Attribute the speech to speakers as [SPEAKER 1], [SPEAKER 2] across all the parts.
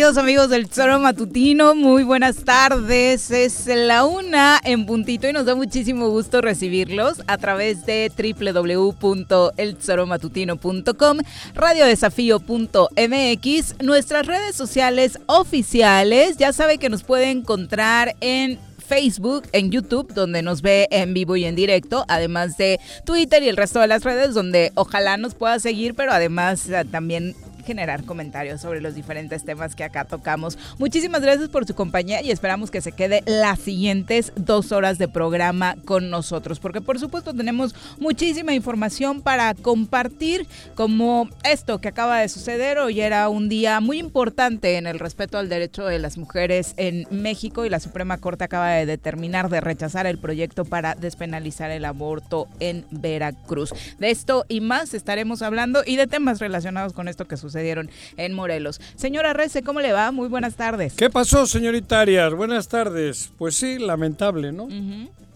[SPEAKER 1] queridos amigos del Tesoro Matutino? Muy buenas tardes. Es la una en puntito y nos da muchísimo gusto recibirlos a través de www.eltesoromatutino.com, radiodesafío.mx, nuestras redes sociales oficiales. Ya sabe que nos puede encontrar en Facebook, en YouTube, donde nos ve en vivo y en directo, además de Twitter y el resto de las redes, donde ojalá nos pueda seguir, pero además eh, también generar comentarios sobre los diferentes temas que acá tocamos. Muchísimas gracias por su compañía y esperamos que se quede las siguientes dos horas de programa con nosotros, porque por supuesto tenemos muchísima información para compartir, como esto que acaba de suceder. Hoy era un día muy importante en el respeto al derecho de las mujeres en México y la Suprema Corte acaba de determinar de rechazar el proyecto para despenalizar el aborto en Veracruz. De esto y más estaremos hablando y de temas relacionados con esto que sucede sucedieron en Morelos. Señora Rece, ¿cómo le va? Muy buenas tardes.
[SPEAKER 2] ¿Qué pasó, señorita Arias? Buenas tardes. Pues sí, lamentable, ¿no?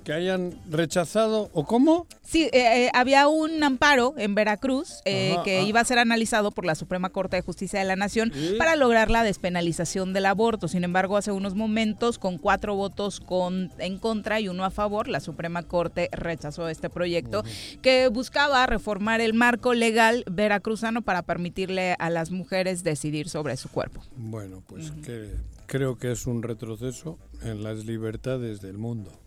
[SPEAKER 2] Que hayan rechazado, ¿o cómo?
[SPEAKER 1] Sí, eh, eh, había un amparo en Veracruz eh, que iba a ser analizado por la Suprema Corte de Justicia de la Nación para lograr la despenalización del aborto. Sin embargo, hace unos momentos, con cuatro votos con, en contra y uno a favor, la Suprema Corte rechazó este proyecto que buscaba reformar el marco legal veracruzano para permitirle a las mujeres decidir sobre su cuerpo.
[SPEAKER 2] Bueno, pues que, creo que es un retroceso en las libertades del mundo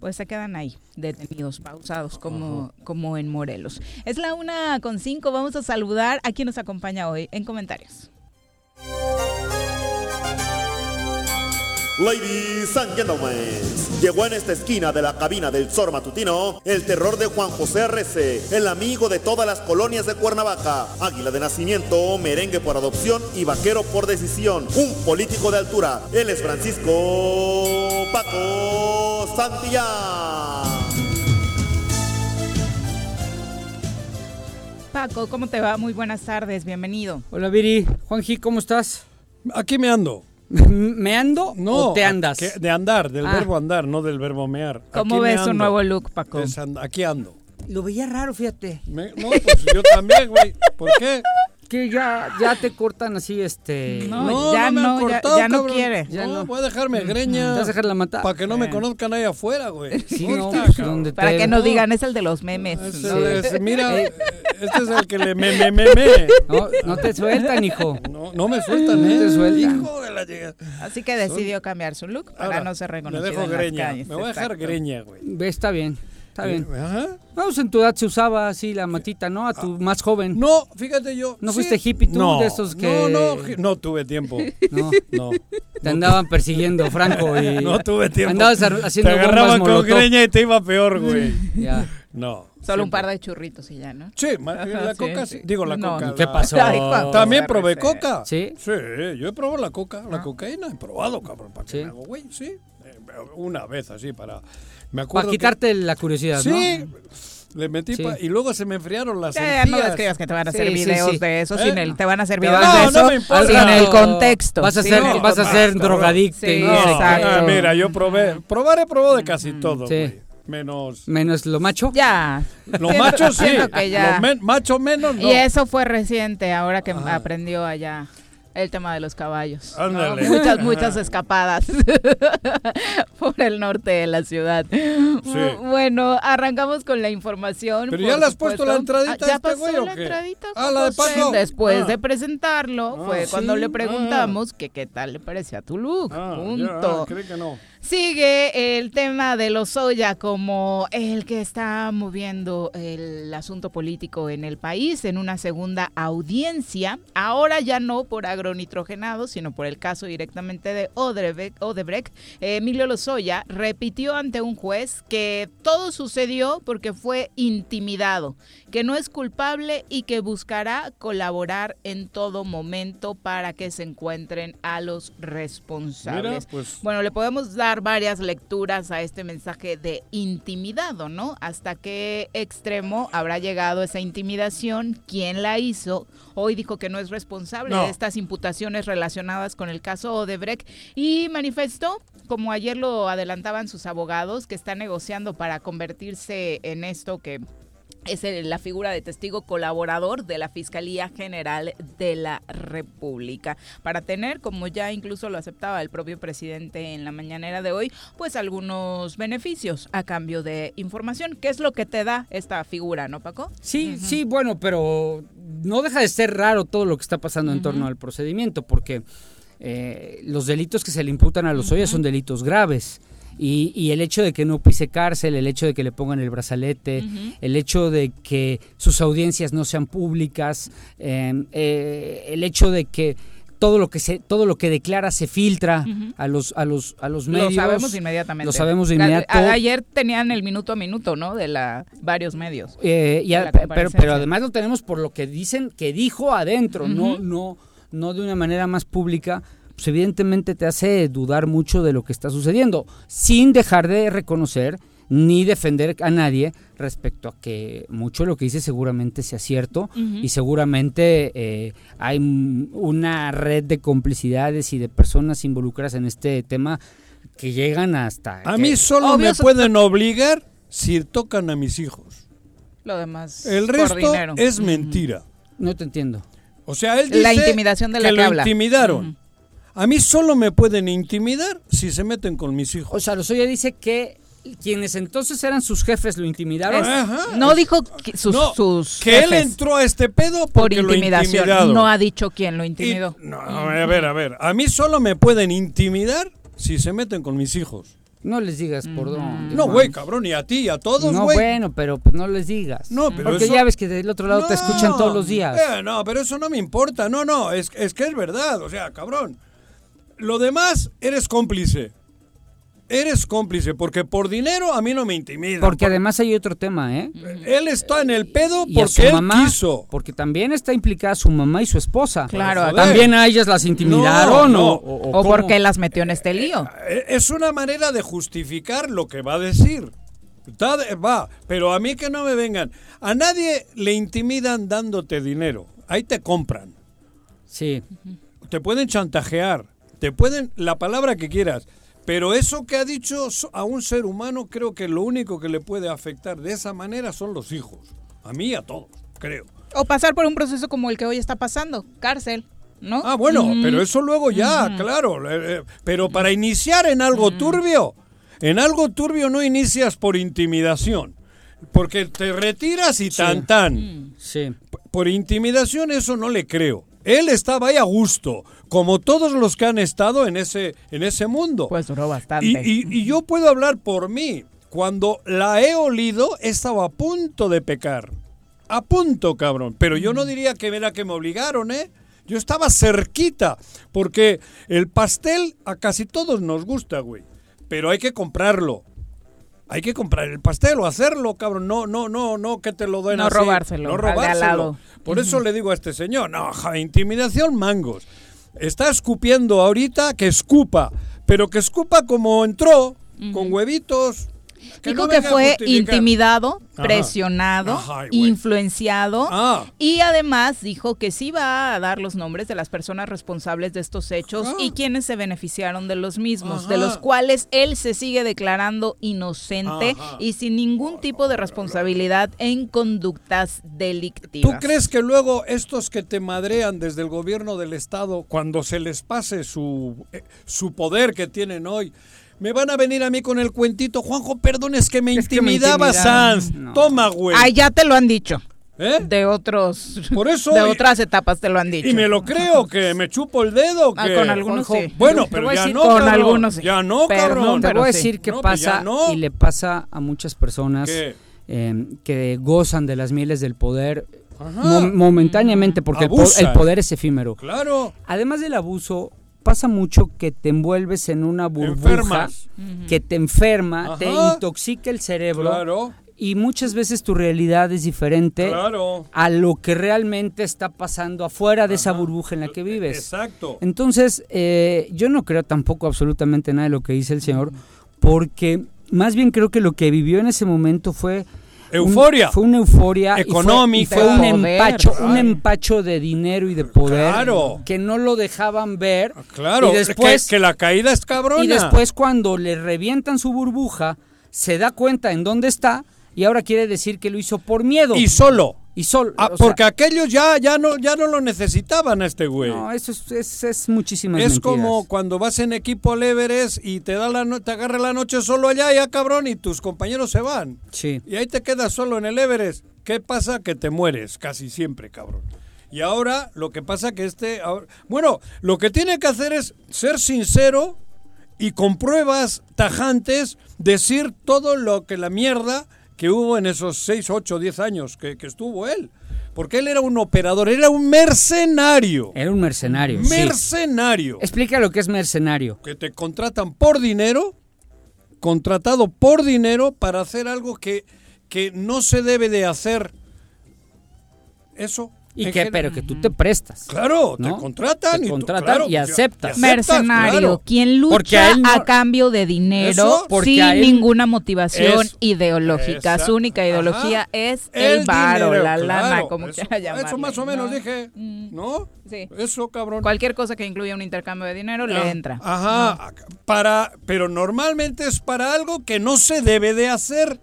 [SPEAKER 1] pues se quedan ahí, detenidos, pausados, como, como en Morelos. Es la una con cinco, vamos a saludar a quien nos acompaña hoy en comentarios.
[SPEAKER 3] Ladies and gentlemen, llegó en esta esquina de la cabina del Zor Matutino el terror de Juan José R.C., el amigo de todas las colonias de Cuernavaca, águila de nacimiento, merengue por adopción y vaquero por decisión, un político de altura. Él es Francisco Paco Santillán.
[SPEAKER 1] Paco, ¿cómo te va? Muy buenas tardes, bienvenido.
[SPEAKER 4] Hola Viri, Juanji, ¿cómo estás?
[SPEAKER 2] Aquí me ando.
[SPEAKER 4] ¿Me ando no, o te andas?
[SPEAKER 2] de andar, del ah. verbo andar, no del verbo mear.
[SPEAKER 1] ¿Cómo ves su nuevo look, Paco?
[SPEAKER 2] aquí ando.
[SPEAKER 4] Lo veía raro, fíjate.
[SPEAKER 2] no, pues yo también, güey. ¿Por qué?
[SPEAKER 4] Que ya, ya te cortan así, este.
[SPEAKER 1] No, ya no, ya, no quiere.
[SPEAKER 2] Ya no, voy a dejarme greña.
[SPEAKER 4] Te vas a dejar la mata.
[SPEAKER 2] Para que no me conozcan ahí afuera, güey.
[SPEAKER 1] Sí, no, pues, Para que no digan, es el de los memes.
[SPEAKER 2] mira, este es el que le me, me, me, me.
[SPEAKER 4] No, no te sueltan, hijo.
[SPEAKER 2] No, no me sueltan, ¿eh?
[SPEAKER 4] No te sueltan.
[SPEAKER 2] Hijo de la
[SPEAKER 1] Así que decidió cambiar su look para no ser reconocido. Me dejo greña.
[SPEAKER 2] Me voy a dejar greña, güey.
[SPEAKER 4] Está bien. Está bien. Ajá. Vamos, en tu edad se usaba así la matita, ¿no? A tu ah. más joven.
[SPEAKER 2] No, fíjate yo.
[SPEAKER 4] ¿No fuiste hippie tú
[SPEAKER 2] no,
[SPEAKER 4] de esos que.?
[SPEAKER 2] No, no, no tuve tiempo.
[SPEAKER 4] No. no. Te andaban persiguiendo, Franco. Y
[SPEAKER 2] no tuve tiempo.
[SPEAKER 4] Andabas haciendo
[SPEAKER 2] Te agarraban con greña y te iba peor, güey.
[SPEAKER 4] ya.
[SPEAKER 2] No.
[SPEAKER 1] Solo un par de churritos y ya, ¿no?
[SPEAKER 2] Sí, la coca, sí, digo la coca.
[SPEAKER 4] ¿Qué pasó?
[SPEAKER 2] También probé coca.
[SPEAKER 4] ¿Sí?
[SPEAKER 2] Sí, yo he probado la coca, la ah. cocaína, he probado, cabrón, para que hago, güey, sí. Una vez así para
[SPEAKER 4] para quitarte la curiosidad,
[SPEAKER 2] ¿no? Sí. Le metí y luego se me enfriaron las
[SPEAKER 1] eh, No les creas que te van a hacer videos de eso, sin ¿Eh? el, te van a hacer videos de eso sin el contexto.
[SPEAKER 4] Vas a ser, vas a ser drogadicto.
[SPEAKER 1] exacto.
[SPEAKER 2] Ah, mira, yo probé, probar he probado de casi mm, todo, Menos.
[SPEAKER 4] Menos lo macho.
[SPEAKER 1] Ya.
[SPEAKER 2] Lo macho sí. Que ya. Lo macho menos no.
[SPEAKER 1] Y eso fue reciente, ahora que aprendió allá. El tema de los caballos. Muchas, muchas escapadas por el norte de la ciudad. Bueno, arrancamos con la información.
[SPEAKER 2] Pero ya le has puesto la entradita
[SPEAKER 1] ah, ¿Ya este pasó la entradita?
[SPEAKER 2] Ah, la de Paco.
[SPEAKER 1] Después ah. de presentarlo, ah, fue cuando le preguntamos que qué tal le parecía tu look. Punto.
[SPEAKER 2] Ya, que no.
[SPEAKER 1] Sigue el tema de los soya como el que está moviendo el asunto político en el país en una segunda audiencia. Ahora ya no por agronitrogenado, sino por el caso directamente de Odebrecht. Emilio Lozoya repitió ante un juez que todo sucedió porque fue intimidado, que no es culpable y que buscará colaborar en todo momento para que se encuentren a los responsables.
[SPEAKER 2] Pues
[SPEAKER 1] bueno, le podemos dar varias lecturas a este mensaje de intimidado, ¿no? ¿Hasta qué extremo habrá llegado esa intimidación? ¿Quién la hizo? Hoy dijo que no es responsable de estas imputaciones relacionadas con el caso Odebrecht y manifestó, como ayer lo adelantaban sus abogados, que está negociando para convertirse en esto que es la figura de testigo colaborador de la Fiscalía General de la República, para tener, como ya incluso lo aceptaba el propio presidente en la mañanera de hoy, pues algunos beneficios a cambio de información. ¿Qué es lo que te da esta figura, no, Paco?
[SPEAKER 4] Sí, sí, bueno, pero no deja de ser raro todo lo que está pasando en torno al procedimiento, porque eh, los delitos que se le imputan a los uh son delitos graves. Y, el hecho de que no pise cárcel, el hecho de que le pongan el brazalete, el hecho de que sus audiencias no sean públicas, em, eh, el hecho de que todo lo que se todo lo que declara se filtra a los a los a los medios.
[SPEAKER 1] lo sabemos inmediatamente.
[SPEAKER 4] Lo sabemos inmediato.
[SPEAKER 1] ayer tenían el minuto a minuto no de la varios medios.
[SPEAKER 4] Eh, pero pero además lo tenemos por lo que dicen que dijo adentro no no no de una manera más pública pues evidentemente te hace dudar mucho de lo que está sucediendo, sin dejar de reconocer ni defender a nadie respecto a que mucho de lo que dice seguramente sea cierto y seguramente eh, hay una red de complicidades y de personas involucradas en este tema que llegan hasta...
[SPEAKER 2] A mí solo me pueden obligar si tocan a mis hijos.
[SPEAKER 1] Lo demás.
[SPEAKER 2] El resto es mentira.
[SPEAKER 4] No te entiendo.
[SPEAKER 2] O sea, él dice
[SPEAKER 1] la intimidación de la
[SPEAKER 2] que,
[SPEAKER 1] que
[SPEAKER 2] lo intimidaron. A mí solo me pueden intimidar si se meten con mis hijos.
[SPEAKER 4] O sea, Lozoya dice que quienes entonces eran sus jefes lo intimidaron.
[SPEAKER 1] no dijo que sus, sus
[SPEAKER 2] que él entró a este pedo por intimidación.
[SPEAKER 1] no ha dicho quién lo intimidó.
[SPEAKER 2] no, a ver, a ver. A mí solo me pueden intimidar si se meten con mis hijos.
[SPEAKER 4] No les digas por dónde.
[SPEAKER 2] No, güey, cabrón, y a ti, y a todos, güey.
[SPEAKER 4] No, bueno, pero pues no les digas. No, pero Porque ya ves que del otro lado te escuchan todos los días.
[SPEAKER 2] Eh, no, pero eso no me importa. No, no, es, es que es verdad. O sea, cabrón. Lo demás, eres cómplice. Eres cómplice, porque por dinero a mí no me intimida.
[SPEAKER 4] Porque además hay otro tema, ¿eh?
[SPEAKER 2] Él está en el pedo porque él quiso.
[SPEAKER 4] Porque también está implicada su mamá y su esposa.
[SPEAKER 1] Claro.
[SPEAKER 4] También a ellas las intimidaron o,
[SPEAKER 1] o, porque las metió en este lío.
[SPEAKER 2] Eh, es una manera de justificar lo que va a decir. Va, pero a mí que no me vengan. A nadie le intimidan dándote dinero. Ahí te compran.
[SPEAKER 4] Sí.
[SPEAKER 2] Te pueden chantajear te pueden, la palabra que quieras, pero eso que ha dicho a un ser humano, creo que lo único que le puede afectar de esa manera son los hijos. A mí y a todos, creo.
[SPEAKER 1] O pasar por un proceso como el que hoy está pasando, cárcel. ¿No?
[SPEAKER 2] Ah, bueno, pero eso luego ya, claro. Eh, eh, pero para iniciar en algo turbio, en algo turbio no inicias por intimidación. Porque te retiras y tan tan.
[SPEAKER 4] Sí.
[SPEAKER 2] Por intimidación eso no le creo. Él estaba ahí a gusto, como todos los que han estado en ese, en ese mundo.
[SPEAKER 1] Pues duró bastante.
[SPEAKER 2] Y, yo puedo hablar por mí. Cuando la he olido, estaba a punto de pecar. A punto, cabrón. Pero yo no diría que era que me obligaron, ¿eh? Yo estaba cerquita, porque el pastel a casi todos nos gusta, güey. Pero hay que comprarlo hay que comprar el pastel o hacerlo, cabrón. No, no, no, no que te lo den
[SPEAKER 1] no
[SPEAKER 2] así.
[SPEAKER 1] Robárselo,
[SPEAKER 2] no robárselo. Por eso le digo a este señor, no, intimidación mangos. Está escupiendo ahorita que escupa, pero que escupa como entró, con huevitos,
[SPEAKER 1] Dijo que fue intimidado, presionado, influenciado ah. y además dijo que sí va a dar los nombres de las personas responsables de estos hechos y quienes se beneficiaron de los mismos, de los cuales él se sigue declarando inocente y sin ningún tipo de responsabilidad en conductas delictivas.
[SPEAKER 2] ¿Tú crees que luego estos que te madrean desde el gobierno del estado, cuando se les pase su, eh, su poder que tienen hoy, me van a venir a mí con el cuentito, Juanjo, perdón, es que me intimidaba Sanz. Toma, güey.
[SPEAKER 1] Ah, ya te lo han dicho. ¿Eh? De otros.
[SPEAKER 2] Por eso.
[SPEAKER 1] De otras etapas te lo han dicho.
[SPEAKER 2] Y me lo creo, que me chupo el dedo.
[SPEAKER 1] Ah, con algunos sí.
[SPEAKER 2] Bueno, pero ya no.
[SPEAKER 1] Con algunos sí.
[SPEAKER 2] Ya no, cabrón.
[SPEAKER 4] Te voy a decir qué pasa y le pasa a muchas personas eh, que gozan de las mieles del poder. momentáneamente, porque el, el, poder es efímero.
[SPEAKER 2] Claro.
[SPEAKER 4] Además del abuso, pasa mucho que te envuelves en una burbuja que te enferma, te intoxica el cerebro. Y muchas veces tu realidad es diferente a lo que realmente está pasando afuera de esa burbuja en la que vives.
[SPEAKER 2] Exacto.
[SPEAKER 4] Entonces, eh, yo no creo tampoco absolutamente nada de lo que dice el Señor, porque más bien creo que lo que vivió en ese momento fue
[SPEAKER 2] Euforia.
[SPEAKER 4] fue una euforia
[SPEAKER 2] económica.
[SPEAKER 4] Fue, un empacho, un empacho de dinero y de poder que no lo dejaban ver.
[SPEAKER 2] Ah, claro, y después, que, la caída es cabrona.
[SPEAKER 4] Y después cuando le revientan su burbuja, se da cuenta en dónde está y ahora quiere decir que lo hizo por miedo.
[SPEAKER 2] Y solo.
[SPEAKER 4] Y solo.
[SPEAKER 2] Ah,
[SPEAKER 4] sea,
[SPEAKER 2] porque aquellos ya, ya, no, ya no lo necesitaban a este güey.
[SPEAKER 4] no, eso es, es, es muchísimas
[SPEAKER 2] Es
[SPEAKER 4] mentiras.
[SPEAKER 2] como cuando vas en equipo al Everest y te da la no- te agarra la noche solo allá, ya cabrón, y tus compañeros se van.
[SPEAKER 4] Sí.
[SPEAKER 2] Y ahí te quedas solo en el Everest. ¿Qué pasa? Que te mueres casi siempre, cabrón. Y ahora lo que pasa que este... ahora- bueno, lo que tiene que hacer es ser sincero y con pruebas tajantes decir todo lo que la mierda que hubo en esos 6, 8, 10 años que, que estuvo él. Porque él era un operador, era un mercenario.
[SPEAKER 4] Era un mercenario. sí.
[SPEAKER 2] Mercenario.
[SPEAKER 4] Explica lo que es mercenario.
[SPEAKER 2] Que te contratan por dinero, contratado por dinero para hacer algo que, que no se debe de hacer. Eso.
[SPEAKER 4] Y que, pero que tú te prestas.
[SPEAKER 2] Claro,
[SPEAKER 4] ¿no?
[SPEAKER 2] te contratan,
[SPEAKER 4] Te
[SPEAKER 2] y, tú-
[SPEAKER 4] contratan
[SPEAKER 2] claro,
[SPEAKER 4] y aceptas.
[SPEAKER 1] Mercenario,
[SPEAKER 2] claro.
[SPEAKER 1] quien
[SPEAKER 4] a
[SPEAKER 1] lucha
[SPEAKER 4] no-
[SPEAKER 1] a cambio de dinero sin
[SPEAKER 4] él-
[SPEAKER 1] ninguna motivación ideológica.
[SPEAKER 2] Esa-
[SPEAKER 1] Su única ideología
[SPEAKER 2] ajá.
[SPEAKER 1] es el, varo, la lana,
[SPEAKER 2] claro,
[SPEAKER 1] como
[SPEAKER 2] eso,
[SPEAKER 1] quiera llamarle.
[SPEAKER 2] Eso más o menos
[SPEAKER 1] ¿no?
[SPEAKER 2] dije,
[SPEAKER 1] Mm.
[SPEAKER 2] ¿no?
[SPEAKER 1] Sí.
[SPEAKER 2] Eso, cabrón.
[SPEAKER 1] Cualquier cosa que incluya un intercambio de dinero
[SPEAKER 2] Ah,
[SPEAKER 1] le entra.
[SPEAKER 2] Ajá, para, pero normalmente es para algo que no se debe de hacer.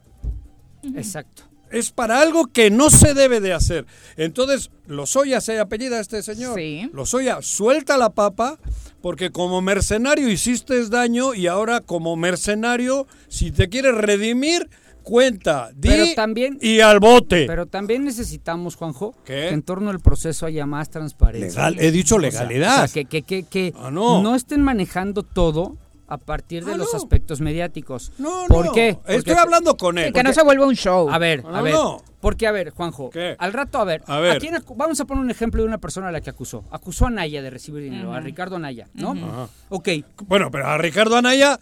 [SPEAKER 4] Exacto.
[SPEAKER 2] Es para algo que no se debe de hacer. Entonces, Lozoya se apellida este señor.
[SPEAKER 1] Sí.
[SPEAKER 2] Lozoya, suelta la papa, porque como mercenario hiciste daño y ahora como mercenario, si te quieres redimir, cuenta, di
[SPEAKER 4] Pero también-
[SPEAKER 2] y al bote.
[SPEAKER 4] Pero también necesitamos, Juanjo,
[SPEAKER 2] ¿Qué?
[SPEAKER 4] que en torno al proceso haya más transparencia.
[SPEAKER 2] Legal, he dicho
[SPEAKER 4] O sea,
[SPEAKER 2] legalidad.
[SPEAKER 4] o sea, que, que, que, que
[SPEAKER 2] Ah, no.
[SPEAKER 4] no estén manejando todo a partir de
[SPEAKER 2] Ah,
[SPEAKER 4] los
[SPEAKER 2] no.
[SPEAKER 4] aspectos mediáticos.
[SPEAKER 2] no, no.
[SPEAKER 4] ¿Por qué?
[SPEAKER 2] Estoy
[SPEAKER 4] Porque-
[SPEAKER 2] hablando con él.
[SPEAKER 1] Sí, que no se vuelva un show.
[SPEAKER 4] A ver,
[SPEAKER 2] No,
[SPEAKER 4] a ver.
[SPEAKER 2] no.
[SPEAKER 4] Porque, a ver, Juanjo,
[SPEAKER 2] ¿Qué?
[SPEAKER 4] al rato, a ver,
[SPEAKER 2] A ver.
[SPEAKER 4] quién acu- vamos a poner un ejemplo de una persona a la que acusó. Acusó a Naya de recibir dinero, a Ricardo Anaya, ¿no?
[SPEAKER 2] Ajá.
[SPEAKER 4] Ok,
[SPEAKER 2] Bueno, pero a Ricardo Anaya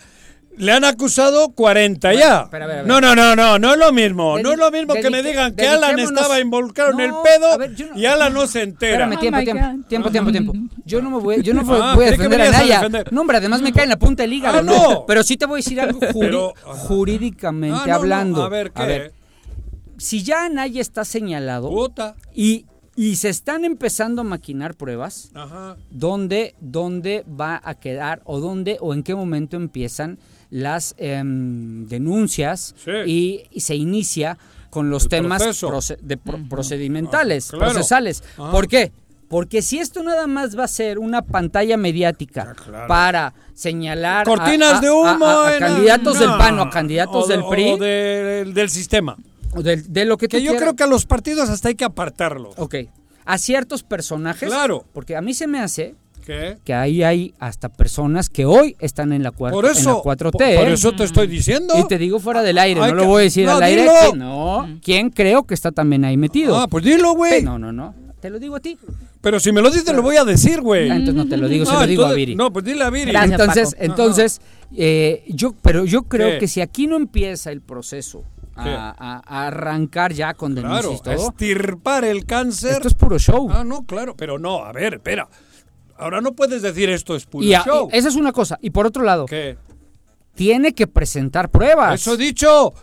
[SPEAKER 2] le han acusado 40 ya.
[SPEAKER 4] pero a ver, a ver.
[SPEAKER 2] No, no, no, no, no es lo mismo. No es lo mismo que me digan que Alan estaba involucrado en el pedo
[SPEAKER 4] a ver, no-
[SPEAKER 2] y Alan no se entera.
[SPEAKER 4] Espérame, tiempo,
[SPEAKER 1] my
[SPEAKER 4] tiempo, tiempo, tiempo, tiempo. Yo no me voy, yo no
[SPEAKER 2] Ah,
[SPEAKER 4] voy a defender a
[SPEAKER 2] a
[SPEAKER 4] Naya.
[SPEAKER 2] defender.
[SPEAKER 4] No, hombre, además me cae en la punta del hígado,
[SPEAKER 2] Ah,
[SPEAKER 4] ¿no?
[SPEAKER 2] no.
[SPEAKER 4] Pero sí te voy a decir algo juri-
[SPEAKER 2] Pero,
[SPEAKER 4] jurídicamente
[SPEAKER 2] Ah, no, no,
[SPEAKER 4] hablando.
[SPEAKER 2] A ver, ¿qué?
[SPEAKER 4] si ya Naya está señalado
[SPEAKER 2] Puta.
[SPEAKER 4] y, y se están empezando a maquinar pruebas,
[SPEAKER 2] Ajá.
[SPEAKER 4] ¿dónde, dónde va a quedar o dónde o en qué momento empiezan las em, denuncias
[SPEAKER 2] Sí.
[SPEAKER 4] y, y se inicia con los
[SPEAKER 2] El
[SPEAKER 4] temas proce- de pro- procedimentales,
[SPEAKER 2] Ah, claro.
[SPEAKER 4] procesales.
[SPEAKER 2] Ajá.
[SPEAKER 4] ¿Por qué? Porque si esto nada más va a ser una pantalla mediática
[SPEAKER 2] Ah, claro.
[SPEAKER 4] para señalar a-
[SPEAKER 2] Cortinas
[SPEAKER 4] a-
[SPEAKER 2] de humo.
[SPEAKER 4] a, a
[SPEAKER 2] en-
[SPEAKER 4] candidatos del
[SPEAKER 2] no.
[SPEAKER 4] PAN o a candidatos
[SPEAKER 2] O
[SPEAKER 4] del PRI
[SPEAKER 2] O de- del sistema.
[SPEAKER 4] o de, lo que tú
[SPEAKER 2] Que yo
[SPEAKER 4] quieras.
[SPEAKER 2] creo que a los partidos hasta hay que apartarlos.
[SPEAKER 4] Ok. A ciertos personajes.
[SPEAKER 2] Claro.
[SPEAKER 4] Porque a mí se me hace
[SPEAKER 2] ¿Qué?
[SPEAKER 4] que ahí hay hasta personas que hoy están en la, cuarta,
[SPEAKER 2] Por eso,
[SPEAKER 4] en la 4T.
[SPEAKER 2] por, por
[SPEAKER 4] ¿eh?
[SPEAKER 2] eso te estoy diciendo.
[SPEAKER 4] Y te digo fuera del aire,
[SPEAKER 2] Hay
[SPEAKER 4] no
[SPEAKER 2] que-
[SPEAKER 4] lo voy a decir
[SPEAKER 2] no,
[SPEAKER 4] al aire. que No, ¿quién creo que está también ahí metido?
[SPEAKER 2] Ah, pues dilo, güey.
[SPEAKER 4] no, no, no. Te lo digo a ti.
[SPEAKER 2] Pero si me lo dices, lo voy a decir, güey.
[SPEAKER 4] Ah, entonces no te lo digo, se
[SPEAKER 2] Ah,
[SPEAKER 4] lo digo a Viri.
[SPEAKER 2] No, pues dile a Viri.
[SPEAKER 1] Gracias,
[SPEAKER 4] entonces,
[SPEAKER 1] Paco.
[SPEAKER 4] entonces, eh, yo, pero yo creo
[SPEAKER 2] ¿Qué?
[SPEAKER 4] que si aquí no empieza el proceso a, a- a arrancar ya con denuncias
[SPEAKER 2] Claro,
[SPEAKER 4] y todo,
[SPEAKER 2] estirpar el cáncer.
[SPEAKER 4] esto es puro show.
[SPEAKER 2] Ah, no, claro, pero no, a ver, espera. Ahora no puedes decir esto es puro
[SPEAKER 4] y, a-
[SPEAKER 2] show.
[SPEAKER 4] y esa es una cosa. Y por otro lado,
[SPEAKER 2] ¿Qué?
[SPEAKER 4] tiene que presentar pruebas.
[SPEAKER 2] Eso he dicho.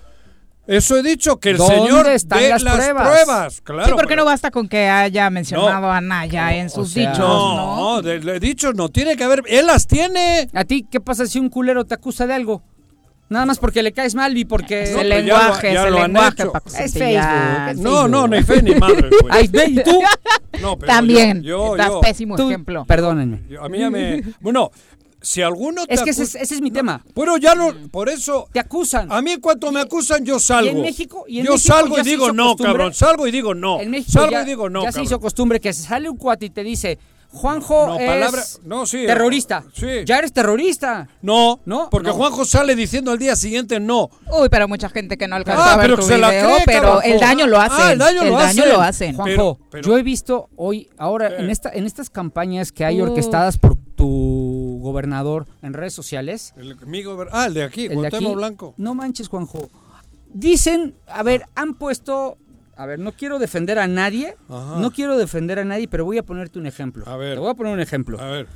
[SPEAKER 2] Eso he dicho, que el
[SPEAKER 4] ¿Dónde
[SPEAKER 2] señor
[SPEAKER 4] están
[SPEAKER 2] dé
[SPEAKER 4] las
[SPEAKER 2] las
[SPEAKER 4] pruebas?
[SPEAKER 2] pruebas. Claro,
[SPEAKER 1] sí, porque
[SPEAKER 2] pero-
[SPEAKER 1] no basta con que haya mencionado a Naya en
[SPEAKER 4] o
[SPEAKER 1] sus
[SPEAKER 4] sea,
[SPEAKER 1] dichos,
[SPEAKER 2] No,
[SPEAKER 1] ¿no?
[SPEAKER 2] de, de dichos no tiene que haber. Él las tiene.
[SPEAKER 4] ¿A ti qué pasa si un culero te acusa de algo? Nada más porque le caes mal y porque...
[SPEAKER 1] Es
[SPEAKER 2] No,
[SPEAKER 1] el
[SPEAKER 2] pero ya lo-
[SPEAKER 1] lenguaje,
[SPEAKER 2] ya
[SPEAKER 1] es el lenguaje,
[SPEAKER 2] hecho.
[SPEAKER 1] Paco
[SPEAKER 4] Es. Facebook, es
[SPEAKER 2] No, no, ni
[SPEAKER 4] Facebook.
[SPEAKER 2] fe ni madre. güey.
[SPEAKER 4] Ay, ve, ¿y tú?
[SPEAKER 2] No, pero
[SPEAKER 1] También,
[SPEAKER 2] yo- yo-
[SPEAKER 1] das
[SPEAKER 2] yo-
[SPEAKER 1] pésimo
[SPEAKER 4] Tú-
[SPEAKER 1] ejemplo.
[SPEAKER 4] Perdónenme.
[SPEAKER 2] yo- a mí ya me. Bueno, si alguno te
[SPEAKER 4] Es que ese, es- ese es mi tema.
[SPEAKER 2] Pero ya no. Por eso.
[SPEAKER 4] Te acusan.
[SPEAKER 2] A mí, en cuanto me acusan, yo salgo.
[SPEAKER 4] y en México- y en
[SPEAKER 2] yo
[SPEAKER 4] México
[SPEAKER 2] salgo
[SPEAKER 4] ya
[SPEAKER 2] y
[SPEAKER 4] se
[SPEAKER 2] digo
[SPEAKER 4] hizo
[SPEAKER 2] no,
[SPEAKER 4] costumbre-
[SPEAKER 2] cabrón. Salgo y digo no.
[SPEAKER 4] En México
[SPEAKER 2] salgo
[SPEAKER 4] ya,
[SPEAKER 2] y digo no.
[SPEAKER 4] ya se hizo costumbre que se sale un cuate y te dice, Juanjo
[SPEAKER 2] No,
[SPEAKER 4] es
[SPEAKER 2] palabra- no, sí,
[SPEAKER 4] terrorista.
[SPEAKER 2] sí.
[SPEAKER 4] Ya eres terrorista.
[SPEAKER 2] No,
[SPEAKER 4] No,
[SPEAKER 2] porque
[SPEAKER 4] no.
[SPEAKER 2] Juanjo sale diciendo al día siguiente no.
[SPEAKER 1] Uy, pero mucha gente que no alcanzó
[SPEAKER 2] Ah,
[SPEAKER 1] a ver
[SPEAKER 2] pero
[SPEAKER 1] tu
[SPEAKER 2] que se la
[SPEAKER 1] video,
[SPEAKER 2] cree,
[SPEAKER 1] pero el daño lo
[SPEAKER 2] Ah,
[SPEAKER 1] hacen.
[SPEAKER 2] el daño lo hacen.
[SPEAKER 1] lo hacen.
[SPEAKER 4] Juanjo,
[SPEAKER 2] Pero- pero-
[SPEAKER 4] yo he visto hoy, ahora, en, esta, en estas campañas que hay
[SPEAKER 1] Uf.
[SPEAKER 4] orquestadas por tu gobernador en redes sociales,
[SPEAKER 2] El amigo, ver- ah, el de aquí,
[SPEAKER 4] el de aquí,
[SPEAKER 2] Blanco.
[SPEAKER 4] no manches, Juanjo. Dicen, a ver, han puesto, a ver, no quiero defender a nadie,
[SPEAKER 2] Ajá.
[SPEAKER 4] no quiero defender a nadie, pero voy a ponerte un ejemplo.
[SPEAKER 2] A ver.
[SPEAKER 4] Te voy a poner un ejemplo.
[SPEAKER 2] A ver.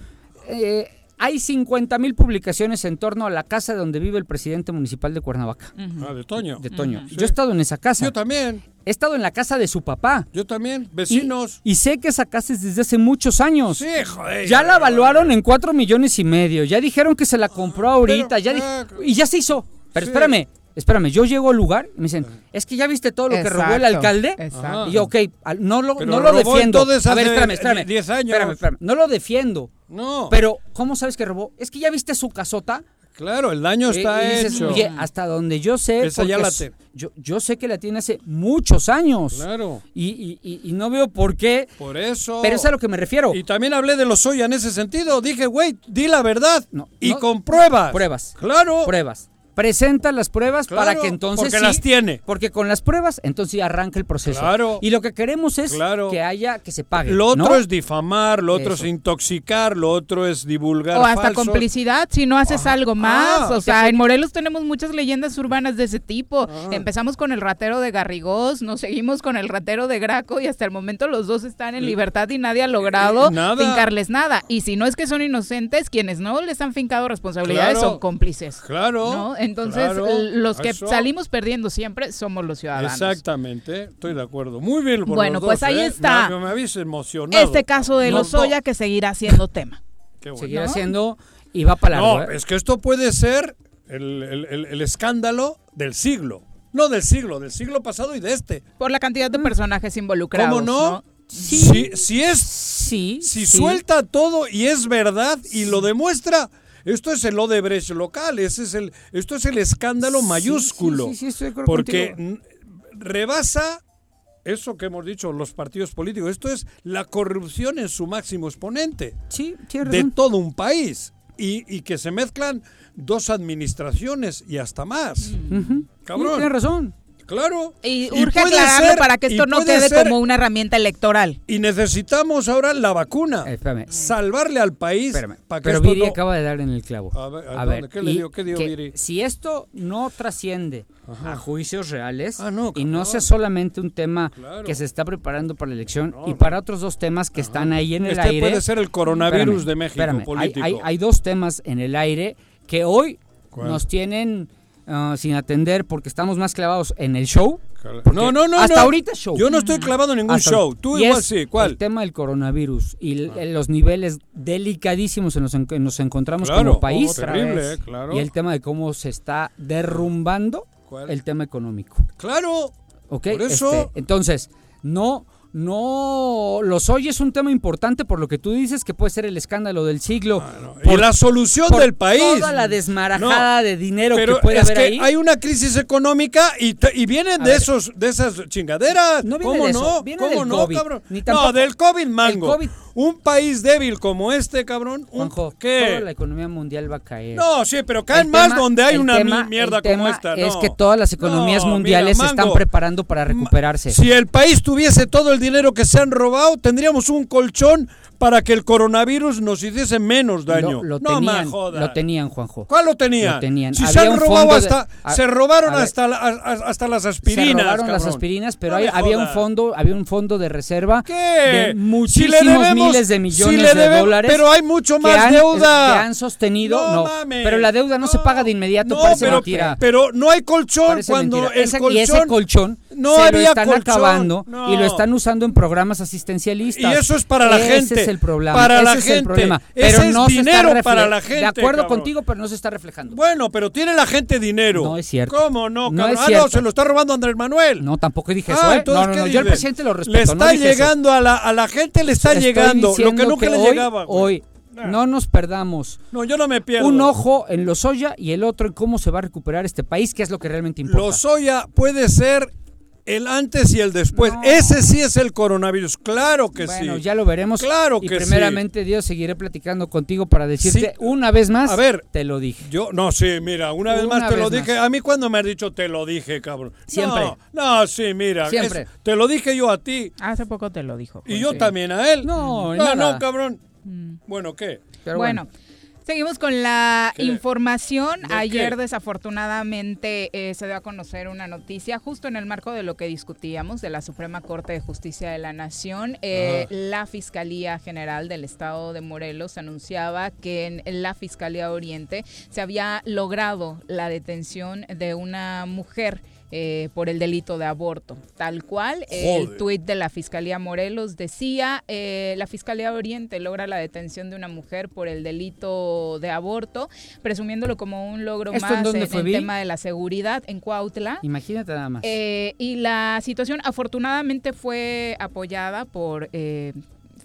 [SPEAKER 4] Eh, hay 50 mil publicaciones en torno a la casa donde vive el presidente municipal de Cuernavaca,
[SPEAKER 2] Ah, de Toño.
[SPEAKER 4] de Toño. Yo he estado en esa casa.
[SPEAKER 2] Yo también,
[SPEAKER 4] He estado en la casa de su papá.
[SPEAKER 2] yo también. Vecinos.
[SPEAKER 4] y sé que esa casa es desde hace muchos años.
[SPEAKER 2] Sí, joder.
[SPEAKER 4] Ya la evaluaron en 4 millones y medio. Ya dijeron que se la compró ahorita.
[SPEAKER 2] pero,
[SPEAKER 4] ya
[SPEAKER 2] ah,
[SPEAKER 4] y ya se hizo. Pero
[SPEAKER 2] sí.
[SPEAKER 4] espérame, espérame, yo llego al lugar y me dicen, es que ya viste todo lo que robó el alcalde.
[SPEAKER 1] exacto.
[SPEAKER 4] Y yo, ok, no lo,
[SPEAKER 2] Pero
[SPEAKER 4] no lo defiendo. A ver, espérame, espérame.
[SPEAKER 2] 10 años.
[SPEAKER 4] Espérame, espérame. No lo defiendo.
[SPEAKER 2] No.
[SPEAKER 4] Pero, ¿cómo sabes que robó? Es que ya viste su casota.
[SPEAKER 2] claro, el daño está
[SPEAKER 4] Eh, y dices,
[SPEAKER 2] hecho.
[SPEAKER 4] Oye, hasta donde yo sé,
[SPEAKER 2] Esa ya la te-
[SPEAKER 4] yo, yo sé que la tiene hace muchos años.
[SPEAKER 2] Claro.
[SPEAKER 4] Y, y- y- y no veo por qué.
[SPEAKER 2] Por eso.
[SPEAKER 4] Pero es a lo que me refiero.
[SPEAKER 2] Y también hablé de los soya en ese sentido. Dije, güey, di la verdad.
[SPEAKER 4] No,
[SPEAKER 2] y
[SPEAKER 4] no,
[SPEAKER 2] con pruebas.
[SPEAKER 4] Pruebas.
[SPEAKER 2] Claro.
[SPEAKER 4] Pruebas. Presenta las pruebas
[SPEAKER 2] Claro,
[SPEAKER 4] para que entonces.
[SPEAKER 2] porque
[SPEAKER 4] sí-
[SPEAKER 2] las tiene.
[SPEAKER 4] Porque con las pruebas, entonces arranca el proceso.
[SPEAKER 2] Claro.
[SPEAKER 4] Y lo que queremos es
[SPEAKER 2] Claro.
[SPEAKER 4] que haya, que se pague.
[SPEAKER 2] Lo otro
[SPEAKER 4] ¿no?
[SPEAKER 2] es difamar, lo otro
[SPEAKER 4] Eso.
[SPEAKER 2] es intoxicar, lo otro es divulgar.
[SPEAKER 1] O hasta
[SPEAKER 2] falso.
[SPEAKER 1] complicidad si no haces
[SPEAKER 2] Ajá.
[SPEAKER 1] algo más.
[SPEAKER 2] Ah,
[SPEAKER 1] o sea, en Morelos tenemos muchas leyendas urbanas de ese tipo.
[SPEAKER 2] Ah.
[SPEAKER 1] Empezamos con el ratero de Garrigós, nos seguimos con el ratero de Graco y hasta el momento los dos están en libertad y nadie ha logrado
[SPEAKER 2] Eh, nada.
[SPEAKER 1] fincarles nada. Y si no es que son inocentes, quienes no les han fincado responsabilidades
[SPEAKER 2] Claro.
[SPEAKER 1] son cómplices.
[SPEAKER 2] Claro.
[SPEAKER 1] ¿no? Entonces,
[SPEAKER 2] claro,
[SPEAKER 1] los que
[SPEAKER 2] eso.
[SPEAKER 1] salimos perdiendo siempre somos los ciudadanos.
[SPEAKER 2] Exactamente, estoy de acuerdo. Muy bien. por
[SPEAKER 1] Bueno,
[SPEAKER 2] los
[SPEAKER 1] pues
[SPEAKER 2] dos,
[SPEAKER 1] ahí
[SPEAKER 2] ¿eh?
[SPEAKER 1] está.
[SPEAKER 2] Me, me habéis emocionado.
[SPEAKER 1] Este caso de
[SPEAKER 2] No,
[SPEAKER 1] los Lozoya
[SPEAKER 2] no.
[SPEAKER 1] que seguirá siendo tema.
[SPEAKER 2] Qué bueno.
[SPEAKER 4] Seguir
[SPEAKER 1] ¿no?
[SPEAKER 4] haciendo y va para largo.
[SPEAKER 2] No,
[SPEAKER 4] ¿eh?
[SPEAKER 2] es que esto puede ser el, el- el- el escándalo del siglo. No del siglo, del siglo pasado y de este.
[SPEAKER 1] Por la cantidad de personajes involucrados.
[SPEAKER 2] ¿Cómo no?
[SPEAKER 4] Sí.
[SPEAKER 2] Si, si es,
[SPEAKER 4] Sí.
[SPEAKER 2] si
[SPEAKER 4] sí.
[SPEAKER 2] suelta todo y es verdad y lo demuestra, esto es el Odebrecht local, ese es el, esto es el escándalo
[SPEAKER 4] Sí,
[SPEAKER 2] mayúsculo.
[SPEAKER 4] sí, sí,
[SPEAKER 2] porque
[SPEAKER 4] contigo.
[SPEAKER 2] rebasa eso que hemos dicho los partidos políticos. Esto es la corrupción en su máximo exponente
[SPEAKER 4] Sí,
[SPEAKER 2] de todo un país y, y que se mezclan dos administraciones y hasta más. Cabrón.
[SPEAKER 4] Tienes razón.
[SPEAKER 2] Claro.
[SPEAKER 1] Y urge aclararlo
[SPEAKER 2] ser-
[SPEAKER 1] para que esto no quede
[SPEAKER 2] ser-
[SPEAKER 1] como una herramienta electoral.
[SPEAKER 2] Y necesitamos ahora la vacuna.
[SPEAKER 4] Eh, espérame.
[SPEAKER 2] Salvarle al país.
[SPEAKER 4] Espérame.
[SPEAKER 2] para que
[SPEAKER 4] Pero
[SPEAKER 2] esto
[SPEAKER 4] Viri
[SPEAKER 2] no-
[SPEAKER 4] acaba de dar en el clavo.
[SPEAKER 2] A ver, ¿a dónde? ¿Qué le dio? ¿Qué dio
[SPEAKER 4] que
[SPEAKER 2] Viri?
[SPEAKER 4] Si esto no trasciende a juicios reales
[SPEAKER 2] Ah, no,
[SPEAKER 4] y no sea solamente un tema
[SPEAKER 2] Claro.
[SPEAKER 4] que se está preparando para la elección
[SPEAKER 2] No,
[SPEAKER 4] y
[SPEAKER 2] no.
[SPEAKER 4] para otros dos temas que están ahí en el
[SPEAKER 2] Este
[SPEAKER 4] aire.
[SPEAKER 2] puede ser el coronavirus
[SPEAKER 4] Espérame,
[SPEAKER 2] de México
[SPEAKER 4] espérame. Hay-
[SPEAKER 2] político.
[SPEAKER 4] Hay, hay dos temas en el aire que hoy
[SPEAKER 2] ¿Cuál?
[SPEAKER 4] nos tienen ah, sin atender porque estamos más clavados en el show.
[SPEAKER 2] No, no, no.
[SPEAKER 4] Hasta
[SPEAKER 2] no.
[SPEAKER 4] ahorita show.
[SPEAKER 2] Yo no estoy clavado en ningún
[SPEAKER 4] Hasta-
[SPEAKER 2] show. Tú igual sí.
[SPEAKER 4] El
[SPEAKER 2] ¿Cuál?
[SPEAKER 4] tema del coronavirus y eh, los niveles delicadísimos en los que nos encontramos
[SPEAKER 2] Claro.
[SPEAKER 4] como país.
[SPEAKER 2] Oh, terrible, eh, claro.
[SPEAKER 4] Y el tema de cómo se está derrumbando
[SPEAKER 2] ¿Cuál?
[SPEAKER 4] el tema económico.
[SPEAKER 2] Claro.
[SPEAKER 4] ¿Ok?
[SPEAKER 2] Por eso-
[SPEAKER 4] Este, entonces, no, no, los hoy es un tema importante por lo que tú dices que puede ser el escándalo del siglo.
[SPEAKER 2] Y
[SPEAKER 4] por-
[SPEAKER 2] la solución
[SPEAKER 4] por
[SPEAKER 2] del país.
[SPEAKER 4] Toda la desmarajada de dinero
[SPEAKER 2] Pero
[SPEAKER 4] que puede
[SPEAKER 2] es
[SPEAKER 4] haber
[SPEAKER 2] que
[SPEAKER 4] ahí.
[SPEAKER 2] hay una crisis económica y, te- y vienen
[SPEAKER 4] A
[SPEAKER 2] de
[SPEAKER 4] ver.
[SPEAKER 2] esos de esas chingaderas.
[SPEAKER 4] No viene
[SPEAKER 2] ¿Cómo
[SPEAKER 4] de eso,
[SPEAKER 2] no?
[SPEAKER 4] viene
[SPEAKER 2] ¿Cómo
[SPEAKER 4] del
[SPEAKER 2] no,
[SPEAKER 4] COVID.
[SPEAKER 2] cabrón?
[SPEAKER 4] Ni
[SPEAKER 2] no,
[SPEAKER 4] tampoco-
[SPEAKER 2] del COVID mango.
[SPEAKER 4] COVID.
[SPEAKER 2] Un país débil como este, cabrón. un-
[SPEAKER 4] Juanjo,
[SPEAKER 2] ¿Qué?
[SPEAKER 4] toda la economía mundial va a caer.
[SPEAKER 2] No, sí, pero caen
[SPEAKER 4] El
[SPEAKER 2] más
[SPEAKER 4] tema-
[SPEAKER 2] donde hay una
[SPEAKER 4] tema-
[SPEAKER 2] mierda
[SPEAKER 4] el tema
[SPEAKER 2] como esta.
[SPEAKER 4] Es
[SPEAKER 2] no.
[SPEAKER 4] que todas las economías
[SPEAKER 2] No,
[SPEAKER 4] mundiales
[SPEAKER 2] mira,
[SPEAKER 4] se están preparando para recuperarse.
[SPEAKER 2] Si el país tuviese todo el dinero que se han robado, tendríamos un colchón para que el coronavirus nos hiciese menos daño.
[SPEAKER 4] Lo, lo
[SPEAKER 2] no me
[SPEAKER 4] tenían,
[SPEAKER 2] jodas.
[SPEAKER 4] lo tenían, Juanjo.
[SPEAKER 2] ¿Cuál lo tenían?
[SPEAKER 4] Lo tenían.
[SPEAKER 2] Si
[SPEAKER 4] Había
[SPEAKER 2] se han robado
[SPEAKER 4] de-
[SPEAKER 2] hasta,
[SPEAKER 4] a-
[SPEAKER 2] se robaron
[SPEAKER 4] ver.
[SPEAKER 2] hasta, la- a- hasta las aspirinas.
[SPEAKER 4] se robaron las
[SPEAKER 2] cabrón.
[SPEAKER 4] aspirinas, pero
[SPEAKER 2] No
[SPEAKER 4] hay- había un fondo, había un fondo de reserva
[SPEAKER 2] ¿Qué?
[SPEAKER 4] de
[SPEAKER 2] Si
[SPEAKER 4] muchísimos
[SPEAKER 2] le debemos-
[SPEAKER 4] miles de millones
[SPEAKER 2] le
[SPEAKER 4] de dólares.
[SPEAKER 2] Pero hay mucho más
[SPEAKER 4] han-
[SPEAKER 2] deuda.
[SPEAKER 4] que han sostenido,
[SPEAKER 2] No
[SPEAKER 4] no,
[SPEAKER 2] mames.
[SPEAKER 4] pero la deuda no, se paga de inmediato, parece
[SPEAKER 2] pero,
[SPEAKER 4] mentira.
[SPEAKER 2] pero no hay colchón
[SPEAKER 4] Parece
[SPEAKER 2] cuando
[SPEAKER 4] mentira.
[SPEAKER 2] el
[SPEAKER 4] Ese-
[SPEAKER 2] colchón...
[SPEAKER 4] y ese colchón
[SPEAKER 2] No
[SPEAKER 4] se lo
[SPEAKER 2] había
[SPEAKER 4] están
[SPEAKER 2] colchón,
[SPEAKER 4] acabando
[SPEAKER 2] no.
[SPEAKER 4] y lo están usando en programas asistencialistas.
[SPEAKER 2] Y eso es para la
[SPEAKER 4] Ese
[SPEAKER 2] gente,
[SPEAKER 4] es el problema.
[SPEAKER 2] para
[SPEAKER 4] ese
[SPEAKER 2] la
[SPEAKER 4] es el problema.
[SPEAKER 2] Ese
[SPEAKER 4] Pero
[SPEAKER 2] es
[SPEAKER 4] no se está
[SPEAKER 2] dinero para la gente,
[SPEAKER 4] De acuerdo
[SPEAKER 2] cabrón.
[SPEAKER 4] contigo, pero no se está reflejando.
[SPEAKER 2] Bueno, pero tiene la gente dinero.
[SPEAKER 4] No es cierto.
[SPEAKER 2] ¿Cómo no,
[SPEAKER 4] No es
[SPEAKER 2] ah, no,
[SPEAKER 4] cierto.
[SPEAKER 2] se lo está robando Andrés Manuel.
[SPEAKER 4] No, tampoco dije
[SPEAKER 2] Ah,
[SPEAKER 4] eso, ¿eh? No, no,
[SPEAKER 2] ¿qué
[SPEAKER 4] no, yo al presidente lo respeto.
[SPEAKER 2] Le está
[SPEAKER 4] no eso.
[SPEAKER 2] llegando a la, a la gente, le está
[SPEAKER 4] Estoy
[SPEAKER 2] llegando lo que nunca le
[SPEAKER 4] hoy,
[SPEAKER 2] llegaba.
[SPEAKER 4] Hoy, no nos perdamos.
[SPEAKER 2] No, yo no me pierdo.
[SPEAKER 4] Un ojo en los Lozoya y el otro en cómo se va a recuperar este país, que es lo que realmente importa.
[SPEAKER 2] Lozoya puede ser el antes y el después.
[SPEAKER 4] No.
[SPEAKER 2] Ese sí es el coronavirus. Claro que
[SPEAKER 4] bueno,
[SPEAKER 2] sí.
[SPEAKER 4] ya lo veremos.
[SPEAKER 2] Claro
[SPEAKER 4] y
[SPEAKER 2] que sí.
[SPEAKER 4] primeramente, Dios, seguiré platicando contigo para decirte
[SPEAKER 2] Sí.
[SPEAKER 4] una vez más.
[SPEAKER 2] A ver.
[SPEAKER 4] te lo dije.
[SPEAKER 2] Yo, no, sí, mira, una vez
[SPEAKER 4] Una
[SPEAKER 2] más te lo dije. A mí cuando me has dicho te lo dije, cabrón.
[SPEAKER 4] Siempre.
[SPEAKER 2] No, no, sí, mira.
[SPEAKER 4] Siempre.
[SPEAKER 2] es- te lo dije yo a ti.
[SPEAKER 1] Hace poco te lo dijo.
[SPEAKER 2] Y
[SPEAKER 1] Juan.
[SPEAKER 2] yo
[SPEAKER 1] Sí.
[SPEAKER 2] también a él.
[SPEAKER 4] No,
[SPEAKER 2] no,
[SPEAKER 4] nada.
[SPEAKER 2] no, cabrón.
[SPEAKER 1] Mm.
[SPEAKER 2] Bueno, ¿qué?
[SPEAKER 4] Pero
[SPEAKER 1] bueno. Seguimos con la
[SPEAKER 2] ¿Qué?
[SPEAKER 1] información.
[SPEAKER 2] ¿De
[SPEAKER 1] Ayer
[SPEAKER 2] qué?
[SPEAKER 1] desafortunadamente eh, se dio a conocer una noticia justo en el marco de lo que discutíamos de la Suprema Corte de Justicia de la Nación. Eh, La Fiscalía General del Estado de Morelos anunciaba que en la Fiscalía Oriente se había logrado la detención de una mujer eh, por el delito de aborto. Tal cual, el tuit de la Fiscalía Morelos decía, eh, la Fiscalía Oriente logra la detención de una mujer por el delito de aborto, presumiéndolo como un logro más en, el tema de la seguridad en Cuautla.
[SPEAKER 4] Imagínate nada más.
[SPEAKER 1] Eh, y la situación afortunadamente fue apoyada por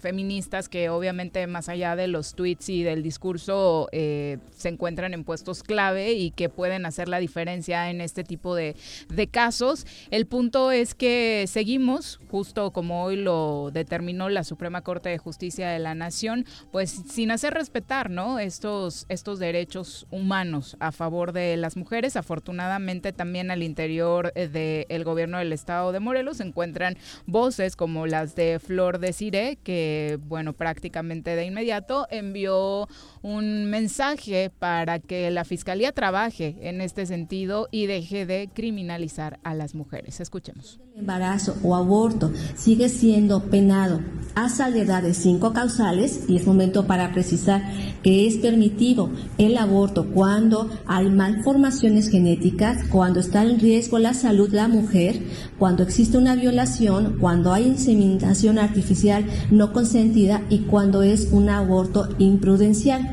[SPEAKER 1] feministas que obviamente más allá de los tweets y del discurso eh, se encuentran en puestos clave y que pueden hacer la diferencia en este tipo de, de casos. El punto es que seguimos, justo como hoy lo determinó la Suprema Corte de Justicia de la Nación, pues sin hacer respetar ¿no? estos, estos derechos humanos a favor de las mujeres. Afortunadamente también al interior eh, del gobierno del estado de Morelos se encuentran voces como las de Flor de Cire, que bueno, prácticamente de inmediato envió un mensaje para que la Fiscalía trabaje en este sentido y deje de criminalizar a las mujeres. Escuchemos.
[SPEAKER 5] El embarazo o aborto sigue siendo penado a salvedad de cinco causales y es momento para precisar que es permitido el aborto cuando hay malformaciones genéticas, cuando está en riesgo la salud de la mujer, cuando existe una violación, cuando hay inseminación artificial no consentida y cuando es un aborto imprudencial.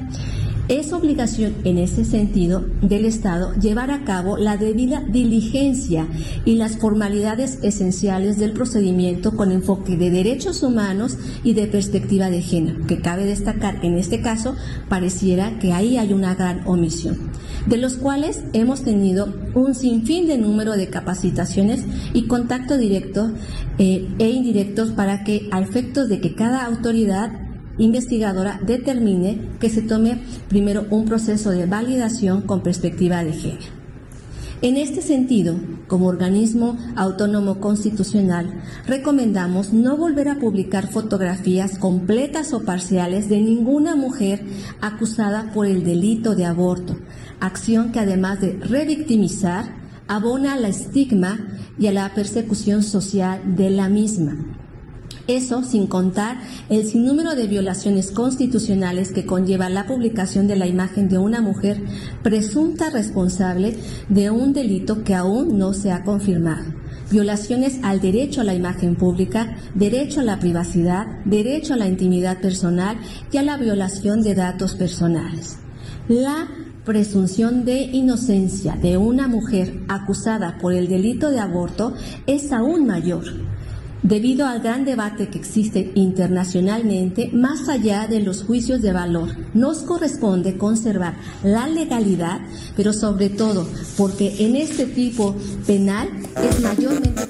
[SPEAKER 5] Es obligación en ese sentido del Estado llevar a cabo la debida diligencia y las formalidades esenciales del procedimiento con enfoque de derechos humanos y de perspectiva de género, que cabe destacar en este caso pareciera que ahí hay una gran omisión, de los cuales hemos tenido un sinfín de número de capacitaciones y contacto directo eh, e indirectos para que a efectos de que cada autoridad investigadora determine que se tome primero un proceso de validación con perspectiva de género. En este sentido, como organismo autónomo constitucional, recomendamos no volver a publicar fotografías completas o parciales de ninguna mujer acusada por el delito de aborto, acción que además de revictimizar, abona al estigma y a la persecución social de la misma. Eso sin contar el sinnúmero de violaciones constitucionales que conlleva la publicación de la imagen de una mujer presunta responsable de un delito que aún no se ha confirmado. Violaciones al derecho a la imagen pública, derecho a la privacidad, derecho a la intimidad personal y a la violación de datos personales. La presunción de inocencia de una mujer acusada por el delito de aborto es aún mayor debido al gran debate que existe internacionalmente más allá de los juicios de valor. Nos corresponde conservar la legalidad, pero sobre todo porque en este tipo penal es mayormente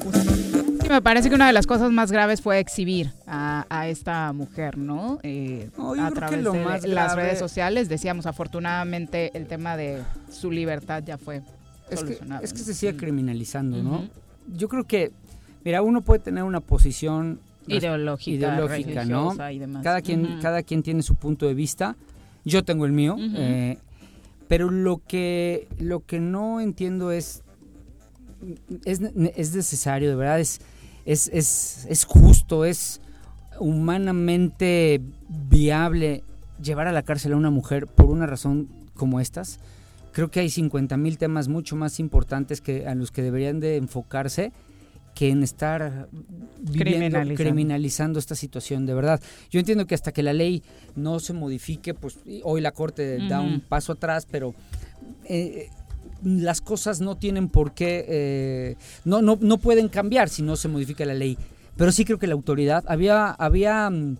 [SPEAKER 1] me parece que una de las cosas más graves fue exhibir a, esta mujer, ¿no? Eh, a través de las redes sociales. Decíamos, afortunadamente, el tema de su libertad ya fue solucionado.
[SPEAKER 4] Es que, se sigue criminalizando, ¿no? Yo creo que Mira, uno puede tener una posición
[SPEAKER 1] ideológica, ideológica ¿no?
[SPEAKER 4] Cada quien, cada quien tiene su punto de vista. Yo tengo el mío. Eh, pero lo que, lo que no entiendo es, es, necesario, de verdad, es, es, es, es justo, es humanamente viable llevar a la cárcel a una mujer por una razón como estas. Creo que hay 50 mil temas mucho más importantes que, a los que deberían de enfocarse que en estar criminalizando. esta situación, de verdad. Yo entiendo que hasta que la ley no se modifique, pues hoy la Corte da un paso atrás, pero eh, las cosas no tienen por qué, eh, no, no, no pueden cambiar si no se modifica la ley. Pero sí creo que la autoridad, había, había mm,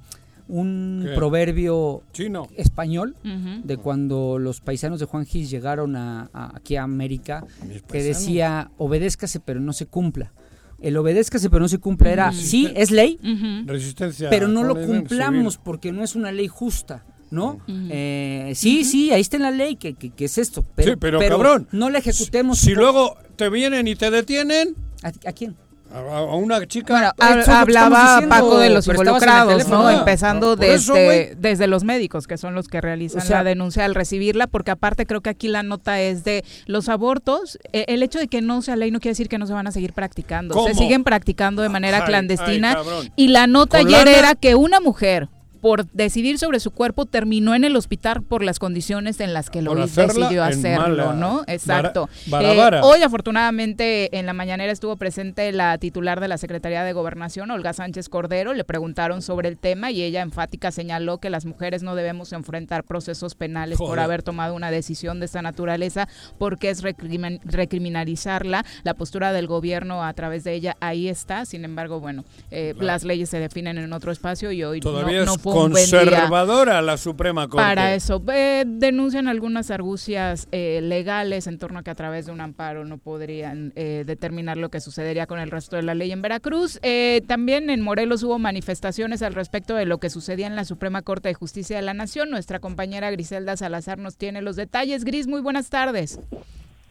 [SPEAKER 4] un proverbio
[SPEAKER 2] Chino.
[SPEAKER 4] español de cuando los paisanos de Juan Gis llegaron a, aquí a América, que decía, obedézcase pero no se cumpla el obedézcase pero no se cumpla era, sí, es ley,
[SPEAKER 2] resistencia,
[SPEAKER 4] pero no lo cumplamos porque no es una ley justa. ¿no? Eh, sí, sí, ahí está en la ley que, que, es esto. Pero,
[SPEAKER 2] sí, pero, cabrón,
[SPEAKER 4] no la ejecutemos.
[SPEAKER 2] Si, luego te vienen y te detienen.
[SPEAKER 4] ¿A, quién?
[SPEAKER 2] A, una chica.
[SPEAKER 1] hablaba Paco de los involucrados, ¿no? Empezando desde, desde los médicos, que son los que realizan la denuncia al recibirla, porque aparte creo que aquí la nota es de los abortos. Eh, el hecho de que no sea ley no quiere decir que no se van a seguir practicando. Se siguen practicando de manera clandestina. y la nota ayer era que una mujer por decidir sobre su cuerpo terminó en el hospital por las condiciones en las que lo decidió hacerlo, ¿no? Exacto. Eh, hoy afortunadamente en la mañanera estuvo presente la titular de la Secretaría de Gobernación, Olga Sánchez Cordero, le preguntaron sobre el tema y ella enfática señaló que las mujeres no debemos enfrentar procesos penales por haber tomado una decisión de esta naturaleza porque es recriminalizarla, la postura del gobierno a través de ella ahí está, sin embargo, bueno, eh, las leyes se definen en otro espacio y hoy
[SPEAKER 2] Todavía no, fue conservadora la Suprema Corte.
[SPEAKER 1] Para eso, eh, denuncian algunas argucias eh, legales en torno a que a través de un amparo no podrían determinar lo que sucedería con el resto de la ley en Veracruz. también en Morelos hubo manifestaciones al respecto de lo que sucedía en la Suprema Corte de Justicia de la Nación. Nuestra compañera Griselda Salazar nos tiene los detalles. Gris, muy buenas tardes.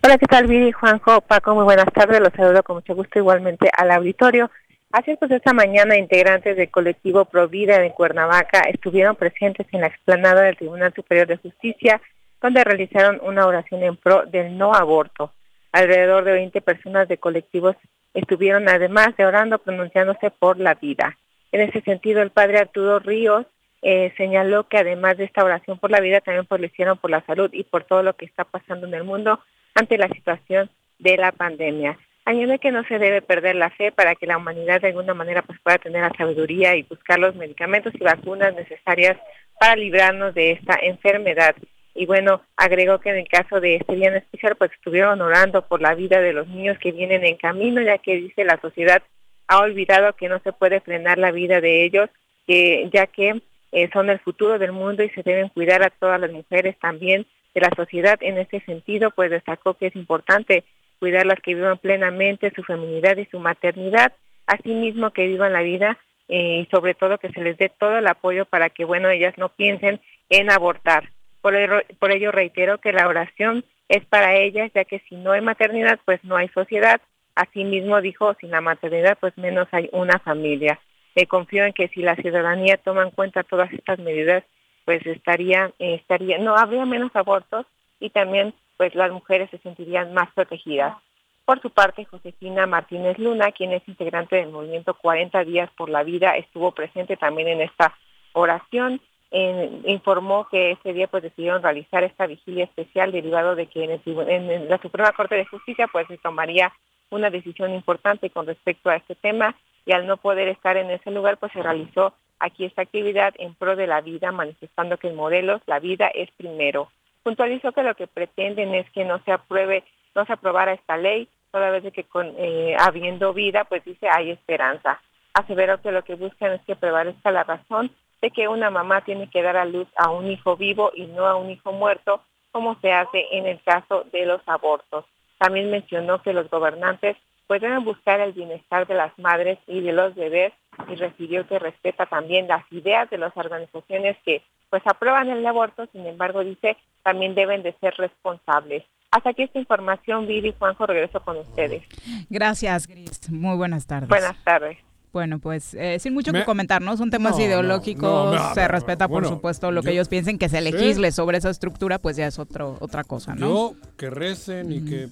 [SPEAKER 6] Hola, ¿qué tal, Viri, Juanjo, Paco? Muy buenas tardes. Los saludo con mucho gusto igualmente al auditorio. Así es, pues esta mañana integrantes del colectivo Provida de Cuernavaca estuvieron presentes en la explanada del Tribunal Superior de Justicia, donde realizaron una oración en pro del no aborto. Alrededor de 20 personas de colectivos estuvieron además de orando pronunciándose por la vida. En ese sentido, el padre Arturo Ríos eh, señaló que además de esta oración por la vida, también pues, lo hicieron por la salud y por todo lo que está pasando en el mundo ante la situación de la pandemia. Añade que no se debe perder la fe para que la humanidad de alguna manera pues pueda tener la sabiduría y buscar los medicamentos y vacunas necesarias para librarnos de esta enfermedad. Y bueno, agregó que en el caso de este día en especial, pues estuvieron orando por la vida de los niños que vienen en camino, ya que dice la sociedad ha olvidado que no se puede frenar la vida de ellos, que, ya que eh, son el futuro del mundo y se deben cuidar a todas las mujeres también de la sociedad. En este sentido, pues destacó que es importante cuidarlas que vivan plenamente su feminidad y su maternidad, asimismo que vivan la vida eh, y sobre todo que se les dé todo el apoyo para que, bueno, ellas no piensen en abortar. Por ello, por ello reitero que la oración es para ellas, ya que si no hay maternidad, pues no hay sociedad. Asimismo dijo, sin la maternidad, pues menos hay una familia. Eh, confío en que si la ciudadanía toma en cuenta todas estas medidas, pues estaría, eh, estaría, no habría menos abortos y también pues las mujeres se sentirían más protegidas. Por su parte, Josefina Martínez Luna, quien es integrante del movimiento 40 días por la vida, estuvo presente también en esta oración. informó que ese día pues decidieron realizar esta vigilia especial derivado de que en, la Suprema Corte de Justicia pues se tomaría una decisión importante con respecto a este tema y al no poder estar en ese lugar pues se realizó aquí esta actividad en pro de la vida manifestando que en Morelos la vida es primero. Puntualizó que lo que pretenden es que no se apruebe, no se aprobara esta ley, toda vez que con, eh, habiendo vida, pues dice hay esperanza. Aseveró que lo que buscan es que prevalezca la razón de que una mamá tiene que dar a luz a un hijo vivo y no a un hijo muerto, como se hace en el caso de los abortos. También mencionó que los gobernantes pueden buscar el bienestar de las madres y de los bebés y refirió que respeta también las ideas de las organizaciones que pues aprueban el aborto, sin embargo dice también deben de ser responsables. Hasta aquí esta información, Vivi Juanjo, regreso con ustedes.
[SPEAKER 1] Gracias, Gris. Muy buenas tardes.
[SPEAKER 6] Buenas tardes.
[SPEAKER 1] Bueno, pues eh, sin mucho que comentar, ¿no? Son temas ideológicos, se respeta por supuesto lo que ellos piensen, que se legisle sobre esa estructura, pues ya es otro, otra cosa, ¿no?
[SPEAKER 2] Yo que recen y que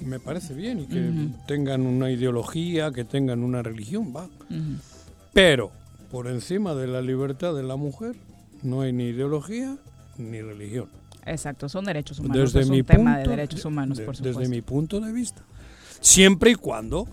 [SPEAKER 2] me parece bien y que tengan una ideología, que tengan una religión, va. Pero por encima de la libertad de la mujer no hay ni ideología ni religión.
[SPEAKER 1] Exacto, son derechos humanos. Desde es un tema de derechos humanos, por supuesto.
[SPEAKER 2] Desde mi punto de vista. Siempre y cuando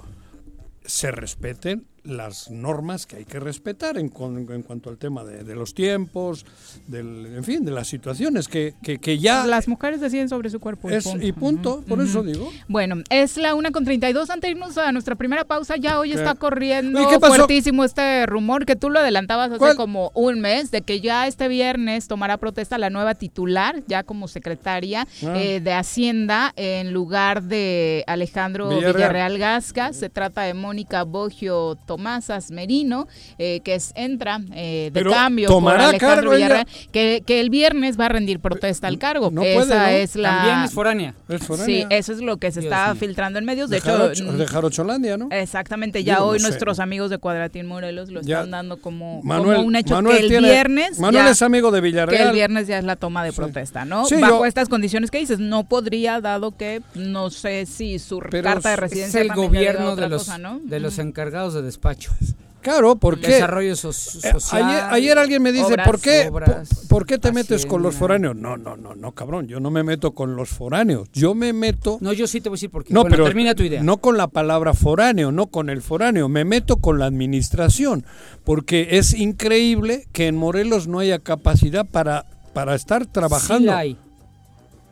[SPEAKER 2] se respeten las normas que hay que respetar en, en cuanto al tema de, los tiempos, del, en fin, de las situaciones que, que, ya...
[SPEAKER 1] Las mujeres deciden sobre su cuerpo.
[SPEAKER 2] y punto, y punto por eso digo.
[SPEAKER 1] Bueno, es la una con 32. Antes de irnos a nuestra primera pausa, ya hoy está corriendo fuertísimo este rumor que tú lo adelantabas hace como un mes, de que ya este viernes tomará protesta la nueva titular, ya como secretaria ah. eh, de Hacienda, en lugar de Alejandro Villarreal, Gasca. Se trata de Mónica Bogio Tomás Merino, eh, que es, entra eh, de cambio por Alejandro Villarreal, que, que, el viernes va a rendir protesta al cargo.
[SPEAKER 4] No Esa es la... También es foránea.
[SPEAKER 1] Sí, eso es lo que se está filtrando en medios. De hecho,
[SPEAKER 2] de Jarocholandia, ¿no?
[SPEAKER 1] Exactamente, ya hoy nuestros amigos de Cuadratín Morelos lo están dando como, un hecho que el viernes...
[SPEAKER 2] Manuel es amigo de Villarreal.
[SPEAKER 1] Que el viernes ya es la toma de protesta, ¿no? Bajo estas condiciones que dices, no podría, dado que no sé si su carta de residencia
[SPEAKER 4] es el gobierno de los, de los encargados de despacho
[SPEAKER 2] Claro, ¿por qué?
[SPEAKER 4] Desarrollo so-
[SPEAKER 2] Eh,
[SPEAKER 4] social.
[SPEAKER 2] ayer, ayer alguien me dice,
[SPEAKER 1] obras,
[SPEAKER 2] ¿por qué,
[SPEAKER 4] obras,
[SPEAKER 2] por, por qué te metes con los foráneos? No, no, no, no, cabrón, yo no me meto con los foráneos. Yo me meto
[SPEAKER 4] No, yo sí te voy a decir por qué.
[SPEAKER 2] No,
[SPEAKER 4] Bueno,
[SPEAKER 2] pero
[SPEAKER 4] termina tu idea.
[SPEAKER 2] no con la palabra foráneo, no con el foráneo, me meto con la administración, porque es increíble que en Morelos no haya capacidad para, para estar trabajando.
[SPEAKER 4] Sí la hay.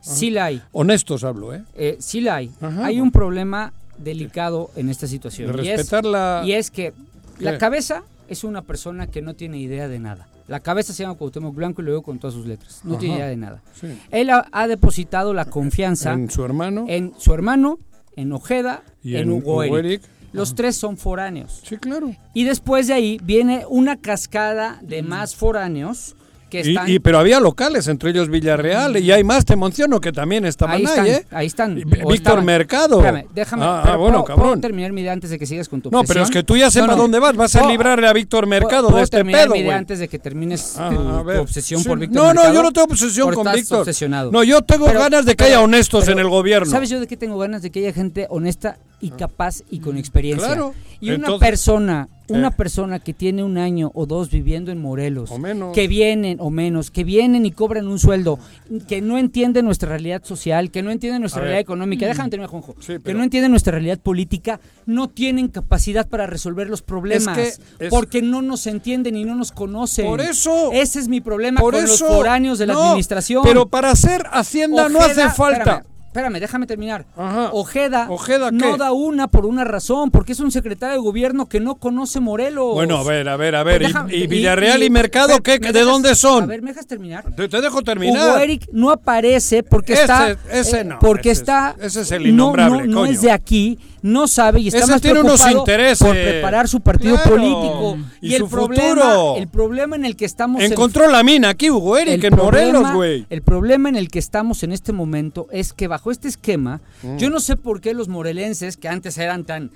[SPEAKER 4] Sí la hay.
[SPEAKER 2] Honestos hablo, ¿eh?
[SPEAKER 4] Eh, sí la hay.
[SPEAKER 2] Ajá.
[SPEAKER 4] Hay un problema delicado en esta situación. Y es-
[SPEAKER 2] la...
[SPEAKER 4] Y es que la cabeza es una persona que no tiene idea de nada. La cabeza se llama Cuauhtémoc Blanco y luego con todas sus letras. No tiene idea de nada.
[SPEAKER 2] Sí.
[SPEAKER 4] Él ha, ha depositado la confianza
[SPEAKER 2] En su hermano
[SPEAKER 4] en su hermano, en Ojeda,
[SPEAKER 2] y
[SPEAKER 4] en, Hugo Eric.
[SPEAKER 2] Eric.
[SPEAKER 4] Los tres son foráneos.
[SPEAKER 2] Sí, claro.
[SPEAKER 4] Y después de ahí viene una cascada de más foráneos que
[SPEAKER 2] Y,
[SPEAKER 4] están...
[SPEAKER 2] y- pero había locales, entre ellos Villarreal, y hay más, te menciono, que también estaban
[SPEAKER 4] ahí
[SPEAKER 2] ahí,
[SPEAKER 4] están,
[SPEAKER 2] ¿eh?
[SPEAKER 4] ahí están.
[SPEAKER 2] Y Víctor
[SPEAKER 4] estaban.
[SPEAKER 2] Mercado.
[SPEAKER 4] Espérame, déjame.
[SPEAKER 2] Ah,
[SPEAKER 4] pero
[SPEAKER 2] ah, bueno,
[SPEAKER 4] ¿puedo-
[SPEAKER 2] cabrón.
[SPEAKER 4] ¿puedo terminar mi idea antes de que sigas con tu
[SPEAKER 2] No, pero es que tú ya sepas
[SPEAKER 4] No, no.
[SPEAKER 2] dónde vas. Vas a
[SPEAKER 4] ¿Puedo-
[SPEAKER 2] librarle a Víctor Mercado
[SPEAKER 4] ¿Puedo
[SPEAKER 2] de este
[SPEAKER 4] terminar
[SPEAKER 2] pedo,
[SPEAKER 4] mi idea antes de que termines
[SPEAKER 2] Ah,
[SPEAKER 4] tu, tu obsesión
[SPEAKER 2] Sí,
[SPEAKER 4] por Víctor
[SPEAKER 2] No, no,
[SPEAKER 4] Mercado?
[SPEAKER 2] yo no tengo obsesión con Víctor. No, yo tengo
[SPEAKER 4] Pero-
[SPEAKER 2] ganas de que
[SPEAKER 4] pero-
[SPEAKER 2] haya honestos en el gobierno.
[SPEAKER 4] ¿Sabes yo de qué tengo ganas? De que haya gente honesta y capaz y con experiencia.
[SPEAKER 2] Claro.
[SPEAKER 4] Y una
[SPEAKER 2] Entonces-
[SPEAKER 4] persona, una
[SPEAKER 2] Eh.
[SPEAKER 4] persona que tiene un año o dos viviendo en Morelos,
[SPEAKER 2] O menos.
[SPEAKER 4] que vienen o menos, que vienen y cobran un sueldo, que no entienden nuestra realidad social, que no entienden nuestra
[SPEAKER 2] A ver.
[SPEAKER 4] realidad económica, déjame terminar, Juanjo,
[SPEAKER 2] Sí,
[SPEAKER 4] que no entienden nuestra realidad política, no tienen capacidad para resolver los problemas,
[SPEAKER 2] Es que es-
[SPEAKER 4] porque no nos entienden y no nos conocen.
[SPEAKER 2] Por eso.
[SPEAKER 4] Ese es mi problema
[SPEAKER 2] Por
[SPEAKER 4] con
[SPEAKER 2] eso.
[SPEAKER 4] los foráneos de la
[SPEAKER 2] No,
[SPEAKER 4] administración.
[SPEAKER 2] Pero para hacer Hacienda no hace falta.
[SPEAKER 4] Espérame, espérame, déjame terminar.
[SPEAKER 2] Ajá.
[SPEAKER 4] Ojeda,
[SPEAKER 2] ¿Ojeda
[SPEAKER 4] no da una por una razón, porque es un secretario de gobierno que no conoce Morelos.
[SPEAKER 2] Bueno, a ver, a ver, a ver.
[SPEAKER 4] Pues
[SPEAKER 2] ¿Y-
[SPEAKER 4] déjame-
[SPEAKER 2] ¿Y, Villarreal y, Mercado qué?
[SPEAKER 4] ¿me
[SPEAKER 2] ¿De
[SPEAKER 4] dejas-
[SPEAKER 2] dónde
[SPEAKER 4] A
[SPEAKER 2] son?
[SPEAKER 4] ver, ¿me dejas terminar?
[SPEAKER 2] Te, te dejo terminar.
[SPEAKER 4] Hugo Eric no aparece porque
[SPEAKER 2] Ese-
[SPEAKER 4] está
[SPEAKER 2] ese
[SPEAKER 4] eh,
[SPEAKER 2] no,
[SPEAKER 4] porque
[SPEAKER 2] ese
[SPEAKER 4] está
[SPEAKER 2] ese es el
[SPEAKER 4] no-
[SPEAKER 2] innombrable,
[SPEAKER 4] no, no
[SPEAKER 2] coño.
[SPEAKER 4] es de aquí no sabe y está
[SPEAKER 2] Ese
[SPEAKER 4] más
[SPEAKER 2] tiene unos
[SPEAKER 4] preocupado
[SPEAKER 2] intereses.
[SPEAKER 4] por preparar su partido
[SPEAKER 2] Claro,
[SPEAKER 4] político
[SPEAKER 2] y
[SPEAKER 4] el
[SPEAKER 2] su
[SPEAKER 4] problema
[SPEAKER 2] futuro.
[SPEAKER 4] el problema en el que estamos en-
[SPEAKER 2] Encontró la mina aquí, Hugo Eric,
[SPEAKER 4] el
[SPEAKER 2] en Morelos,
[SPEAKER 4] problema-
[SPEAKER 2] güey.
[SPEAKER 4] El problema en el que estamos en este momento es que bajo este esquema,
[SPEAKER 2] Mm.
[SPEAKER 4] yo no sé por qué los morelenses, que antes eran tan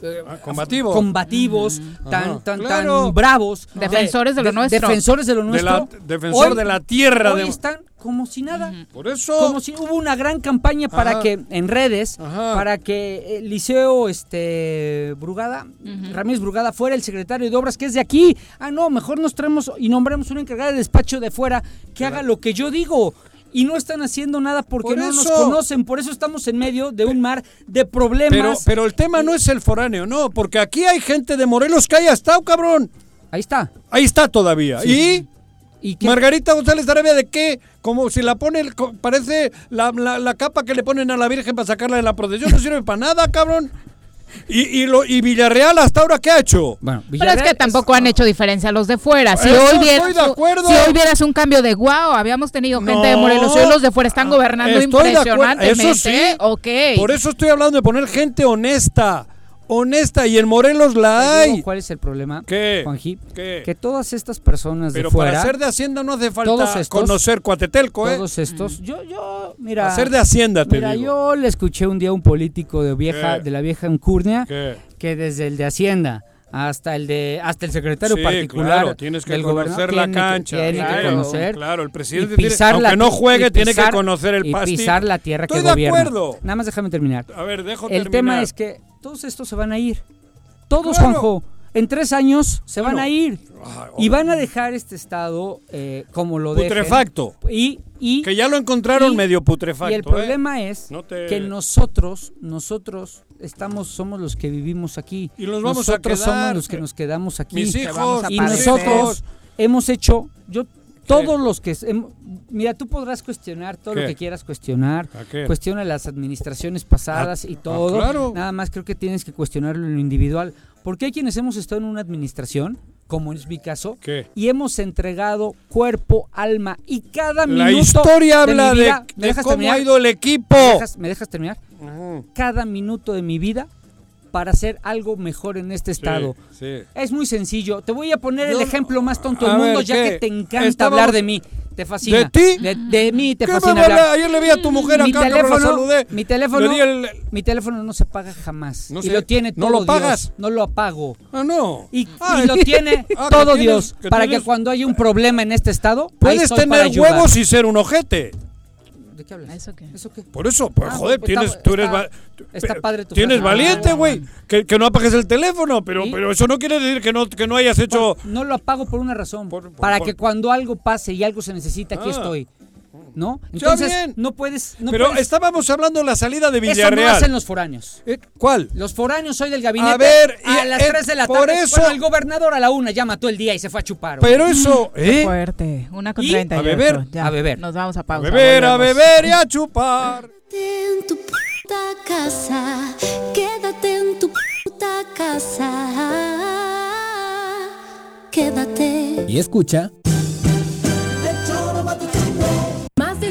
[SPEAKER 4] eh,
[SPEAKER 2] Ah, combativos.
[SPEAKER 4] combativos, tan,
[SPEAKER 2] Ajá,
[SPEAKER 4] tan,
[SPEAKER 2] claro.
[SPEAKER 4] tan bravos,
[SPEAKER 1] Defensores de lo nuestro.
[SPEAKER 4] defensores de lo
[SPEAKER 2] De
[SPEAKER 4] nuestro,
[SPEAKER 2] la- defensor
[SPEAKER 4] hoy-
[SPEAKER 2] de la tierra.
[SPEAKER 4] hoy
[SPEAKER 2] de-
[SPEAKER 4] están como si nada.
[SPEAKER 2] Por eso.
[SPEAKER 4] Como si hubo una gran campaña para
[SPEAKER 2] Ajá.
[SPEAKER 4] que en redes,
[SPEAKER 2] Ajá.
[SPEAKER 4] para que el Liceo este Brugada, Ramírez Brugada fuera el secretario de obras que es de aquí. Ah, no, mejor nos traemos y nombremos una encargada de despacho de fuera que haga lo que yo digo. Y no están haciendo nada porque
[SPEAKER 2] Por
[SPEAKER 4] no nos conocen, por eso estamos en medio de un mar de
[SPEAKER 2] Pero,
[SPEAKER 4] problemas.
[SPEAKER 2] pero el tema no es el foráneo, no, porque aquí hay gente de Morelos que haya estado, cabrón.
[SPEAKER 4] Ahí está.
[SPEAKER 2] Ahí está todavía.
[SPEAKER 4] Sí.
[SPEAKER 2] ¿Y
[SPEAKER 4] ¿Y qué?
[SPEAKER 2] Margarita González Arabia de qué? Como si la pone, el- parece la, la- la capa que le ponen a la Virgen para sacarla de la procesión, no sirve para nada, cabrón. Y, y, lo, y Villarreal hasta ahora, ¿qué ha hecho?
[SPEAKER 4] Bueno,
[SPEAKER 1] Pero es que
[SPEAKER 4] Villarreal
[SPEAKER 1] tampoco han hecho diferencia los de fuera. Si hoy,
[SPEAKER 2] estoy
[SPEAKER 1] vieras,
[SPEAKER 2] de acuerdo.
[SPEAKER 1] si hoy vieras un cambio de guau, habíamos tenido gente de. Morelos y hoy los de fuera están gobernando
[SPEAKER 2] Estoy de acuerdo.
[SPEAKER 1] impresionantemente.
[SPEAKER 2] Eso sí.
[SPEAKER 1] Ok.
[SPEAKER 2] Por eso estoy hablando de poner gente honesta. Honesta, y en Morelos la
[SPEAKER 4] ¿Te digo
[SPEAKER 2] hay.
[SPEAKER 4] ¿Cuál es el problema,
[SPEAKER 2] ¿Qué?
[SPEAKER 4] Juanji?
[SPEAKER 2] ¿Qué?
[SPEAKER 4] Que todas estas personas
[SPEAKER 2] Pero
[SPEAKER 4] de fuera,
[SPEAKER 2] para ser de Hacienda no hace falta
[SPEAKER 4] todos estos-
[SPEAKER 2] conocer Cuatetelco, ¿eh?
[SPEAKER 4] todos estos, yo, yo, mira,
[SPEAKER 2] Hacer de Hacienda, te
[SPEAKER 4] Mira,
[SPEAKER 2] digo.
[SPEAKER 4] yo le escuché un día a un político de vieja,
[SPEAKER 2] ¿Qué?
[SPEAKER 4] de la vieja Encurnia,
[SPEAKER 2] ¿Qué?
[SPEAKER 4] que desde el de Hacienda hasta el de hasta el secretario
[SPEAKER 2] Sí,
[SPEAKER 4] particular
[SPEAKER 2] claro, tienes que
[SPEAKER 4] del
[SPEAKER 2] conocer la
[SPEAKER 4] tiene que-
[SPEAKER 2] cancha.
[SPEAKER 4] tiene que
[SPEAKER 2] claro,
[SPEAKER 4] conocer
[SPEAKER 2] Claro, el
[SPEAKER 4] y
[SPEAKER 2] presidente tiene,
[SPEAKER 4] pisar
[SPEAKER 2] aunque
[SPEAKER 4] la
[SPEAKER 2] no
[SPEAKER 4] ti-
[SPEAKER 2] juegue,
[SPEAKER 4] y
[SPEAKER 2] tiene que
[SPEAKER 4] pisar-
[SPEAKER 2] conocer el
[SPEAKER 4] y
[SPEAKER 2] pastel.
[SPEAKER 4] pisar la tierra
[SPEAKER 2] Estoy
[SPEAKER 4] que
[SPEAKER 2] de
[SPEAKER 4] gobierna.
[SPEAKER 2] acuerdo.
[SPEAKER 4] Nada más déjame terminar.
[SPEAKER 2] A ver, dejo
[SPEAKER 4] El
[SPEAKER 2] terminar.
[SPEAKER 4] tema es que todos estos se van a ir. Todos. Juanjo. En tres años se van
[SPEAKER 2] Bueno.
[SPEAKER 4] a ir.
[SPEAKER 2] Ah,
[SPEAKER 4] Y van a dejar este estado eh, como lo dejen.
[SPEAKER 2] Putrefacto.
[SPEAKER 4] Y, y
[SPEAKER 2] Que ya lo encontraron
[SPEAKER 4] y-
[SPEAKER 2] medio putrefacto.
[SPEAKER 4] Y el
[SPEAKER 2] ¿eh?
[SPEAKER 4] problema es
[SPEAKER 2] No te-
[SPEAKER 4] que nosotros, nosotros estamos, somos los que vivimos aquí.
[SPEAKER 2] Y nos vamos a
[SPEAKER 4] nosotros
[SPEAKER 2] quedar.
[SPEAKER 4] somos los que nos quedamos aquí.
[SPEAKER 2] Mis hijos,
[SPEAKER 1] vamos a
[SPEAKER 4] y nosotros hemos hecho, yo todos los que mira, tú podrás cuestionar todo
[SPEAKER 2] ¿Qué?
[SPEAKER 4] lo que quieras cuestionar.
[SPEAKER 2] ¿A?
[SPEAKER 4] Cuestiona las administraciones pasadas y todo.
[SPEAKER 2] claro.
[SPEAKER 4] Nada más creo que tienes que cuestionarlo en lo individual. Porque hay quienes hemos estado en una administración, como es mi caso,
[SPEAKER 2] ¿Qué?
[SPEAKER 4] y hemos entregado cuerpo, alma y cada
[SPEAKER 2] La
[SPEAKER 4] minuto
[SPEAKER 2] historia
[SPEAKER 4] de mi
[SPEAKER 2] habla de,
[SPEAKER 4] vida- ¿Me
[SPEAKER 2] de
[SPEAKER 4] dejas
[SPEAKER 2] cómo
[SPEAKER 4] terminar?
[SPEAKER 2] ha ido el equipo.
[SPEAKER 4] ¿Me dejas, me dejas terminar? Cada minuto de mi vida para hacer algo mejor en este estado.
[SPEAKER 2] Sí, sí.
[SPEAKER 4] Es muy sencillo. Te voy a poner el ejemplo más tonto del mundo,
[SPEAKER 2] ver,
[SPEAKER 4] ya
[SPEAKER 2] ¿qué?
[SPEAKER 4] que te encanta hablar de mí. Te fascina.
[SPEAKER 2] ¿De ti?
[SPEAKER 4] De, de mí te
[SPEAKER 2] ¿Qué me
[SPEAKER 4] fascina
[SPEAKER 2] hablar. Ayer le vi a tu mujer
[SPEAKER 4] mi
[SPEAKER 2] acá, cabrón, la
[SPEAKER 4] teléfono,
[SPEAKER 2] saludé.
[SPEAKER 4] mi teléfono,
[SPEAKER 2] Le di el-
[SPEAKER 4] mi teléfono no se paga jamás.
[SPEAKER 2] No
[SPEAKER 4] y lo tiene
[SPEAKER 2] ¿no
[SPEAKER 4] todo
[SPEAKER 2] lo
[SPEAKER 4] Dios.
[SPEAKER 2] pagas?
[SPEAKER 4] No lo apago.
[SPEAKER 2] Ah, no.
[SPEAKER 4] Y,
[SPEAKER 2] Ah,
[SPEAKER 4] y lo tiene
[SPEAKER 2] ah,
[SPEAKER 4] todo Dios
[SPEAKER 2] que
[SPEAKER 4] para
[SPEAKER 2] tienes-
[SPEAKER 4] que cuando haya un problema en este estado ahí
[SPEAKER 2] Puedes
[SPEAKER 4] estoy
[SPEAKER 2] tener huevos y ser un ojete.
[SPEAKER 4] ¿De qué hablas?
[SPEAKER 1] ¿Eso qué?
[SPEAKER 4] ¿Eso qué?
[SPEAKER 2] Por eso, pues,
[SPEAKER 4] Ah,
[SPEAKER 2] joder,
[SPEAKER 4] pues,
[SPEAKER 2] tienes,
[SPEAKER 4] está-
[SPEAKER 2] tú eres,
[SPEAKER 4] está- padre tu
[SPEAKER 2] tienes
[SPEAKER 4] frase.
[SPEAKER 2] valiente, güey, que, que no apagues el teléfono, pero,
[SPEAKER 4] ¿Sí?
[SPEAKER 2] pero eso no quiere decir que no, que no hayas hecho...
[SPEAKER 4] No lo apago por una razón.
[SPEAKER 2] Por- por-
[SPEAKER 4] para
[SPEAKER 2] por-
[SPEAKER 4] que cuando algo pase y algo se necesita, aquí
[SPEAKER 2] Ah.
[SPEAKER 4] estoy. ¿No? Entonces,
[SPEAKER 2] bien.
[SPEAKER 4] no puedes. No
[SPEAKER 2] pero
[SPEAKER 4] puedes-
[SPEAKER 2] estábamos hablando de la salida de
[SPEAKER 4] Eso no
[SPEAKER 2] Villarreal.
[SPEAKER 4] hacen los foráneos.
[SPEAKER 2] Eh, ¿Cuál?
[SPEAKER 4] Los foráneos soy del gabinete.
[SPEAKER 2] A ver,
[SPEAKER 4] a
[SPEAKER 2] y-
[SPEAKER 4] las
[SPEAKER 2] eh,
[SPEAKER 4] 3 de la
[SPEAKER 2] por
[SPEAKER 4] tarde.
[SPEAKER 2] eso-
[SPEAKER 4] Bueno, el gobernador a la una ya mató el día y se fue a chupar.
[SPEAKER 2] Pero eso,
[SPEAKER 1] Qué
[SPEAKER 2] ¿eh?
[SPEAKER 1] fuerte. Una con
[SPEAKER 4] ¿Y?
[SPEAKER 1] 38.
[SPEAKER 2] A beber.
[SPEAKER 1] Ya,
[SPEAKER 4] A beber.
[SPEAKER 1] Nos vamos a
[SPEAKER 2] A
[SPEAKER 1] pausa.
[SPEAKER 2] beber, a beber y a chupar.
[SPEAKER 7] en tu puta casa, quédate en tu puta casa, quédate.
[SPEAKER 8] Y escucha.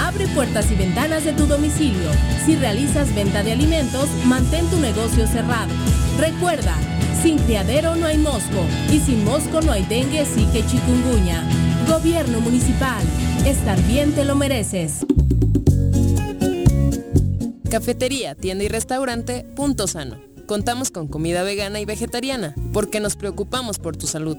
[SPEAKER 9] Abre puertas y ventanas de tu domicilio. Si realizas venta de alimentos, mantén tu negocio cerrado. Recuerda, sin criadero no hay mosco y sin mosco no hay dengue, zika y chikungunya. Gobierno municipal, estar bien te lo mereces.
[SPEAKER 10] Cafetería, tienda y restaurante Punto Sano. Contamos con comida vegana y vegetariana porque nos preocupamos por tu salud.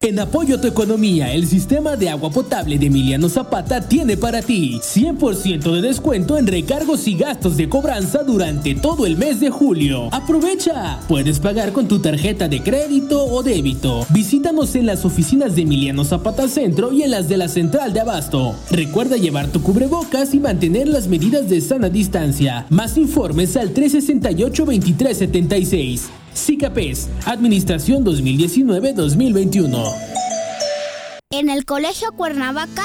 [SPEAKER 8] En apoyo a tu economía, el sistema de agua potable de Emiliano Zapata tiene para ti 100% de descuento en recargos y gastos de cobranza durante todo el mes de julio. ¡Aprovecha! Puedes pagar con tu tarjeta de crédito o débito. Visítanos en las oficinas de Emiliano Zapata Centro y en las de la Central de Abasto. Recuerda llevar tu cubrebocas y mantener las medidas de sana distancia. Más informes al 368-2376. SICAPES, Administración 2019-2021.
[SPEAKER 7] En el Colegio Cuernavaca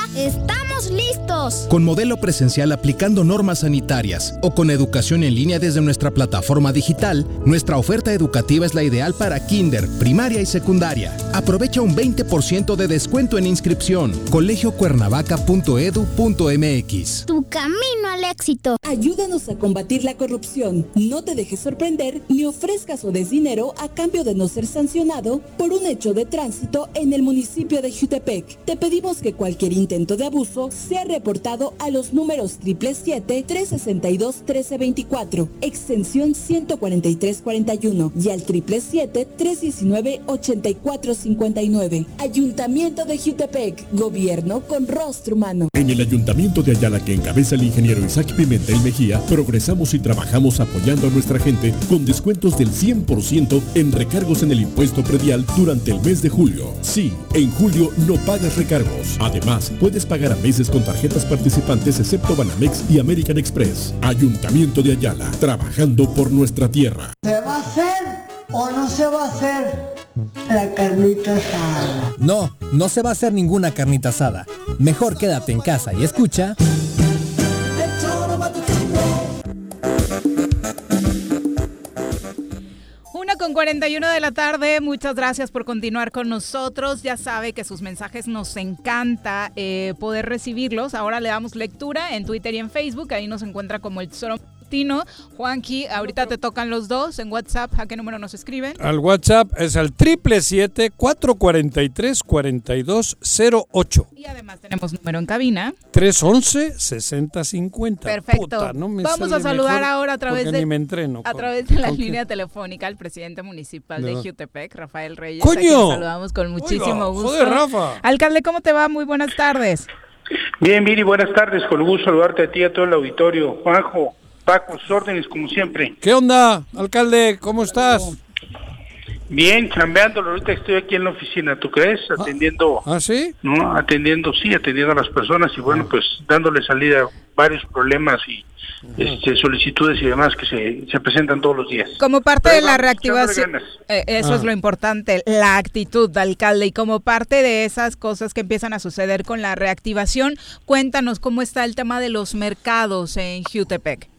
[SPEAKER 7] estamos listos.
[SPEAKER 11] Con modelo presencial aplicando normas sanitarias o con educación en línea desde nuestra plataforma digital, nuestra oferta educativa es la ideal para kinder, primaria y secundaria. Aprovecha un 20% de descuento en inscripción. colegiocuernavaca.edu.mx.
[SPEAKER 7] Tu camino al éxito.
[SPEAKER 12] Ayúdanos a combatir la corrupción. No te dejes sorprender ni ofrezcas o des dinero a cambio de no ser sancionado por un hecho de tránsito en el municipio de Jutepec. Te pedimos que cualquier intento de abuso sea reportado a los números 777-362-1324, extensión 14341 y al 777-319-8459. Ayuntamiento de Jutepec, gobierno con rostro humano.
[SPEAKER 13] En el Ayuntamiento de Ayala que encabeza el ingeniero Isaac Pimentel Mejía, progresamos y trabajamos apoyando a nuestra gente con descuentos del 100% en recargos en el impuesto predial durante el mes de julio. Sí, en julio no pagas recargos. Además, puedes pagar a meses con tarjetas participantes excepto Banamex y American Express. Ayuntamiento de Ayala, trabajando por nuestra tierra.
[SPEAKER 14] ¿Se va a hacer o no se va a hacer la carnita asada?
[SPEAKER 8] No, no se va a hacer ninguna carnita asada. Mejor quédate en casa y escucha.
[SPEAKER 1] 41 de la tarde, muchas gracias por continuar con nosotros. Ya sabe que sus mensajes nos encanta eh, poder recibirlos. Ahora le damos lectura en Twitter y en Facebook. Ahí nos encuentra como el Tesoro Juanqui, ahorita te tocan los dos en WhatsApp. ¿A qué número nos escriben?
[SPEAKER 2] Al WhatsApp es al 777-443-4208.
[SPEAKER 1] Y además tenemos número en cabina.
[SPEAKER 2] 311-6050.
[SPEAKER 1] Perfecto.
[SPEAKER 2] Puta, no me
[SPEAKER 1] Vamos a saludar
[SPEAKER 2] mejor
[SPEAKER 1] ahora a través de
[SPEAKER 2] ni me entreno.
[SPEAKER 1] a través de la línea telefónica al presidente municipal
[SPEAKER 2] ¿De
[SPEAKER 1] de? Jutepec, Rafael Reyes.
[SPEAKER 2] ¡Coño!
[SPEAKER 1] saludamos con muchísimo
[SPEAKER 2] Oiga,
[SPEAKER 1] gusto.
[SPEAKER 2] joder, Rafa.
[SPEAKER 1] Alcalde, ¿cómo te va? Muy buenas tardes.
[SPEAKER 15] Bien, Viri, buenas tardes. Con gusto saludarte a ti y a todo el auditorio. Juanjo, Paco, sus órdenes como siempre.
[SPEAKER 2] ¿Qué onda, alcalde? ¿Cómo estás?
[SPEAKER 15] Bien, chambeándolo. Ahorita estoy aquí en la oficina, ¿tú crees? Atendiendo.
[SPEAKER 2] ¿Ah, sí?
[SPEAKER 15] ¿No? Atendiendo, sí, atendiendo a las personas y bueno, pues dándole salida a varios problemas y este, solicitudes y demás que se, se presentan todos los días.
[SPEAKER 1] Como parte
[SPEAKER 15] Pero
[SPEAKER 1] de la reactivación, eh, eso
[SPEAKER 15] Ah.
[SPEAKER 1] es lo importante, la actitud de alcalde y como parte de esas cosas que empiezan a suceder con la reactivación, cuéntanos cómo está el tema de los mercados en Jutepec.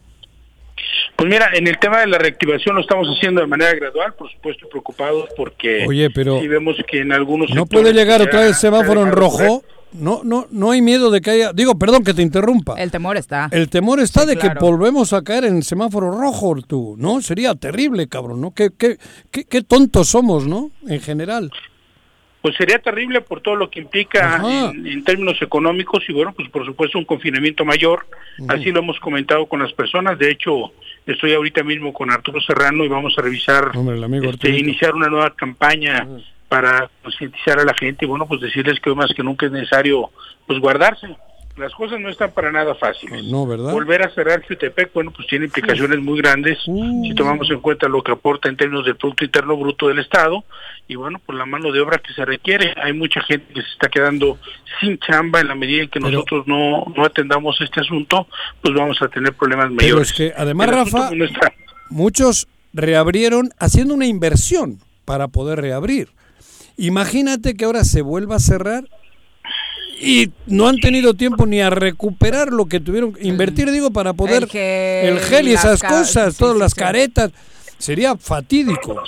[SPEAKER 15] Pues mira, en el tema de la reactivación lo estamos haciendo de manera gradual, por supuesto preocupados porque
[SPEAKER 2] Oye, pero
[SPEAKER 15] vemos que en algunos
[SPEAKER 2] ¿No puede llegar otra vez semáforo en
[SPEAKER 15] correr.
[SPEAKER 2] rojo? No, no, no hay miedo de que haya. Digo, perdón que te interrumpa.
[SPEAKER 1] El temor está.
[SPEAKER 2] El temor está
[SPEAKER 1] Sí,
[SPEAKER 2] de
[SPEAKER 1] claro.
[SPEAKER 2] que volvemos a caer en semáforo rojo, tú, ¿no? Sería terrible, cabrón, ¿no? Qué, qué, qué, qué tontos somos, ¿no? En general.
[SPEAKER 15] Pues sería terrible por todo lo que implica en, en términos económicos y bueno, pues por supuesto un confinamiento mayor. Así lo hemos comentado con las personas. De hecho, estoy ahorita mismo con Arturo Serrano y vamos a revisar,
[SPEAKER 2] Hombre, el amigo
[SPEAKER 15] este, iniciar una nueva campaña para concientizar a la gente y bueno, pues decirles que hoy más que nunca es necesario pues guardarse. Las cosas no están para nada fáciles.
[SPEAKER 2] No, ¿verdad?
[SPEAKER 15] Volver a cerrar Jutepec, bueno, pues tiene implicaciones muy grandes si tomamos en cuenta lo que aporta en términos del Producto Interno Bruto del Estado y bueno, por la mano de obra que se requiere. Hay mucha gente que se está quedando sin chamba en la medida en que nosotros no, no atendamos este asunto, pues vamos a tener problemas
[SPEAKER 2] Pero
[SPEAKER 15] mayores.
[SPEAKER 2] es que, además, Rafa, muchos reabrieron haciendo una inversión para poder reabrir. Imagínate que ahora se vuelva a cerrar y no han tenido tiempo ni a recuperar lo que tuvieron que invertir, digo, para poder
[SPEAKER 1] El gel,
[SPEAKER 2] el gel y esas cosas,
[SPEAKER 1] sí,
[SPEAKER 2] todas
[SPEAKER 1] sí,
[SPEAKER 2] las
[SPEAKER 1] sí.
[SPEAKER 2] caretas. Sería fatídico.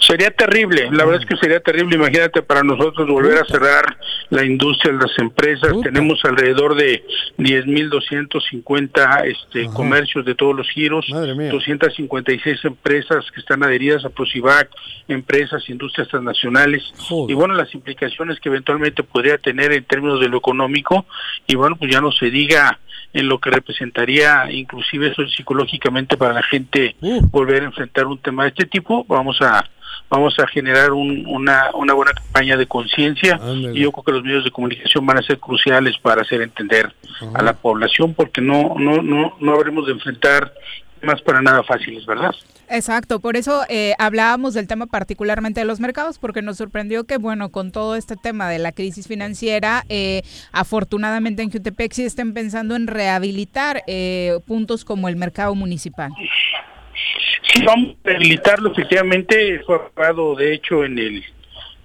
[SPEAKER 15] Sería terrible, la verdad es que sería terrible, imagínate para nosotros volver a cerrar la industria, las empresas, tenemos alrededor de 10.250 este, comercios de todos los giros, 256 empresas que están adheridas a Procivac, empresas, industrias transnacionales, y bueno, las implicaciones que eventualmente podría tener en términos de lo económico, y bueno, pues ya no se diga en lo que representaría inclusive eso psicológicamente para la gente volver a enfrentar un tema de este tipo, vamos a vamos a generar un- una, una buena campaña de conciencia y yo creo que los medios de comunicación van a ser cruciales para hacer entender a la población porque no no no no habremos de enfrentar temas para nada fáciles, ¿verdad?
[SPEAKER 1] Exacto, por eso eh, hablábamos del tema particularmente de los mercados, porque nos sorprendió que, bueno, con todo este tema de la crisis financiera, eh, afortunadamente en Jutepec sí estén pensando en rehabilitar eh, puntos como el mercado municipal.
[SPEAKER 15] Sí, vamos a rehabilitarlo, efectivamente, fue aprobado de hecho en el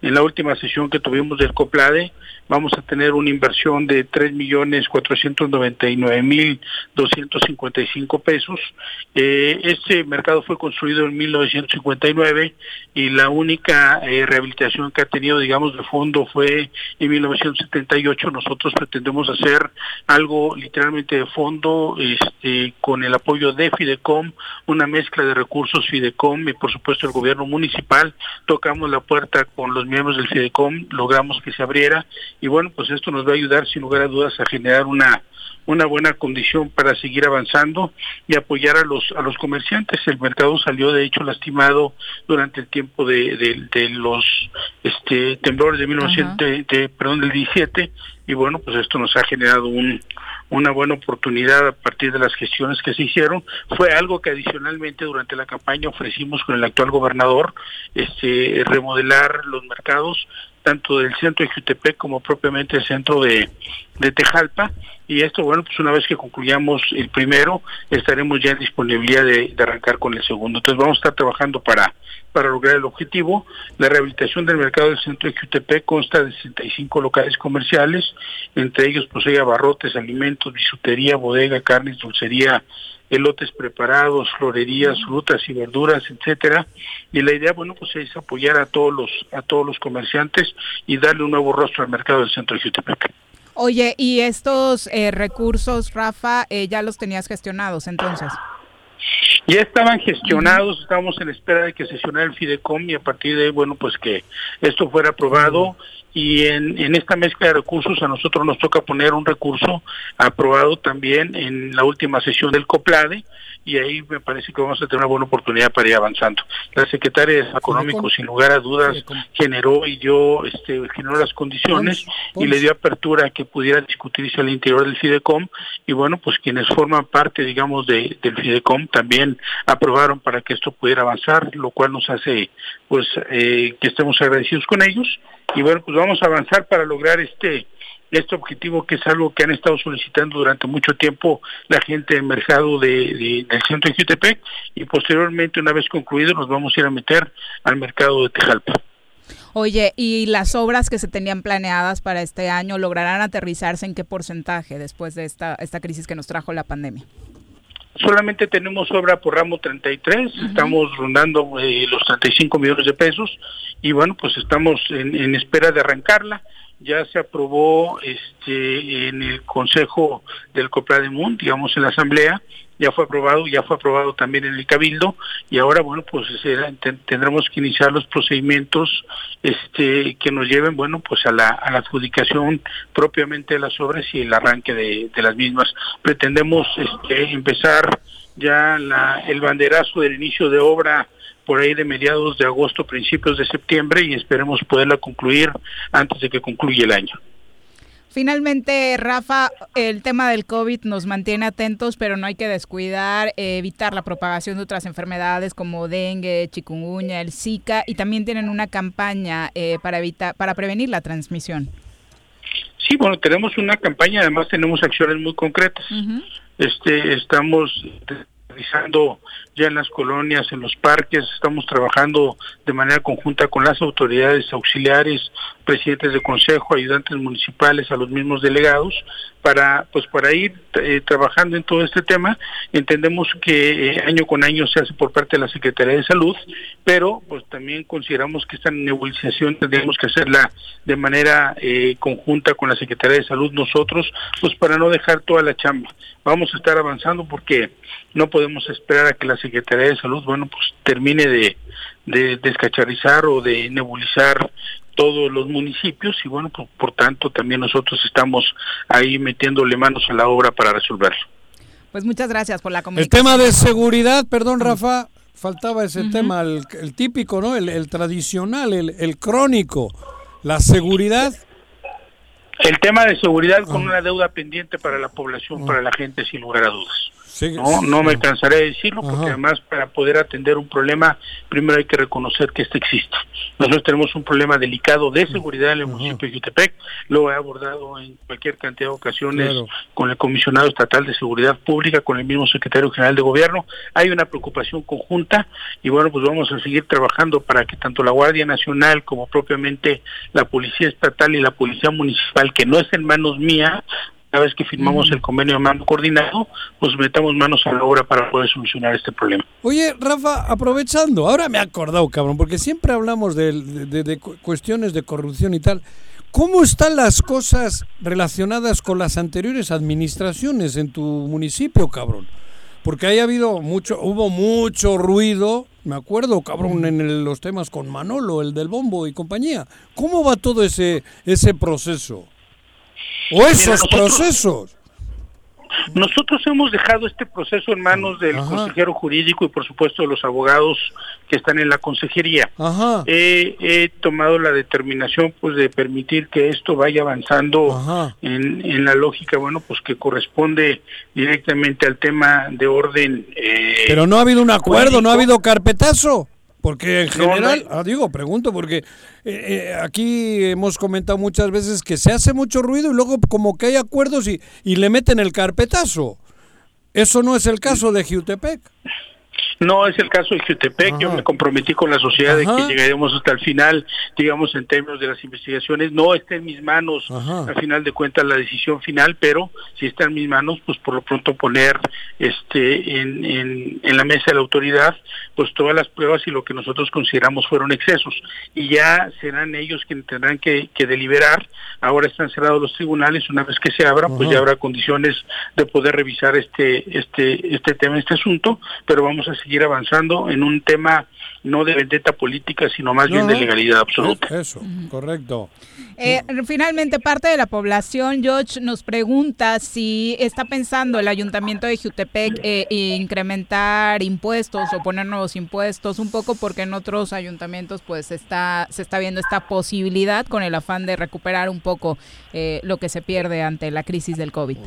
[SPEAKER 15] en la última sesión que tuvimos del COPLADE, vamos a tener una inversión de tres millones cuatrocientos noventa y nueve mil doscientos cincuenta y cinco pesos. Eh, este mercado fue construido en 1959 y la única eh, rehabilitación que ha tenido, digamos, de fondo fue en 1978. Nosotros pretendemos hacer algo literalmente de fondo, este, con el apoyo de Fidecom, una mezcla de recursos Fidecom y por supuesto el gobierno municipal. Tocamos la puerta con los miembros del Fidecom, logramos que se abriera y bueno, pues esto nos va a ayudar sin lugar a dudas a generar una una buena condición para seguir avanzando y apoyar a los a los comerciantes. El mercado salió de hecho lastimado durante el tiempo de, de, de los este temblores de 1900, de- de- perdón del 17 y bueno pues esto nos ha generado un una buena oportunidad a partir de las gestiones que se hicieron. Fue algo que adicionalmente durante la campaña ofrecimos con el actual gobernador este remodelar los mercados tanto del centro de Jutepec como propiamente el centro de, Tejalpa. Y esto bueno pues una vez que concluyamos el primero estaremos ya en disponibilidad de, arrancar con el segundo. Entonces vamos a estar trabajando para para lograr el objetivo. La rehabilitación del mercado del centro de Jutepec consta de 65 locales comerciales entre ellos pues hay abarrotes alimentos bisutería bodega carnes dulcería elotes preparados, florerías, frutas y verduras, etcétera. Y la idea, bueno, pues es apoyar a todos los a todos los comerciantes y darle un nuevo rostro al mercado del centro de Jutepec.
[SPEAKER 1] Oye, ¿y estos eh, recursos, Rafa, eh, ya los tenías gestionados entonces?
[SPEAKER 15] Ya estaban gestionados, estábamos en espera de que sesionara el Fidecom y a partir de ahí, bueno, pues que esto fuera aprobado y en, esta mezcla de recursos a nosotros nos toca poner un recurso aprobado también en la última sesión del COPLADE y ahí me parece que vamos a tener una buena oportunidad para ir avanzando. La secretaria de Económico, sin lugar a dudas, generó y dio, este, generó las condiciones y le dio apertura a que pudiera discutirse al interior del Fidecom. Y bueno, pues quienes forman parte, digamos, de, del Fidecom también aprobaron para que esto pudiera avanzar, lo cual nos hace, pues, eh, que estemos agradecidos con ellos. Y bueno, pues vamos a avanzar para lograr este este objetivo que es algo que han estado solicitando durante mucho tiempo la gente del mercado de, de- del centro de Jutepec y posteriormente una vez concluido nos vamos a ir a meter al mercado de Tejalpa.
[SPEAKER 1] Oye, ¿y las obras que se tenían planeadas para este año lograrán aterrizarse en qué porcentaje después de esta, esta crisis que nos trajo la pandemia?
[SPEAKER 15] Solamente tenemos obra por ramo 33, estamos rondando eh, los 35 millones de pesos y bueno, pues estamos en, en espera de arrancarla ya se aprobó este en el Consejo del Coprademun, digamos en la Asamblea, ya fue aprobado, ya fue aprobado también en el Cabildo y ahora bueno pues tendremos que iniciar los procedimientos este que nos lleven bueno pues a la, adjudicación propiamente de las obras y el arranque de, de las mismas. Pretendemos este, empezar ya la, el banderazo del inicio de obra por ahí de mediados de agosto, principios de septiembre y esperemos poderla concluir antes de que concluya el año.
[SPEAKER 1] Finalmente, Rafa, el tema del COVID nos mantiene atentos, pero no hay que descuidar, eh, evitar la propagación de otras enfermedades como dengue, chikungunya, el Zika, y también tienen una campaña eh, para evitar, para prevenir la transmisión.
[SPEAKER 15] Sí, bueno, tenemos una campaña, además tenemos acciones muy concretas. Este, estamos realizando ya en las colonias, en los parques, estamos trabajando de manera conjunta con las autoridades auxiliares, presidentes de consejo, ayudantes municipales, a los mismos delegados, para pues para ir eh, trabajando en todo este tema. Entendemos que eh, año con año se hace por parte de la Secretaría de Salud, pero pues también consideramos que esta nebulización tendríamos que hacerla de manera eh, conjunta con la Secretaría de Salud nosotros, pues para no dejar toda la chamba. Vamos a estar avanzando porque no podemos esperar a que la Secretaría de Salud, bueno, pues termine de, de descacharrizar o de nebulizar todos los municipios y bueno, pues, por tanto también nosotros estamos ahí metiéndole manos a la obra para resolverlo.
[SPEAKER 1] Pues muchas gracias por la comunicación.
[SPEAKER 2] El tema de seguridad, perdón Rafa, faltaba ese tema, el, típico, ¿no? El, tradicional, el, el, crónico, la seguridad.
[SPEAKER 15] El tema de seguridad con una deuda pendiente para la población, para la gente, sin lugar a dudas no, no me cansaré de decirlo porque además para poder atender un problema primero hay que reconocer que este existe. Nosotros tenemos un problema delicado de seguridad en el municipio de Jutepec, lo he abordado en cualquier cantidad de ocasiones con el comisionado estatal de seguridad pública, con el mismo secretario general de gobierno. Hay una preocupación conjunta y bueno, pues vamos a seguir trabajando para que tanto la Guardia Nacional como propiamente la Policía Estatal y la Policía Municipal, que no es en manos mías, una vez que firmamos el convenio de mando coordinado, pues metamos manos a la obra para poder solucionar este problema.
[SPEAKER 2] Oye, Rafa, aprovechando, ahora me he acordado, cabrón, porque siempre hablamos de, cuestiones de corrupción y tal. ¿Cómo están las cosas relacionadas con las anteriores administraciones en tu municipio, cabrón? Porque ahí ha habido mucho, hubo mucho ruido, me acuerdo, cabrón, en los temas con Manolo, el del bombo y compañía. ¿Cómo va todo ese, ese proceso? O esos procesos.
[SPEAKER 15] Nosotros hemos dejado este proceso en manos del consejero jurídico y por supuesto de los abogados que están en la consejería. He, tomado la determinación pues de permitir que esto vaya avanzando en, en, la lógica, bueno, pues que corresponde directamente al tema de orden.
[SPEAKER 2] Eh, Pero no ha habido un acuerdo, no ha habido carpetazo. Porque en general, ah, digo, pregunto, porque eh, eh, aquí hemos comentado muchas veces que se hace mucho ruido y luego como que hay acuerdos y, y le meten el carpetazo. Eso no es el caso de Jutepec.
[SPEAKER 15] No es el caso de Jutepec, yo me comprometí con la sociedad de que llegaremos hasta el final, digamos, en términos de las investigaciones. No está en mis manos, al final de cuentas, la decisión final, pero si está en mis manos, pues por lo pronto poner este en, en, en la mesa de la autoridad, pues todas las pruebas y lo que nosotros consideramos fueron excesos. Y ya serán ellos quienes tendrán que, que deliberar. Ahora están cerrados los tribunales, una vez que se abra, pues ya habrá condiciones de poder revisar este, este, este tema, este asunto, pero vamos a seguir avanzando en un tema no de vendetta política, sino más bien de legalidad absoluta.
[SPEAKER 2] Eso, correcto.
[SPEAKER 1] Eh, finalmente, parte de la población, George, nos pregunta si está pensando el ayuntamiento de Jutepec eh, incrementar impuestos o poner nuevos impuestos, un poco porque en otros ayuntamientos pues está, se está viendo esta posibilidad con el afán de recuperar un poco eh, lo que se pierde ante la crisis del COVID.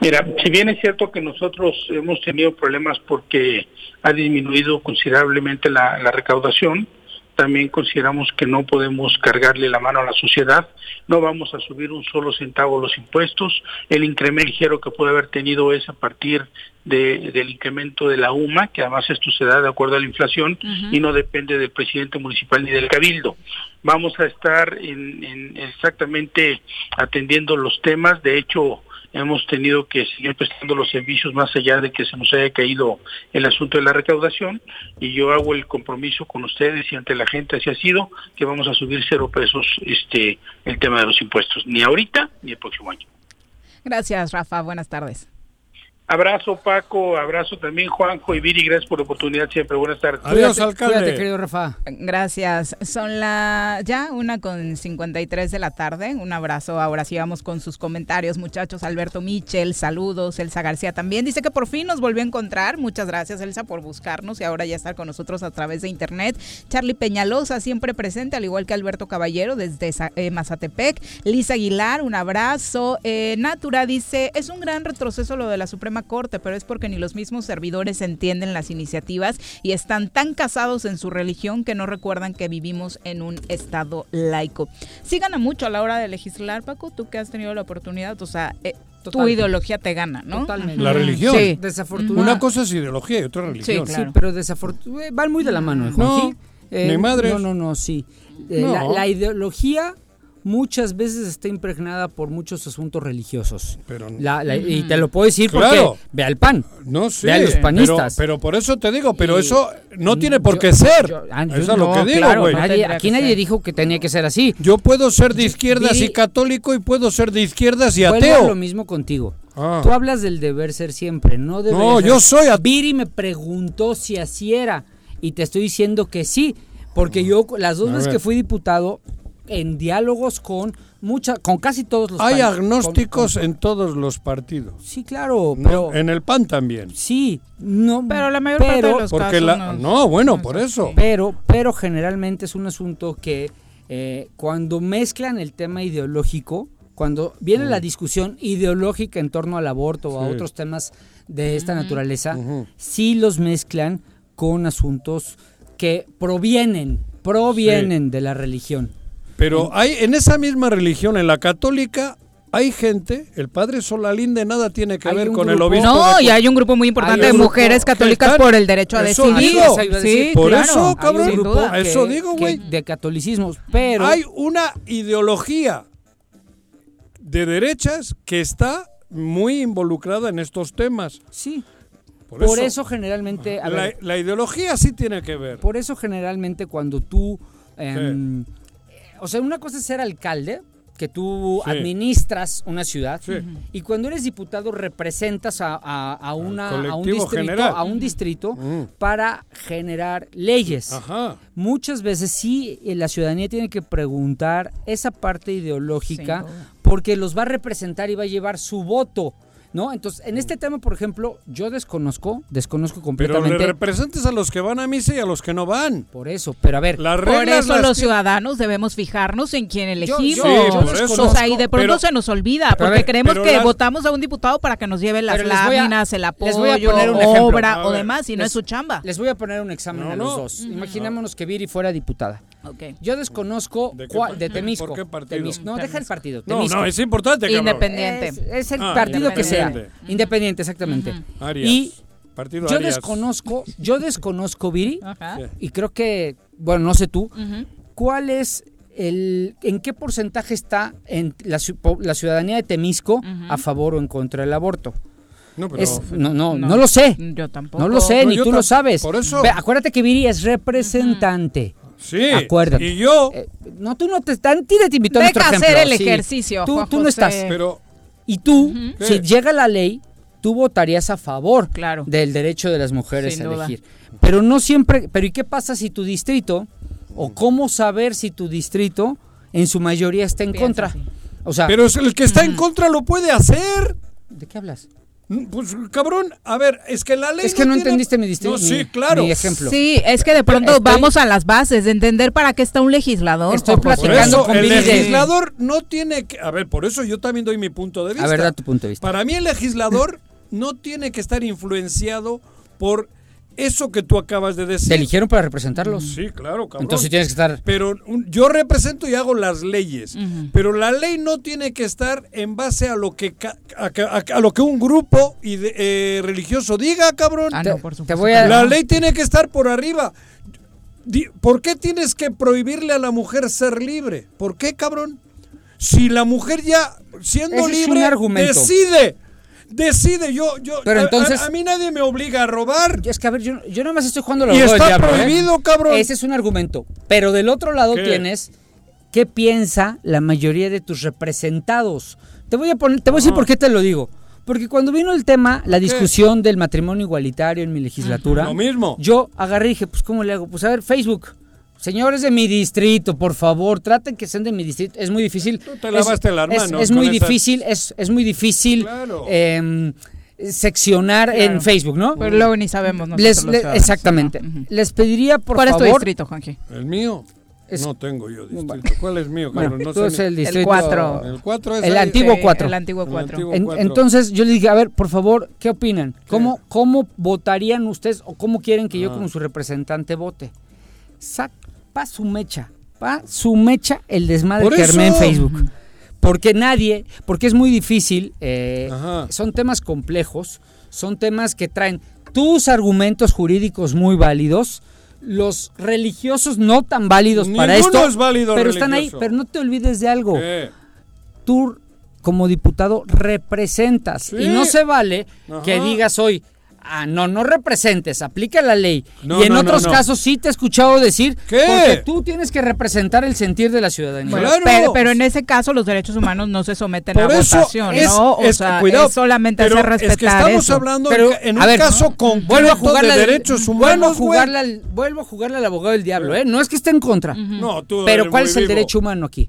[SPEAKER 15] Mira, si bien es cierto que nosotros hemos tenido problemas porque ha disminuido considerablemente la, recaudación, también consideramos que no podemos cargarle la mano a la sociedad, no vamos a subir un solo centavo los impuestos, el incremento ligero que puede haber tenido es a partir del incremento de la UMA, que además esto se da de acuerdo a la inflación y no depende del presidente municipal ni del cabildo. Vamos a estar en, exactamente atendiendo los temas, de hecho hemos tenido que seguir prestando los servicios más allá de que se nos haya caído el asunto de la recaudación y yo hago el compromiso con ustedes y ante la gente así ha sido que vamos a subir cero pesos este el tema de los impuestos, ni ahorita ni el próximo año.
[SPEAKER 1] Gracias, Rafa. Buenas tardes.
[SPEAKER 15] Abrazo Paco, abrazo también Juanjo y Viri, gracias por la oportunidad siempre. Buenas tardes.
[SPEAKER 2] Adiós, alcalde.
[SPEAKER 4] Cuídate, querido Rafa.
[SPEAKER 1] Gracias. Son la ya una con 53 de la tarde. Un abrazo. Ahora sí vamos con sus comentarios, muchachos. Alberto Michel, saludos. Elsa García también dice que por fin nos volvió a encontrar. Muchas gracias, Elsa, por buscarnos y ahora ya estar con nosotros a través de internet. Charlie Peñalosa, siempre presente, al igual que Alberto Caballero desde eh, Mazatepec. Lisa Aguilar, un abrazo. Eh, Natura dice, es un gran retroceso lo de la Suprema Corte, pero es porque ni los mismos servidores entienden las iniciativas y están tan casados en su religión que no recuerdan que vivimos en un estado laico. Sí gana mucho a la hora de legislar, Paco, tú que has tenido la oportunidad, o sea, eh, tu ideología te gana, ¿no?
[SPEAKER 4] Totalmente.
[SPEAKER 2] La religión.
[SPEAKER 1] Sí.
[SPEAKER 2] Una cosa es ideología y otra religión.
[SPEAKER 1] Sí,
[SPEAKER 4] Sí, pero desafortunadamente van muy de la mano, ¿eh,
[SPEAKER 2] No,
[SPEAKER 4] Juanji?
[SPEAKER 2] ni madres.
[SPEAKER 4] No, no, no, sí. Eh,
[SPEAKER 2] No.
[SPEAKER 4] La, la ideología muchas veces está impregnada por muchos asuntos religiosos.
[SPEAKER 2] Pero,
[SPEAKER 4] La- la- Y te lo puedo decir
[SPEAKER 2] Claro.
[SPEAKER 4] porque ve al PAN,
[SPEAKER 2] no sé.
[SPEAKER 4] ve a los panistas.
[SPEAKER 2] pero por eso te digo, pero
[SPEAKER 4] Y-
[SPEAKER 2] eso no tiene por
[SPEAKER 4] Yo-
[SPEAKER 2] qué ser.
[SPEAKER 4] yo- ah, yo
[SPEAKER 2] eso es lo que digo,
[SPEAKER 4] claro,
[SPEAKER 2] güey.
[SPEAKER 4] nadie- aquí
[SPEAKER 1] que
[SPEAKER 4] nadie
[SPEAKER 1] ser.
[SPEAKER 4] dijo que tenía que ser así.
[SPEAKER 2] Yo puedo ser de izquierdas y católico y puedo ser de izquierdas y ateo.
[SPEAKER 4] lo mismo contigo.
[SPEAKER 2] Ah.
[SPEAKER 4] Tú hablas del deber ser siempre, no deber
[SPEAKER 2] No,
[SPEAKER 4] ser.
[SPEAKER 2] yo soy a-
[SPEAKER 4] Viri me preguntó si así era y te estoy diciendo que sí, porque yo las dos
[SPEAKER 2] A
[SPEAKER 4] veces
[SPEAKER 2] ver.
[SPEAKER 4] que fui diputado en diálogos con mucha, con casi todos los
[SPEAKER 2] Hay agnósticos
[SPEAKER 4] con-
[SPEAKER 2] en todos los partidos.
[SPEAKER 4] sí, claro,
[SPEAKER 2] ¿no?
[SPEAKER 4] pero
[SPEAKER 2] En el PAN también.
[SPEAKER 4] sí, no,
[SPEAKER 1] Pero la mayor parte de los
[SPEAKER 2] Porque
[SPEAKER 1] casos
[SPEAKER 2] la,
[SPEAKER 1] no,
[SPEAKER 2] no, bueno,
[SPEAKER 1] no
[SPEAKER 2] por
[SPEAKER 1] es
[SPEAKER 2] eso.
[SPEAKER 4] pero pero generalmente es un asunto que eh, cuando mezclan el tema ideológico, cuando viene la discusión ideológica en torno al aborto o a
[SPEAKER 2] Mm.
[SPEAKER 4] Otros temas de esta naturaleza, sí los mezclan con asuntos que provienen, provienen de la religión.
[SPEAKER 2] Pero hay en esa misma religión, en la católica, hay gente, el padre Solalín de nada tiene que ver con el obispo.
[SPEAKER 1] No,
[SPEAKER 2] de-
[SPEAKER 1] y hay un grupo muy importante de mujeres católicas
[SPEAKER 2] están-
[SPEAKER 1] por el derecho a
[SPEAKER 2] Eso
[SPEAKER 1] decidir.
[SPEAKER 2] digo.
[SPEAKER 4] Eso iba a decir.
[SPEAKER 1] Sí,
[SPEAKER 2] Por
[SPEAKER 1] claro.
[SPEAKER 2] eso,
[SPEAKER 4] Hay un
[SPEAKER 2] cabrón,
[SPEAKER 4] grupo
[SPEAKER 1] duda.
[SPEAKER 4] que-
[SPEAKER 2] Eso digo, güey.
[SPEAKER 4] de catolicismos, pero
[SPEAKER 2] Hay una ideología de derechas que está muy involucrada en estos temas.
[SPEAKER 4] sí,
[SPEAKER 2] Por,
[SPEAKER 4] por,
[SPEAKER 2] eso,
[SPEAKER 4] eso, generalmente, a
[SPEAKER 2] la,
[SPEAKER 4] ver,
[SPEAKER 2] la ideología sí tiene que ver.
[SPEAKER 4] por eso generalmente cuando tú, em, o sea, una cosa es ser alcalde, que tú
[SPEAKER 2] Sí.
[SPEAKER 4] administras una ciudad,
[SPEAKER 2] Sí.
[SPEAKER 4] y cuando eres diputado representas a, a- a una, a un distrito,
[SPEAKER 2] general.
[SPEAKER 4] a un distrito
[SPEAKER 2] Mm.
[SPEAKER 4] para generar leyes.
[SPEAKER 2] Ajá.
[SPEAKER 4] Muchas veces sí eh, la ciudadanía tiene que preguntar esa parte ideológica porque los va a representar y va a llevar su voto, ¿no? Entonces, en este tema, por ejemplo, yo desconozco, desconozco
[SPEAKER 2] Pero le
[SPEAKER 4] completamente
[SPEAKER 2] representes a los que van a misa y a los que no van.
[SPEAKER 4] por eso, pero a ver,
[SPEAKER 2] Las
[SPEAKER 1] Por
[SPEAKER 2] reglas
[SPEAKER 1] eso
[SPEAKER 2] las
[SPEAKER 1] los ciudadanos debemos fijarnos en quién
[SPEAKER 4] Yo-
[SPEAKER 1] elegimos.
[SPEAKER 4] yo-
[SPEAKER 2] Sí, por eso.
[SPEAKER 1] O sea, y de pronto
[SPEAKER 2] Pero-
[SPEAKER 1] se nos olvida, porque
[SPEAKER 4] ver,
[SPEAKER 1] creemos que
[SPEAKER 2] las-
[SPEAKER 1] votamos a un diputado para que nos lleve las
[SPEAKER 4] voy a-
[SPEAKER 1] láminas, el
[SPEAKER 4] les
[SPEAKER 1] apoyo,
[SPEAKER 4] voy a poner un ejemplo.
[SPEAKER 1] obra
[SPEAKER 2] A
[SPEAKER 1] o
[SPEAKER 2] ver,
[SPEAKER 1] demás, y no es su chamba.
[SPEAKER 4] les voy a poner un examen
[SPEAKER 2] No,
[SPEAKER 4] a los
[SPEAKER 2] no.
[SPEAKER 4] dos. Imaginémonos que Viri fuera diputada.
[SPEAKER 1] Ok.
[SPEAKER 4] Yo desconozco
[SPEAKER 2] ¿De par-
[SPEAKER 4] de Temisco.
[SPEAKER 2] por qué partido?
[SPEAKER 4] Temisco. No, deja el partido.
[SPEAKER 2] No,
[SPEAKER 4] Temisco.
[SPEAKER 2] no, es importante, cabrón.
[SPEAKER 1] Independiente.
[SPEAKER 4] Es, es el
[SPEAKER 2] Ah,
[SPEAKER 4] partido que sea.
[SPEAKER 2] independiente.
[SPEAKER 4] Independiente, exactamente.
[SPEAKER 2] Arias.
[SPEAKER 4] Y
[SPEAKER 2] Partido
[SPEAKER 4] yo
[SPEAKER 2] Arias.
[SPEAKER 4] desconozco, yo desconozco, Viri, y creo que, bueno, no sé tú. ¿cuál es el, en qué porcentaje está en la, ciudadanía de Temisco a favor o en contra del aborto?
[SPEAKER 2] No, pero-
[SPEAKER 4] Es- no, no, no,
[SPEAKER 1] No.
[SPEAKER 4] lo sé.
[SPEAKER 1] Yo tampoco.
[SPEAKER 4] No lo sé,
[SPEAKER 2] No,
[SPEAKER 4] ni tú lo sabes.
[SPEAKER 2] por eso.
[SPEAKER 4] Acuérdate que Viri es representante.
[SPEAKER 2] Sí.
[SPEAKER 4] Acuérdate.
[SPEAKER 2] Y yo,
[SPEAKER 4] Eh, no, tú no te están. Tira te invitó a nuestro
[SPEAKER 1] hacer
[SPEAKER 4] ejemplo,
[SPEAKER 1] el
[SPEAKER 4] sí.
[SPEAKER 1] ejercicio,
[SPEAKER 4] Tú,
[SPEAKER 1] Juan
[SPEAKER 4] tú no
[SPEAKER 1] José.
[SPEAKER 4] estás.
[SPEAKER 2] pero
[SPEAKER 4] Y tú,
[SPEAKER 2] ¿Qué?
[SPEAKER 4] si llega la ley, tú votarías a favor
[SPEAKER 1] Claro.
[SPEAKER 4] del derecho de las mujeres
[SPEAKER 1] Sin
[SPEAKER 4] a
[SPEAKER 1] duda.
[SPEAKER 4] elegir. Pero no siempre. Pero ¿y qué pasa si tu distrito, o cómo saber si tu distrito en su mayoría está en
[SPEAKER 1] Piensa
[SPEAKER 4] contra?
[SPEAKER 1] así.
[SPEAKER 4] O sea,
[SPEAKER 2] pero el que está en contra lo puede hacer.
[SPEAKER 4] ¿de qué hablas?
[SPEAKER 2] Mm, Pues cabrón, a ver, es que la ley
[SPEAKER 4] Es que no
[SPEAKER 2] tiene-
[SPEAKER 4] entendiste mi distrito.
[SPEAKER 2] No, sí, claro.
[SPEAKER 4] Mi ejemplo.
[SPEAKER 1] Sí, es que de pronto
[SPEAKER 4] Estoy-
[SPEAKER 1] vamos a las bases de entender para qué está un legislador.
[SPEAKER 4] Estoy platicando
[SPEAKER 2] eso
[SPEAKER 4] con
[SPEAKER 2] el
[SPEAKER 4] de-
[SPEAKER 2] legislador no tiene que, a ver, por eso yo también doy mi punto de vista.
[SPEAKER 4] A ver, da tu punto de vista.
[SPEAKER 2] Para mí el legislador no tiene que estar influenciado por eso que tú acabas de decir.
[SPEAKER 4] Te eligieron para representarlos.
[SPEAKER 2] Sí, claro, cabrón.
[SPEAKER 4] Entonces tienes que estar.
[SPEAKER 2] Pero un- yo represento y hago las leyes, pero la ley no tiene que estar en base a lo que a, a- a lo que un grupo ide- eh, religioso diga, cabrón.
[SPEAKER 1] Ah, no, por supuesto.
[SPEAKER 4] te voy a-
[SPEAKER 2] La ley tiene que estar por arriba. ¿Por qué tienes que prohibirle a la mujer ser libre? ¿Por qué, cabrón? Si la mujer ya siendo
[SPEAKER 4] Ese
[SPEAKER 2] libre, decide. Decide, yo, yo,
[SPEAKER 4] Pero
[SPEAKER 2] a-
[SPEAKER 4] entonces-
[SPEAKER 2] a, a mí nadie me obliga a robar.
[SPEAKER 4] Es que a ver, yo, yo nada más estoy jugando la
[SPEAKER 2] Y está
[SPEAKER 4] diablo, ¿eh?
[SPEAKER 2] prohibido, cabrón.
[SPEAKER 4] Ese es un argumento. Pero del otro lado
[SPEAKER 2] ¿Qué?
[SPEAKER 4] tienes qué piensa la mayoría de tus representados. Te voy a poner, te voy a decir
[SPEAKER 2] Ah.
[SPEAKER 4] por qué te lo digo. Porque cuando vino el tema, la discusión del matrimonio igualitario en mi legislatura,
[SPEAKER 2] Lo mismo.
[SPEAKER 4] yo agarré y dije, pues ¿cómo le hago? Pues a ver, Facebook. Señores de mi distrito, por favor, traten que sean de mi distrito. Es muy difícil.
[SPEAKER 2] te lavaste
[SPEAKER 4] es,
[SPEAKER 2] manos
[SPEAKER 4] es
[SPEAKER 2] con
[SPEAKER 4] muy
[SPEAKER 2] esa-
[SPEAKER 4] difícil, es, es muy difícil
[SPEAKER 2] Claro.
[SPEAKER 4] em, seccionar
[SPEAKER 1] Claro.
[SPEAKER 4] en Facebook, ¿no?
[SPEAKER 1] Pero luego ni sabemos
[SPEAKER 4] Les- le- exactamente. Les pediría, por
[SPEAKER 1] ¿Cuál
[SPEAKER 4] favor...
[SPEAKER 1] es tu distrito, Juanji?
[SPEAKER 2] ¿El mío?
[SPEAKER 4] Es-
[SPEAKER 2] No tengo yo distrito. ¿Cuál es mío,
[SPEAKER 4] Bueno?
[SPEAKER 2] No
[SPEAKER 4] tú
[SPEAKER 2] sé
[SPEAKER 4] es
[SPEAKER 2] ni-
[SPEAKER 4] el distrito...
[SPEAKER 1] cuatro.
[SPEAKER 2] El 4 es
[SPEAKER 4] El
[SPEAKER 2] ahí.
[SPEAKER 4] antiguo
[SPEAKER 1] Sí,
[SPEAKER 4] 4.
[SPEAKER 1] el antiguo cuatro.
[SPEAKER 2] antiguo
[SPEAKER 4] En-
[SPEAKER 2] cuatro.
[SPEAKER 4] entonces yo le dije, a ver, por favor, ¿qué opinan? ¿Cómo, cómo votarían ustedes o cómo quieren que yo
[SPEAKER 2] Ah.
[SPEAKER 4] como su representante vote? Sac, pa su mecha, pa su mecha el desmadre
[SPEAKER 2] Por
[SPEAKER 4] que armé en. Facebook. Porque nadie, porque es muy difícil, eh, son temas complejos, son temas que traen tus argumentos jurídicos muy válidos, los religiosos no tan válidos para esto,
[SPEAKER 2] es válido
[SPEAKER 4] pero están ahí, pero no te olvides de algo tú como diputado representas
[SPEAKER 2] Sí.
[SPEAKER 4] y no se vale
[SPEAKER 2] Ajá.
[SPEAKER 4] que digas hoy ah no no representes aplica la ley
[SPEAKER 2] No,
[SPEAKER 4] y en
[SPEAKER 2] no,
[SPEAKER 4] otros
[SPEAKER 2] no.
[SPEAKER 4] casos sí te he escuchado decir
[SPEAKER 2] ¿Qué?
[SPEAKER 4] porque tú tienes que representar el sentir de la ciudadanía
[SPEAKER 1] Bueno,
[SPEAKER 2] Claro.
[SPEAKER 1] pero, pero en ese caso los derechos humanos no se someten
[SPEAKER 2] Por
[SPEAKER 1] a
[SPEAKER 2] eso
[SPEAKER 1] votación,
[SPEAKER 2] es-
[SPEAKER 1] ¿no? O
[SPEAKER 2] es-
[SPEAKER 1] sea,
[SPEAKER 2] cuidado,
[SPEAKER 1] es solamente
[SPEAKER 2] pero
[SPEAKER 1] hacer respetar
[SPEAKER 2] es que estamos
[SPEAKER 1] eso.
[SPEAKER 2] hablando
[SPEAKER 4] Pero,
[SPEAKER 2] en,
[SPEAKER 4] a
[SPEAKER 2] un
[SPEAKER 4] ver,
[SPEAKER 2] caso
[SPEAKER 4] ¿no?
[SPEAKER 2] concreto
[SPEAKER 4] vuelvo a jugarle
[SPEAKER 2] de derechos
[SPEAKER 4] vuelvo a
[SPEAKER 2] humanos, güey.
[SPEAKER 4] jugarle al, vuelvo a jugarle al abogado del diablo ¿eh? no es que esté en contra
[SPEAKER 2] No, tú
[SPEAKER 4] pero cuál es el
[SPEAKER 2] vivo.
[SPEAKER 4] derecho humano aquí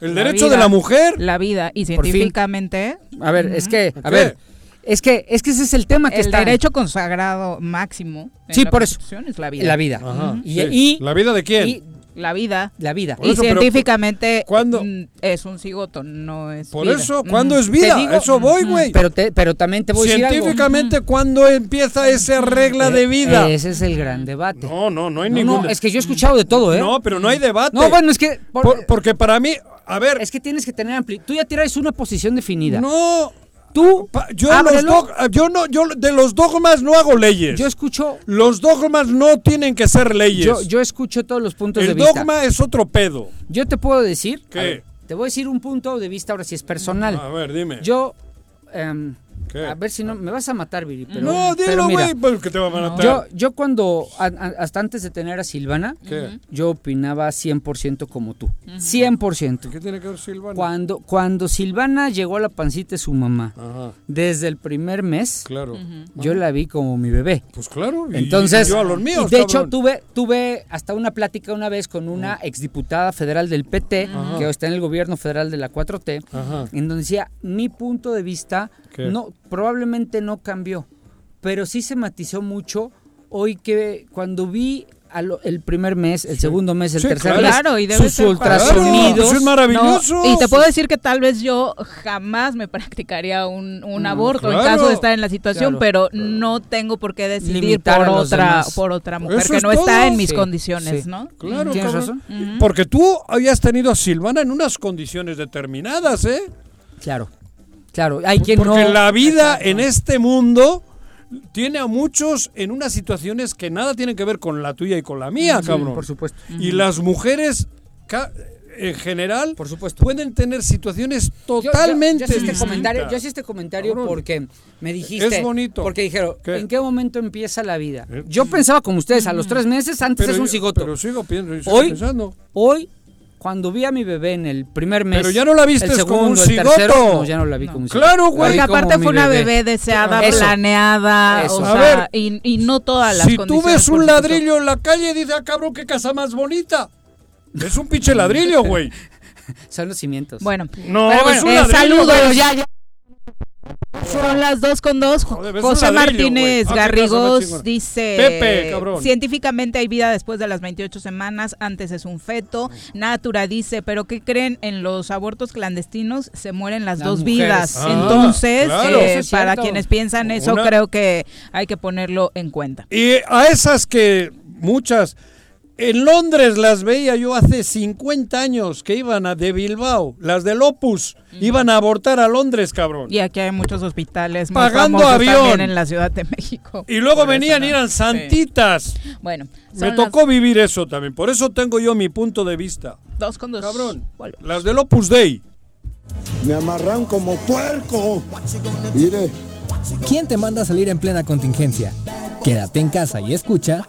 [SPEAKER 2] El
[SPEAKER 1] La
[SPEAKER 2] derecho
[SPEAKER 1] vida,
[SPEAKER 2] de la mujer.
[SPEAKER 1] La vida. Y científicamente,
[SPEAKER 4] a ver es que a
[SPEAKER 2] ¿Qué?
[SPEAKER 4] ver es que es que ese es el tema que
[SPEAKER 1] el
[SPEAKER 4] está
[SPEAKER 1] derecho consagrado máximo en
[SPEAKER 4] Sí,
[SPEAKER 1] la
[SPEAKER 4] por eso.
[SPEAKER 1] Es la vida.
[SPEAKER 4] la vida
[SPEAKER 2] Ajá,
[SPEAKER 4] y,
[SPEAKER 2] sí.
[SPEAKER 4] y-
[SPEAKER 2] ¿La vida de quién?
[SPEAKER 4] y
[SPEAKER 1] La vida.
[SPEAKER 4] la vida
[SPEAKER 2] Por
[SPEAKER 1] Y
[SPEAKER 2] eso,
[SPEAKER 1] científicamente
[SPEAKER 2] ¿cuándo?
[SPEAKER 1] mm, es un cigoto, no es
[SPEAKER 2] Por
[SPEAKER 1] vida.
[SPEAKER 2] eso. ¿cuándo es vida?
[SPEAKER 4] digo-
[SPEAKER 2] eso voy, güey.
[SPEAKER 4] Pero, te- pero también te voy a decir algo.
[SPEAKER 2] Científicamente, ¿cuándo empieza esa regla de vida?
[SPEAKER 4] Ese es el gran debate.
[SPEAKER 2] No, no, no hay
[SPEAKER 4] No,
[SPEAKER 2] ningún.
[SPEAKER 4] no, es que yo he escuchado de todo, ¿eh?
[SPEAKER 2] No, pero no hay debate.
[SPEAKER 4] No, bueno, es que... por-
[SPEAKER 2] Por- porque para mí, a ver,
[SPEAKER 4] es que tienes que tener ampli... Tú ya tienes una posición definida.
[SPEAKER 2] no.
[SPEAKER 4] Tú,
[SPEAKER 2] pa- yo, los
[SPEAKER 4] ábrelo.
[SPEAKER 2] dog- yo no, yo de los dogmas no hago leyes.
[SPEAKER 4] Yo escucho...
[SPEAKER 2] los dogmas no tienen que ser leyes.
[SPEAKER 4] Yo, yo escucho todos los puntos de
[SPEAKER 2] El
[SPEAKER 4] vista.
[SPEAKER 2] dogma es otro pedo.
[SPEAKER 4] Yo te puedo decir...
[SPEAKER 2] ¿Qué?
[SPEAKER 4] ver, te voy a decir un punto de vista ahora si es personal.
[SPEAKER 2] A ver, dime.
[SPEAKER 4] Yo... em,
[SPEAKER 2] ¿Qué?
[SPEAKER 4] a ver si no... Me vas a matar, Viri, pero...
[SPEAKER 2] no, dilo, güey, pues que te va a matar.
[SPEAKER 4] Yo, yo cuando, a- a- hasta antes de tener a Silvana,
[SPEAKER 2] ¿Qué?
[SPEAKER 4] yo opinaba 100% como tú. 100%.
[SPEAKER 2] ¿Qué tiene que ver Silvana?
[SPEAKER 4] Cuando, cuando Silvana llegó a la pancita de su mamá,
[SPEAKER 2] Ajá,
[SPEAKER 4] desde el primer mes,
[SPEAKER 2] claro.
[SPEAKER 4] yo la vi como mi bebé.
[SPEAKER 2] Pues claro. y-
[SPEAKER 4] Entonces,
[SPEAKER 2] y yo a los míos,
[SPEAKER 4] y de hecho tuve, tuve hasta una plática una vez con una exdiputada federal del PT,
[SPEAKER 2] Ajá.
[SPEAKER 4] que está en el gobierno federal de la 4T,
[SPEAKER 2] Ajá.
[SPEAKER 4] en donde decía, mi punto de vista
[SPEAKER 2] ¿Qué?
[SPEAKER 4] no probablemente no cambió, pero sí se matizó mucho hoy que cuando vi lo- el primer mes, el segundo mes, el
[SPEAKER 2] Sí,
[SPEAKER 4] tercer
[SPEAKER 2] claro.
[SPEAKER 4] mes,
[SPEAKER 1] Claro, y debe
[SPEAKER 4] sus
[SPEAKER 1] ser
[SPEAKER 4] ultrasonidos.
[SPEAKER 2] Claro, eso es maravilloso.
[SPEAKER 1] No, y te puedo decir que tal vez yo jamás me practicaría un, un aborto en caso de estar en la situación,
[SPEAKER 4] Claro.
[SPEAKER 1] pero no tengo por qué decidir
[SPEAKER 4] Limitar
[SPEAKER 1] por otra
[SPEAKER 4] demás.
[SPEAKER 1] por otra mujer
[SPEAKER 2] Eso
[SPEAKER 1] que
[SPEAKER 2] es
[SPEAKER 1] no está en mis
[SPEAKER 4] Sí,
[SPEAKER 1] condiciones,
[SPEAKER 4] sí.
[SPEAKER 1] ¿no?
[SPEAKER 2] Claro,
[SPEAKER 4] ¿Tienes razón?
[SPEAKER 2] Porque tú habías tenido a Silvana en unas condiciones determinadas, ¿eh?
[SPEAKER 4] Claro, claro. Hay quien
[SPEAKER 2] Porque
[SPEAKER 4] no.
[SPEAKER 2] la vida
[SPEAKER 4] Exacto.
[SPEAKER 2] en este mundo tiene a muchos en unas situaciones que nada tienen que ver con la tuya y con la mía,
[SPEAKER 4] Sí,
[SPEAKER 2] cabrón.
[SPEAKER 4] por supuesto.
[SPEAKER 2] Y las mujeres en general
[SPEAKER 4] Por supuesto.
[SPEAKER 2] pueden tener situaciones
[SPEAKER 4] Yo- yo-
[SPEAKER 2] totalmente
[SPEAKER 4] yo, hice este comentario, yo hice este comentario
[SPEAKER 2] Cabrón.
[SPEAKER 4] porque me dijiste.
[SPEAKER 2] Es bonito.
[SPEAKER 4] Porque dijeron,
[SPEAKER 2] ¿Qué?
[SPEAKER 4] ¿en qué momento empieza la vida?
[SPEAKER 2] Eh,
[SPEAKER 4] Yo pensaba como ustedes, a los tres meses, antes
[SPEAKER 2] Pero
[SPEAKER 4] es un
[SPEAKER 2] yo-
[SPEAKER 4] cigoto.
[SPEAKER 2] Pero sigo, pienso, sigo
[SPEAKER 4] Hoy-
[SPEAKER 2] pensando.
[SPEAKER 4] Hoy, cuando vi a mi bebé en el primer mes.
[SPEAKER 2] Pero ya no la viste
[SPEAKER 4] el
[SPEAKER 2] como un
[SPEAKER 4] segundo, el tercero,
[SPEAKER 2] cigoto.
[SPEAKER 4] no, ya no la vi como un cigoto.
[SPEAKER 2] Claro,
[SPEAKER 4] La
[SPEAKER 2] güey.
[SPEAKER 1] Porque aparte fue una bebé deseada,
[SPEAKER 4] Eso.
[SPEAKER 1] planeada,
[SPEAKER 4] Eso.
[SPEAKER 1] o
[SPEAKER 2] A
[SPEAKER 1] sea,
[SPEAKER 2] ver,
[SPEAKER 1] y, y no todas las
[SPEAKER 2] Si tú
[SPEAKER 1] condiciones.
[SPEAKER 2] ves
[SPEAKER 1] por
[SPEAKER 2] un ladrillo en la calle, dices, ah, cabrón, qué casa más bonita. Es un pinche ladrillo, güey.
[SPEAKER 4] Son los cimientos.
[SPEAKER 1] Bueno,
[SPEAKER 2] No,
[SPEAKER 1] bueno,
[SPEAKER 2] es un
[SPEAKER 1] eh,
[SPEAKER 2] ladrillo,
[SPEAKER 1] saludos,
[SPEAKER 2] güey.
[SPEAKER 1] ya, ya. Son las dos con dos.
[SPEAKER 2] Joder,
[SPEAKER 1] José
[SPEAKER 2] ladrillo,
[SPEAKER 1] Martínez.
[SPEAKER 2] Ah,
[SPEAKER 1] dice:
[SPEAKER 2] Pepe, cabrón.
[SPEAKER 1] Científicamente hay vida después de las 28 semanas, antes es un feto. Natura dice: ¿Pero qué creen? En los abortos clandestinos se mueren las,
[SPEAKER 4] Las
[SPEAKER 1] dos
[SPEAKER 4] mujeres.
[SPEAKER 1] vidas.
[SPEAKER 2] Ah,
[SPEAKER 1] Entonces,
[SPEAKER 2] claro.
[SPEAKER 1] eh,
[SPEAKER 4] es
[SPEAKER 1] para quienes piensan eso,
[SPEAKER 2] Una-
[SPEAKER 1] creo que hay que ponerlo en cuenta.
[SPEAKER 2] Y a esas que muchas en Londres las veía yo hace 50 años que iban a de Bilbao, las del Opus, iban a abortar a Londres, cabrón.
[SPEAKER 1] Y aquí hay muchos hospitales muy
[SPEAKER 2] Pagando avión.
[SPEAKER 1] en la Ciudad de México.
[SPEAKER 2] Y luego
[SPEAKER 1] Por
[SPEAKER 2] venían
[SPEAKER 1] ¿no?
[SPEAKER 2] y eran
[SPEAKER 1] Sí.
[SPEAKER 2] santitas.
[SPEAKER 1] Bueno,
[SPEAKER 2] Me
[SPEAKER 1] las
[SPEAKER 2] tocó vivir eso también, por eso tengo yo mi punto de vista.
[SPEAKER 1] dos con dos.
[SPEAKER 2] Cabrón, las del Opus Dei.
[SPEAKER 16] Me amarran como puerco. Mire.
[SPEAKER 17] ¿Quién te manda a salir en plena contingencia? Quédate en casa y escucha.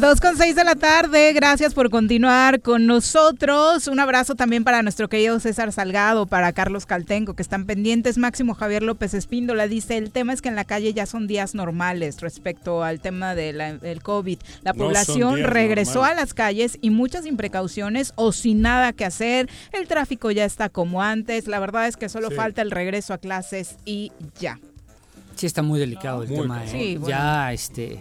[SPEAKER 1] Dos con seis de la tarde, gracias por continuar con nosotros. Un abrazo también para nuestro querido César Salgado, para Carlos Caltenco, que están pendientes. Máximo Javier López Espíndola dice, el tema es que en la calle ya son días normales respecto al tema del COVID. La
[SPEAKER 2] No
[SPEAKER 1] población regresó
[SPEAKER 2] normales.
[SPEAKER 1] a las calles y muchas imprecauciones o sin nada que hacer. El tráfico ya está como antes. La verdad es que solo
[SPEAKER 4] Sí.
[SPEAKER 1] falta el regreso a clases y ya.
[SPEAKER 4] Sí está muy delicado el
[SPEAKER 1] Muy
[SPEAKER 4] tema. ¿eh?
[SPEAKER 1] Sí, bueno.
[SPEAKER 4] Ya, este...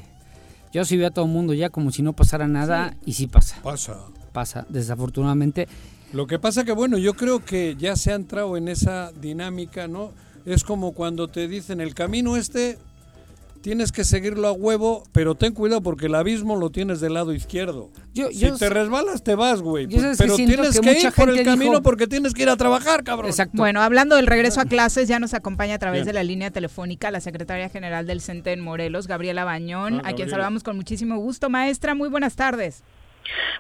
[SPEAKER 4] Yo sí veo a todo el mundo ya como si no pasara nada y sí pasa.
[SPEAKER 2] Pasa.
[SPEAKER 4] Pasa, desafortunadamente.
[SPEAKER 2] Lo que pasa que, bueno, yo creo que ya se ha entrado en esa dinámica, ¿no? Es como cuando te dicen el camino este, tienes que seguirlo a huevo, pero ten cuidado porque el abismo lo tienes del lado izquierdo.
[SPEAKER 4] Yo-
[SPEAKER 2] si
[SPEAKER 4] yo
[SPEAKER 2] te resbalas, te vas, güey. Pero tienes
[SPEAKER 1] que
[SPEAKER 2] ir por el camino
[SPEAKER 1] dijo-
[SPEAKER 2] porque tienes que ir a trabajar, cabrón.
[SPEAKER 1] Bueno, hablando del regreso a clases, ya nos acompaña a través
[SPEAKER 2] Bien.
[SPEAKER 1] de la línea telefónica la secretaria general del CENTE en Morelos, Gabriela Bañón,
[SPEAKER 18] Ah,
[SPEAKER 1] a quien saludamos con muchísimo gusto. Maestra, muy buenas tardes.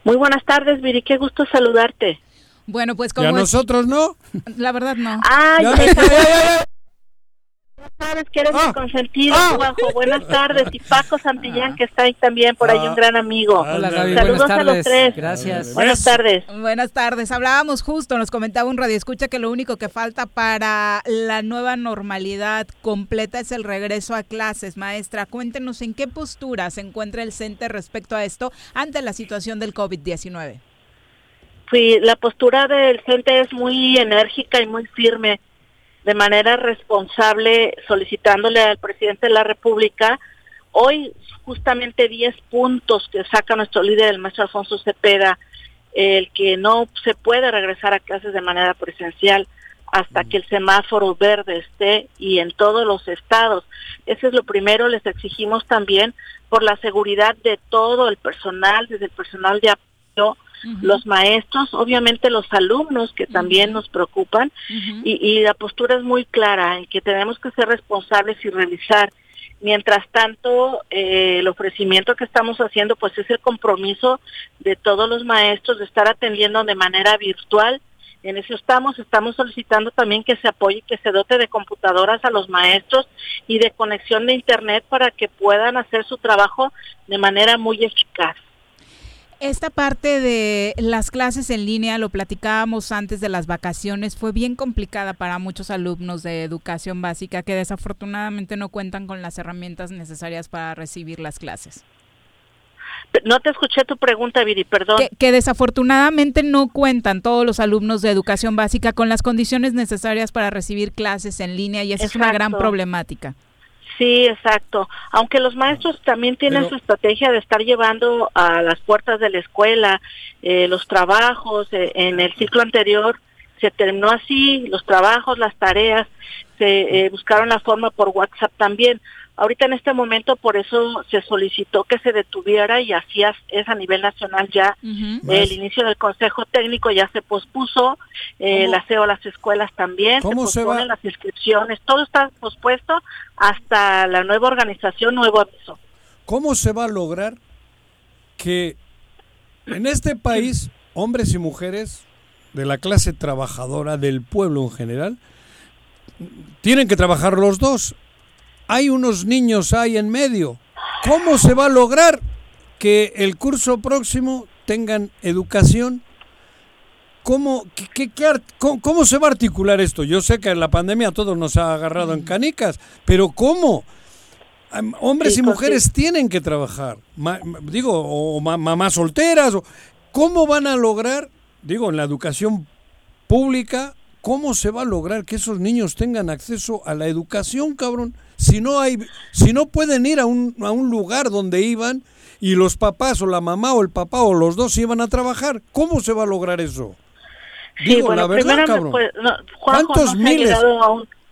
[SPEAKER 18] Muy buenas tardes, Viri, qué gusto saludarte.
[SPEAKER 1] Bueno, pues
[SPEAKER 2] ¿Y
[SPEAKER 1] como
[SPEAKER 2] a
[SPEAKER 1] es-
[SPEAKER 2] nosotros no?
[SPEAKER 1] La verdad no.
[SPEAKER 2] Ya
[SPEAKER 18] ya-
[SPEAKER 2] me-
[SPEAKER 18] sabes que eres
[SPEAKER 2] Ah.
[SPEAKER 18] mi consentido,
[SPEAKER 2] Ah.
[SPEAKER 18] Juanjo. Buenas tardes. Y Paco Santillán, que está ahí también, por ahí un gran amigo.
[SPEAKER 4] Hola, Gaby,
[SPEAKER 18] Saludos
[SPEAKER 4] buenas
[SPEAKER 18] a los tres.
[SPEAKER 4] Gracias.
[SPEAKER 18] Buenas tardes.
[SPEAKER 1] Buenas tardes. Hablábamos justo, nos comentaba un radio escucha que lo único que falta para la nueva normalidad completa es el regreso a clases. Maestra, cuéntenos en qué postura se encuentra el CENTE respecto a esto ante la situación del COVID-19.
[SPEAKER 18] Sí, la postura del CENTE es muy enérgica y muy firme, de manera responsable, solicitándole al presidente de la República hoy justamente 10 puntos que saca nuestro líder, el maestro Alfonso Cepeda, el que no se puede regresar a clases de manera presencial hasta que el semáforo verde esté y en todos los estados. Ese es lo primero, les exigimos también por la seguridad de todo el personal, desde el personal de apoyo, los maestros, obviamente los alumnos que también nos preocupan y, y la postura es muy clara en que tenemos que ser responsables y revisar. Mientras tanto, eh, el ofrecimiento que estamos haciendo pues es el compromiso de todos los maestros de estar atendiendo de manera virtual. En eso estamos, estamos solicitando también que se apoye, que se dote de computadoras a los maestros y de conexión de internet para que puedan hacer su trabajo de manera muy eficaz.
[SPEAKER 1] Esta parte de las clases en línea, lo platicábamos antes de las vacaciones, fue bien complicada para muchos alumnos de educación básica que desafortunadamente no cuentan con las herramientas necesarias para recibir las clases.
[SPEAKER 18] No te escuché tu pregunta, Viri, perdón.
[SPEAKER 1] Que, que desafortunadamente no cuentan todos los alumnos de educación básica con las condiciones necesarias para recibir clases en línea y esa es una gran problemática.
[SPEAKER 18] Sí, exacto. Aunque los maestros también tienen
[SPEAKER 1] Pero-
[SPEAKER 18] su estrategia de estar llevando a las puertas de la escuela eh, los trabajos. eh, en el ciclo anterior se terminó así, los trabajos, las tareas, se eh, buscaron la forma por WhatsApp también. Ahorita en este momento por eso se solicitó que se detuviera y así es a nivel nacional ya. El inicio del Consejo Técnico ya se pospuso, eh, el aseo a las escuelas también,
[SPEAKER 2] ¿Cómo
[SPEAKER 18] se posponen las inscripciones, todo está pospuesto hasta la nueva organización, nuevo aviso.
[SPEAKER 2] ¿Cómo se va a lograr que en este país hombres y mujeres de la clase trabajadora, del pueblo en general, tienen que trabajar los dos? Hay unos niños ahí en medio. ¿Cómo se va a lograr que el curso próximo tengan educación? ¿Cómo, qué- qué- cómo, cómo se va a articular esto? Yo sé que la pandemia a todos nos ha agarrado en canicas, pero ¿cómo? Hombres y mujeres tienen que trabajar. Ma- digo, o ma- mamás solteras. o- ¿Cómo van a lograr, digo, en la educación pública, cómo se va a lograr que esos niños tengan acceso a la educación, cabrón? Si no hay, si no pueden ir a un, a un lugar donde iban y los papás o la mamá o el papá o los dos iban a trabajar, ¿cómo se va a lograr eso?
[SPEAKER 18] Sí,
[SPEAKER 2] Digo,
[SPEAKER 18] bueno,
[SPEAKER 2] la verdad,
[SPEAKER 18] primero,
[SPEAKER 2] cabrón.
[SPEAKER 18] pues, no, Juanjo,
[SPEAKER 2] ¿Cuántos
[SPEAKER 18] no
[SPEAKER 2] miles?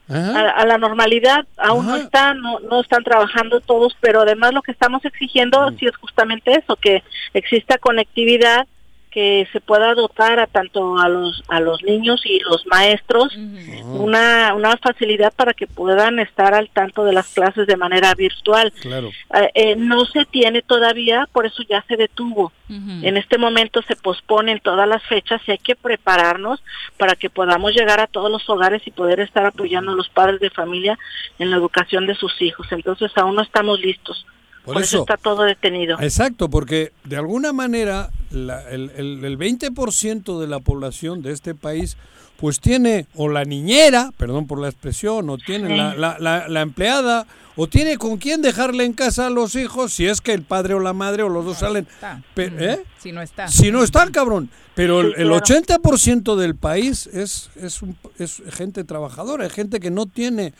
[SPEAKER 18] a la normalidad, aún no están, no, no están trabajando todos, pero además lo que estamos exigiendo
[SPEAKER 2] Mm.
[SPEAKER 18] sí es justamente eso, que exista conectividad, que se pueda dotar a tanto a los a los niños y los maestros una una facilidad para que puedan estar al tanto de las clases de manera virtual.
[SPEAKER 2] Claro.
[SPEAKER 18] Eh, eh, no se tiene todavía, por eso ya se detuvo. En este momento se posponen todas las fechas y hay que prepararnos para que podamos llegar a todos los hogares y poder estar apoyando a los padres de familia en la educación de sus hijos. Entonces aún no estamos listos.
[SPEAKER 2] Por
[SPEAKER 18] Por, eso
[SPEAKER 2] eso.
[SPEAKER 18] está todo detenido.
[SPEAKER 2] Exacto, porque de alguna manera la- el, el, el 20% de la población de este país pues tiene o la niñera, perdón por la expresión, o tiene
[SPEAKER 18] Sí.
[SPEAKER 2] la, la, la- la empleada, o tiene con quién dejarle en casa a los hijos si es que el padre o la madre o los dos salen. Pe- ¿eh?
[SPEAKER 1] Si no está.
[SPEAKER 2] Si no están, cabrón. Pero el, el
[SPEAKER 1] claro.
[SPEAKER 2] 80% del país es, es, un- es gente trabajadora, es gente que no tiene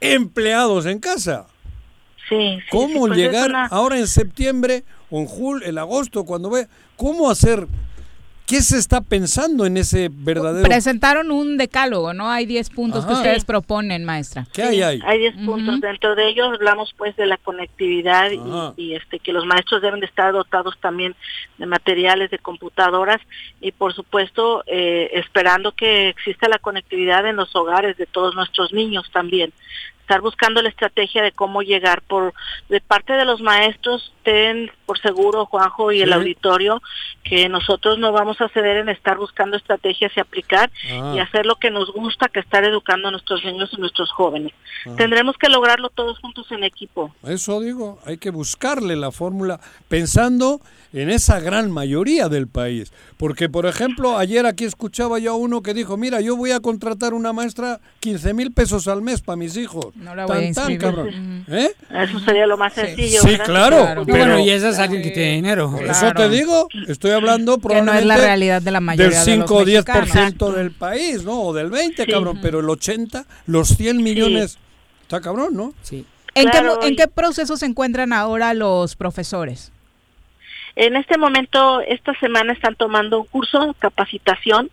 [SPEAKER 2] empleados en casa.
[SPEAKER 18] Sí, sí, sí,
[SPEAKER 2] ¿Cómo
[SPEAKER 18] pues es
[SPEAKER 2] llegar
[SPEAKER 18] una-
[SPEAKER 2] ahora en septiembre o en julio, en agosto, cuando ve, cómo hacer, qué se está pensando en ese verdadero?
[SPEAKER 1] Presentaron un decálogo, ¿no? Hay 10 puntos que ustedes
[SPEAKER 18] Sí.
[SPEAKER 1] proponen, maestra.
[SPEAKER 2] ¿Qué hay ahí?
[SPEAKER 18] Hay 10 puntos. Dentro de ellos hablamos pues de la conectividad y- y, este que los maestros deben de estar dotados también de materiales, de computadoras y por supuesto eh, esperando que exista la conectividad en los hogares de todos nuestros niños también. Estar buscando la estrategia de cómo llegar por de parte de los maestros ten por seguro, Juanjo y el auditorio, que nosotros no vamos a ceder en estar buscando estrategias y aplicar
[SPEAKER 2] Ah.
[SPEAKER 18] y hacer lo que nos gusta, que estar educando a nuestros niños y nuestros jóvenes.
[SPEAKER 2] Ah.
[SPEAKER 18] Tendremos que lograrlo todos juntos en equipo.
[SPEAKER 2] Eso digo, hay que buscarle la fórmula pensando en esa gran mayoría del país. Porque, por ejemplo, ayer aquí escuchaba yo a uno que dijo, mira, yo voy a contratar una maestra 15 mil pesos al mes para mis hijos.
[SPEAKER 1] No la voy a
[SPEAKER 2] Tan, tan,
[SPEAKER 1] inscribir.
[SPEAKER 2] cabrón. ¿Eh?
[SPEAKER 18] Eso sería lo más sencillo.
[SPEAKER 2] Sí,
[SPEAKER 18] ¿verdad?
[SPEAKER 2] claro.
[SPEAKER 4] Y bueno, y esa es alguien que tiene dinero.
[SPEAKER 2] Por eso te digo, estoy hablando
[SPEAKER 1] Que no
[SPEAKER 2] probablemente
[SPEAKER 1] es la realidad de la mayoría
[SPEAKER 2] del
[SPEAKER 1] de los
[SPEAKER 2] 5 o 10%
[SPEAKER 1] mexicanos.
[SPEAKER 2] del país, ¿no? O del 20,
[SPEAKER 18] Sí.
[SPEAKER 2] cabrón, pero el 80, los 100 millones, está cabrón, ¿no?
[SPEAKER 4] Sí.
[SPEAKER 1] ¿En,
[SPEAKER 18] Claro,
[SPEAKER 1] qué, mo- ¿En qué proceso se encuentran ahora los profesores?
[SPEAKER 18] En este momento, esta semana están tomando un curso, capacitación,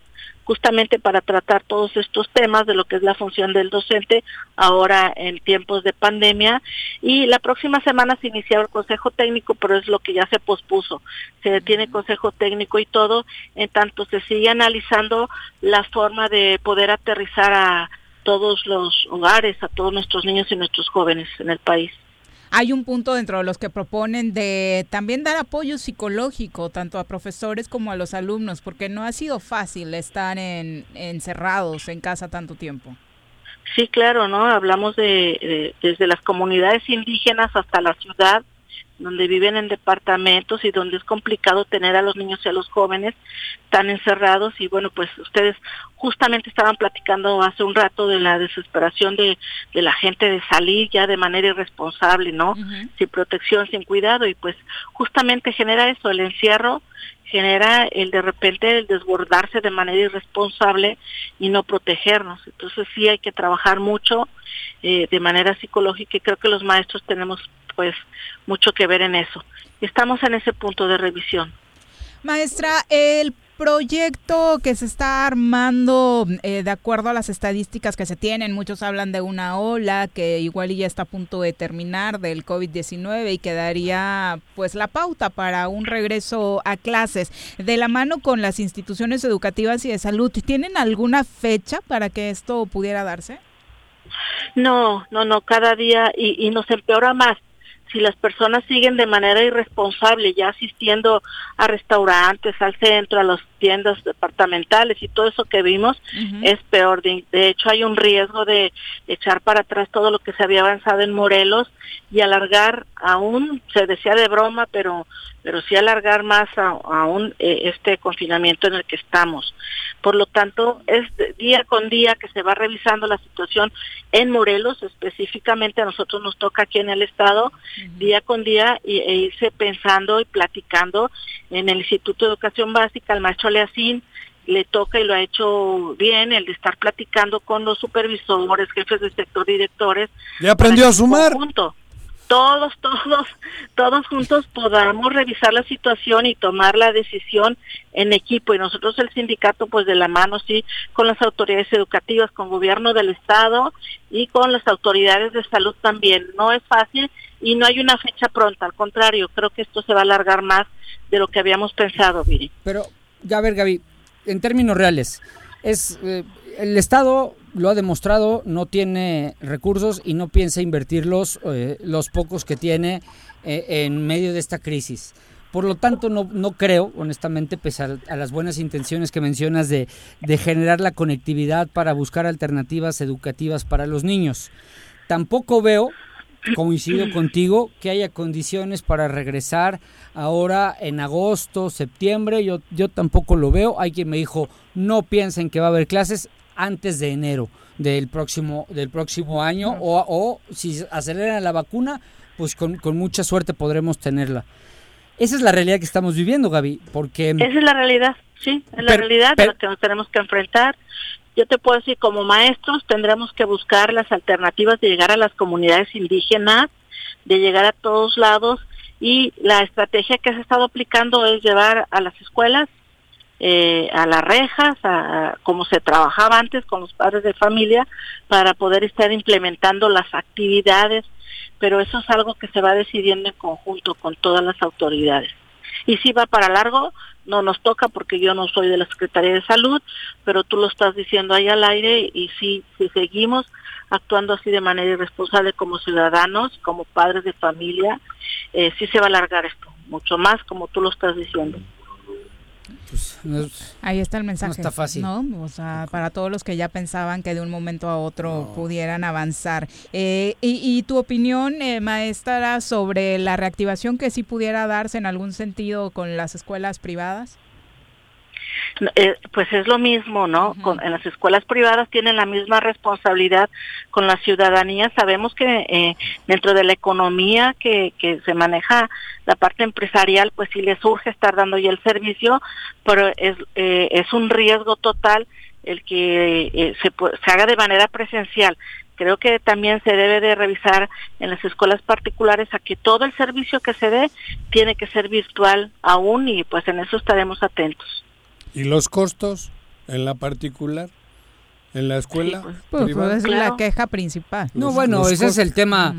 [SPEAKER 18] justamente para tratar todos estos temas de lo que es la función del docente ahora en tiempos de pandemia. Y la próxima semana se inicia el consejo técnico, pero es lo que ya se pospuso. Se detiene consejo técnico y todo, en tanto se sigue analizando la forma de poder aterrizar a todos los hogares, a todos nuestros niños y nuestros jóvenes en el país.
[SPEAKER 1] Hay un punto dentro de los que proponen de también dar apoyo psicológico tanto a profesores como a los alumnos, porque no ha sido fácil estar en, encerrados en casa tanto tiempo.
[SPEAKER 18] Sí, claro, ¿no? Hablamos de, de- desde las comunidades indígenas hasta la ciudad, donde viven en departamentos y donde es complicado tener a los niños y a los jóvenes tan encerrados. Y bueno, pues ustedes justamente estaban platicando hace un rato de la desesperación de, de la gente de salir ya de manera irresponsable, ¿no? Sin protección, sin cuidado. Y pues justamente genera eso, el encierro genera el de repente el desbordarse de manera irresponsable y no protegernos. Entonces sí hay que trabajar mucho eh, de manera psicológica y creo que los maestros tenemos pues mucho que ver en eso. Estamos en ese punto de revisión.
[SPEAKER 1] Maestra, el proyecto que se está armando eh, de acuerdo a las estadísticas que se tienen, muchos hablan de una ola que igual ya está a punto de terminar del COVID-19 y que daría pues la pauta para un regreso a clases de la mano con las instituciones educativas y de salud. ¿Tienen alguna fecha para que esto pudiera darse?
[SPEAKER 18] No, no, no, cada día y, y nos empeora más. Si las personas siguen de manera irresponsable ya asistiendo a restaurantes, al centro, a las tiendas departamentales y todo eso que vimos, es peor. De, de hecho, hay un riesgo de echar para atrás todo lo que se había avanzado en Morelos y alargar aún, se decía de broma, pero pero sí alargar más a- aún eh, este confinamiento en el que estamos. Por lo tanto, es día con día que se va revisando la situación en Morelos, específicamente a nosotros nos toca aquí en el estado, día con día y, e irse pensando y platicando en el Instituto de Educación Básica, al maestro Leacín, le toca y lo ha hecho bien el de estar platicando con los supervisores, jefes de sector, directores.
[SPEAKER 2] ¿Ya aprendió a sumar?
[SPEAKER 18] conjunto, todos, todos, todos juntos podamos revisar la situación y tomar la decisión en equipo. Y nosotros el sindicato, pues de la mano, sí, con las autoridades educativas, con gobierno del Estado y con las autoridades de salud también. No es fácil y no hay una fecha pronta, al contrario, creo que esto se va a alargar más de lo que habíamos pensado, Viri.
[SPEAKER 4] Pero, a ver, Gaby, en términos reales, es eh, el Estado lo ha demostrado, no tiene recursos y no piensa invertirlos, eh, los pocos que tiene, eh, en medio de esta crisis. Por lo tanto, no, no creo, honestamente, pese a, a las buenas intenciones que mencionas de, de generar la conectividad para buscar alternativas educativas para los niños. Tampoco veo coincido contigo que haya condiciones para regresar ahora en agosto, septiembre. Yo, yo tampoco lo veo. Hay quien me dijo, no piensen que va a haber clases antes de enero del próximo, del próximo año o, o si aceleran la vacuna, pues con, con mucha suerte podremos tenerla. Esa es la realidad que estamos viviendo, Gaby, porque...
[SPEAKER 18] Esa es la realidad, sí, es la
[SPEAKER 4] Pero-
[SPEAKER 18] realidad
[SPEAKER 4] pero-
[SPEAKER 18] a la que nos tenemos que enfrentar. Yo te puedo decir, como maestros tendremos que buscar las alternativas de llegar a las comunidades indígenas, de llegar a todos lados y la estrategia que se ha estado aplicando es llevar a las escuelas eh, a las rejas, a, a como se trabajaba antes con los padres de familia, para poder estar implementando las actividades, pero eso es algo que se va decidiendo en conjunto con todas las autoridades. Y si va para largo, no nos toca porque yo no soy de la Secretaría de Salud, pero tú lo estás diciendo ahí al aire y si, si seguimos actuando así de manera irresponsable como ciudadanos, como padres de familia, eh, sí se va a alargar esto mucho más como tú lo estás diciendo.
[SPEAKER 4] Pues, no es-
[SPEAKER 1] Ahí está el mensaje.
[SPEAKER 4] No está fácil.
[SPEAKER 1] ¿no? O sea, para todos los que ya pensaban que de un momento a otro pudieran avanzar. Eh, y, y tu opinión, eh, maestra, sobre la reactivación que sí pudiera darse en algún sentido con las escuelas privadas?
[SPEAKER 18] Eh, pues es lo mismo, ¿no? Con- en las escuelas privadas tienen la misma responsabilidad con la ciudadanía. Sabemos que eh, dentro de la economía que, que se maneja la parte empresarial, pues sí les urge estar dando ya el servicio, pero es, eh, es un riesgo total el que se, se haga de manera presencial. Creo que también se debe de revisar en las escuelas particulares a que todo el servicio que se dé tiene que ser virtual aún y pues en eso estaremos atentos.
[SPEAKER 2] ¿Y los costos en la particular? ¿En la escuela?
[SPEAKER 1] Pues,
[SPEAKER 2] privada?
[SPEAKER 1] es la queja principal.
[SPEAKER 4] No,
[SPEAKER 2] Los-
[SPEAKER 4] bueno,
[SPEAKER 2] los
[SPEAKER 4] ese es el tema.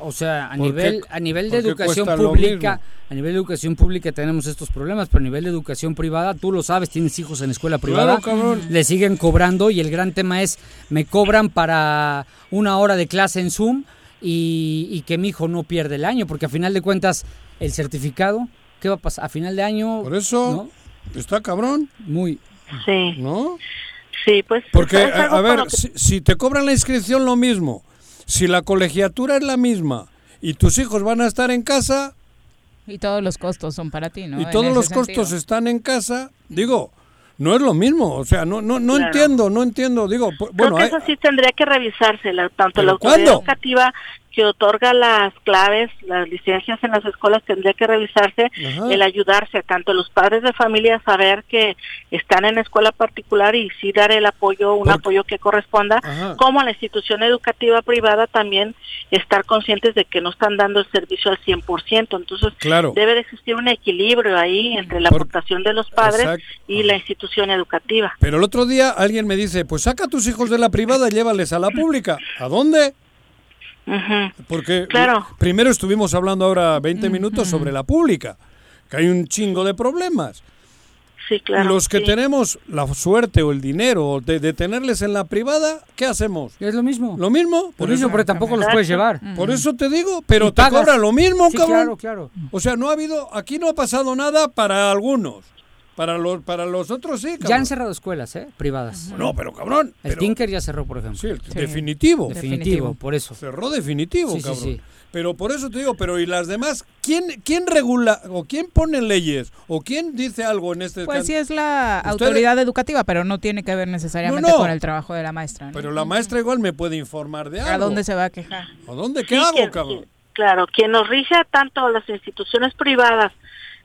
[SPEAKER 4] O sea, a
[SPEAKER 2] ¿Por
[SPEAKER 4] nivel
[SPEAKER 2] qué-
[SPEAKER 4] a nivel de educación pública, a nivel de educación pública tenemos estos problemas, pero a nivel de educación privada, tú lo sabes, tienes hijos en escuela privada,
[SPEAKER 2] Claro, cabrón.
[SPEAKER 4] le siguen cobrando y el gran tema es me cobran para una hora de clase en Zoom y, y que mi hijo no pierde el año, porque a final de cuentas el certificado, ¿qué va a pasar? A final de año
[SPEAKER 2] Por eso está cabrón.
[SPEAKER 4] Muy.
[SPEAKER 18] Sí.
[SPEAKER 2] ¿No?
[SPEAKER 18] Sí, pues.
[SPEAKER 2] Porque, a, ver,
[SPEAKER 18] que-
[SPEAKER 2] si, si te cobran la inscripción lo mismo, si la colegiatura es la misma y tus hijos van a estar en casa
[SPEAKER 1] Y todos los costos son para ti, ¿no?
[SPEAKER 2] y
[SPEAKER 1] En
[SPEAKER 2] todos los
[SPEAKER 1] sentido.
[SPEAKER 2] costos están en casa, digo, no es lo mismo. O sea, no, no, no
[SPEAKER 18] Claro.
[SPEAKER 2] entiendo, no entiendo. Digo, bueno,
[SPEAKER 18] Creo que
[SPEAKER 2] hay-
[SPEAKER 18] eso sí tendría que revisarse, la- tanto la
[SPEAKER 2] ¿Pero
[SPEAKER 18] autoridad
[SPEAKER 2] cuándo?
[SPEAKER 18] educativa que otorga las claves, las licencias en las escuelas, tendría que revisarse
[SPEAKER 2] Ajá.
[SPEAKER 18] el ayudarse a tanto los padres de familia a saber que están en escuela particular y sí dar el apoyo, un
[SPEAKER 2] Porque-
[SPEAKER 18] apoyo que corresponda,
[SPEAKER 2] Ajá.
[SPEAKER 18] como a la institución educativa privada también estar conscientes de que no están dando el servicio al 100%. Entonces,
[SPEAKER 2] Claro.
[SPEAKER 18] debe de existir un equilibrio ahí entre la aportación de los padres
[SPEAKER 2] Exacto.
[SPEAKER 18] y la institución educativa.
[SPEAKER 2] Pero el otro día alguien me dice, pues saca a tus hijos de la privada, llévales a la pública. ¿A dónde? Porque
[SPEAKER 18] Claro.
[SPEAKER 2] primero estuvimos hablando ahora 20 minutos sobre la pública, que hay un chingo de problemas.
[SPEAKER 18] Sí, claro.
[SPEAKER 2] Los que
[SPEAKER 18] sí.
[SPEAKER 2] tenemos la suerte o el dinero de, de tenerles en la privada, ¿qué hacemos?
[SPEAKER 4] Es lo mismo.
[SPEAKER 2] ¿Lo mismo?
[SPEAKER 4] Por eso, pero tampoco los puedes llevar.
[SPEAKER 2] Por eso te digo, pero te cobra lo mismo,
[SPEAKER 4] Sí,
[SPEAKER 2] cabrón.
[SPEAKER 4] claro, claro.
[SPEAKER 2] O sea, no ha habido, aquí no ha pasado nada para algunos. Para los, para los otros sí, cabrón.
[SPEAKER 4] Ya han cerrado escuelas, ¿eh? Privadas.
[SPEAKER 2] No, pero cabrón.
[SPEAKER 4] El
[SPEAKER 2] pero-
[SPEAKER 4] Tinker ya cerró, por ejemplo.
[SPEAKER 2] Sí, el- definitivo.
[SPEAKER 4] Definitivo, por eso.
[SPEAKER 2] Cerró definitivo,
[SPEAKER 4] Sí, sí,
[SPEAKER 2] cabrón.
[SPEAKER 4] sí.
[SPEAKER 2] Pero por eso te digo, pero ¿y las demás? ¿Quién, quién regula o quién pone leyes o quién dice algo en este
[SPEAKER 1] Pues sí es la
[SPEAKER 2] Ustedes-
[SPEAKER 1] autoridad educativa, pero no tiene que ver necesariamente
[SPEAKER 2] No, no.
[SPEAKER 1] con el trabajo de la maestra. ¿no?
[SPEAKER 2] Pero la maestra igual me puede informar de algo.
[SPEAKER 1] ¿A dónde se va a quejar?
[SPEAKER 2] ¿A dónde? ¿Qué
[SPEAKER 18] Sí,
[SPEAKER 2] hago,
[SPEAKER 18] que-
[SPEAKER 2] cabrón?
[SPEAKER 18] Claro, quien nos rige a tanto las instituciones privadas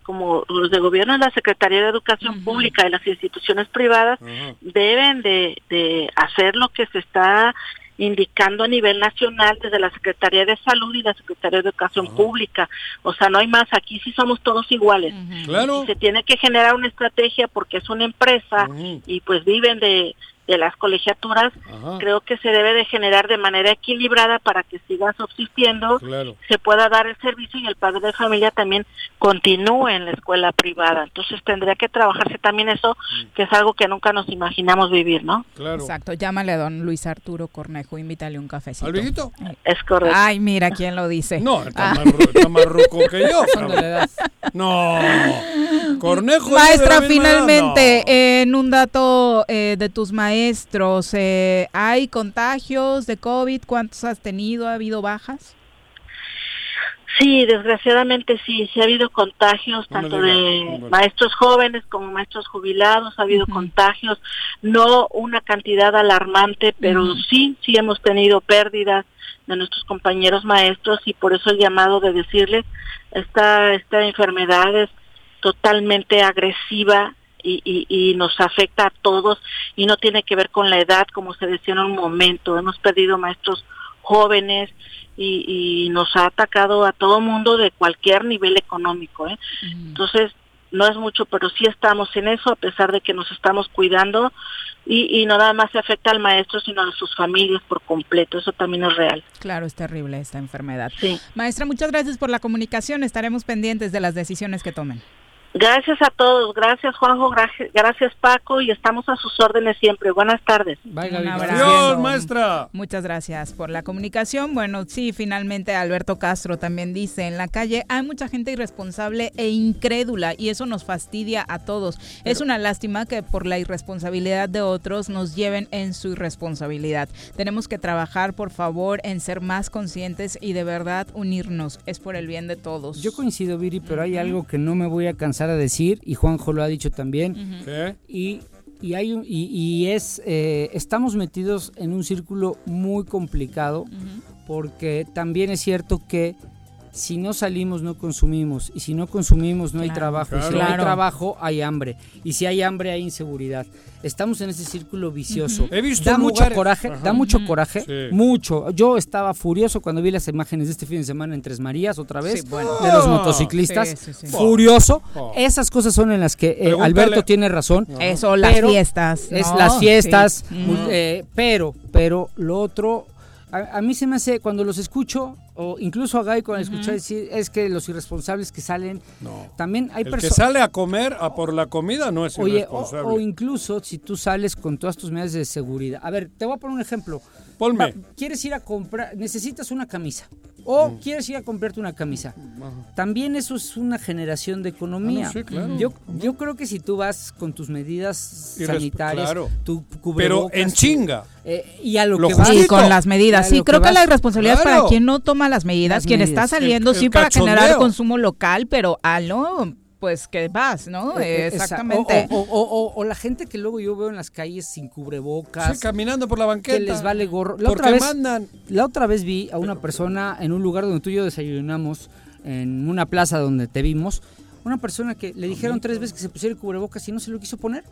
[SPEAKER 18] como los de gobierno la Secretaría de Educación Pública y las instituciones privadas deben de, de hacer lo que se está indicando a nivel nacional desde la Secretaría de Salud y la Secretaría de Educación Pública. O sea, no hay más, aquí sí somos todos iguales.
[SPEAKER 2] Claro.
[SPEAKER 18] Y se tiene que generar una estrategia porque es una empresa y pues viven de, de las colegiaturas.
[SPEAKER 2] Ajá.
[SPEAKER 18] Creo que se debe de generar de manera equilibrada para que siga subsistiendo
[SPEAKER 2] Claro.
[SPEAKER 18] se pueda dar el servicio y el padre de familia también continúe en la escuela privada. Entonces tendría que trabajarse también eso, que es algo que nunca nos imaginamos vivir, ¿no?
[SPEAKER 2] Claro.
[SPEAKER 1] Exacto, llámale a don Luis Arturo Cornejo, invítale un cafecito.
[SPEAKER 2] ¿Al viejito?
[SPEAKER 18] Es correcto.
[SPEAKER 1] Ay, mira quién lo dice.
[SPEAKER 2] No, está,
[SPEAKER 1] Ah.
[SPEAKER 2] más, está más ruco que yo. No. Cornejo.
[SPEAKER 1] Maestra, finalmente, en un dato eh, de tus maestros, eh, ¿hay contagios de COVID? ¿Cuántos has tenido? ¿Ha habido bajas?
[SPEAKER 18] Sí, desgraciadamente sí, sí ha habido contagios
[SPEAKER 1] No
[SPEAKER 18] tanto de maestros jóvenes como maestros jubilados, ha habido contagios, no una cantidad alarmante, pero sí, sí hemos tenido pérdidas de nuestros compañeros maestros y por eso el llamado de decirles, esta, esta enfermedad es totalmente agresiva y, y, y nos afecta a todos y no tiene que ver con la edad, como se decía en un momento, hemos perdido maestros jóvenes y, y nos ha atacado a todo mundo de cualquier nivel económico. ¿eh? Entonces, no es mucho, pero sí estamos en eso, a pesar de que nos estamos cuidando y, y no nada más se afecta al maestro, sino a sus familias por completo. Eso también es real.
[SPEAKER 1] Claro, es terrible esta enfermedad.
[SPEAKER 18] Sí.
[SPEAKER 1] Maestra, muchas gracias por la comunicación. Estaremos pendientes de las decisiones que tomen.
[SPEAKER 18] Gracias a todos, gracias Juanjo, gracias, gracias Paco y estamos a sus órdenes siempre. Buenas tardes.
[SPEAKER 1] Abrazo.
[SPEAKER 2] Adiós, maestra.
[SPEAKER 1] Muchas gracias por la comunicación. Bueno, sí, finalmente Alberto Castro también dice, en la calle hay mucha gente irresponsable e incrédula y eso nos fastidia a todos. es una lástima que por la irresponsabilidad de otros nos lleven en su irresponsabilidad. Tenemos que trabajar, por favor, en ser más conscientes y de verdad unirnos. Es por el bien de todos.
[SPEAKER 4] Yo coincido, Viri, pero hay algo que no me voy a cansar a decir, y Juanjo lo ha dicho también, y, y hay un- y, y es, eh, estamos metidos en un círculo muy complicado, porque también es cierto que si no salimos no consumimos, y si no consumimos no hay
[SPEAKER 1] Claro.
[SPEAKER 4] trabajo, y si no hay trabajo hay hambre, y si hay hambre hay inseguridad. Estamos en ese círculo vicioso.
[SPEAKER 2] He visto
[SPEAKER 4] da mucho
[SPEAKER 2] lugares-
[SPEAKER 4] coraje,
[SPEAKER 2] Ajá.
[SPEAKER 4] da mucho coraje,
[SPEAKER 2] Sí.
[SPEAKER 4] mucho. Yo estaba furioso cuando vi las imágenes de este fin de semana en Tres Marías otra vez,
[SPEAKER 1] Sí, bueno.
[SPEAKER 4] de los
[SPEAKER 1] Oh.
[SPEAKER 4] motociclistas.
[SPEAKER 1] Sí.
[SPEAKER 4] Furioso.
[SPEAKER 1] Oh.
[SPEAKER 4] Esas cosas son en las que eh, Alberto tiene razón.
[SPEAKER 1] Eso, las fiestas,
[SPEAKER 4] Es
[SPEAKER 1] ¿no?
[SPEAKER 4] las fiestas.
[SPEAKER 1] Ujú.
[SPEAKER 4] eh, pero, pero lo otro. A, a mí se me hace, cuando los escucho, o incluso a Guy cuando escuché decir, es que los irresponsables que salen, también hay
[SPEAKER 2] El que
[SPEAKER 4] personas...
[SPEAKER 2] sale a comer a por la comida no es
[SPEAKER 4] Oye, o,
[SPEAKER 2] irresponsable.
[SPEAKER 4] o incluso si tú sales con todas tus medidas de seguridad. A ver, te voy a poner un ejemplo.
[SPEAKER 2] Ponme.
[SPEAKER 4] Va, ¿Quieres ir a comprar, necesitas una camisa? O
[SPEAKER 2] Mm.
[SPEAKER 4] quieres ir a comprarte una camisa. También eso es una generación de economía.
[SPEAKER 2] Ah, no, sí, claro.
[SPEAKER 4] yo, yo creo que si tú vas con tus medidas sanitarias,
[SPEAKER 2] claro.
[SPEAKER 4] tu
[SPEAKER 2] Pero en chinga.
[SPEAKER 4] eh, y a lo,
[SPEAKER 2] Lo
[SPEAKER 4] que vas.
[SPEAKER 1] Sí,
[SPEAKER 2] justito.
[SPEAKER 1] con las medidas.
[SPEAKER 4] A
[SPEAKER 1] Sí,
[SPEAKER 4] lo
[SPEAKER 1] creo
[SPEAKER 4] que
[SPEAKER 1] que la
[SPEAKER 4] vas.
[SPEAKER 1] irresponsabilidad es para quien no toma las medidas,
[SPEAKER 4] Las
[SPEAKER 1] quien
[SPEAKER 4] medidas.
[SPEAKER 1] está saliendo
[SPEAKER 2] El-
[SPEAKER 1] sí
[SPEAKER 2] el
[SPEAKER 1] para generar consumo local, pero al no, pues que vas, ¿no?
[SPEAKER 4] Eh, eh,
[SPEAKER 1] Exactamente.
[SPEAKER 4] O, o- o- o- o la gente que luego yo veo en las calles sin cubrebocas.
[SPEAKER 2] Sí, caminando por la banqueta.
[SPEAKER 4] que les vale gorro. La
[SPEAKER 2] Porque
[SPEAKER 4] otra, vez,
[SPEAKER 2] mandan.
[SPEAKER 4] la otra vez vi a una persona en un lugar donde tú y yo desayunamos, en una plaza donde te vimos, una persona que le dijeron tres veces que se pusiera el cubrebocas y no se lo quiso poner.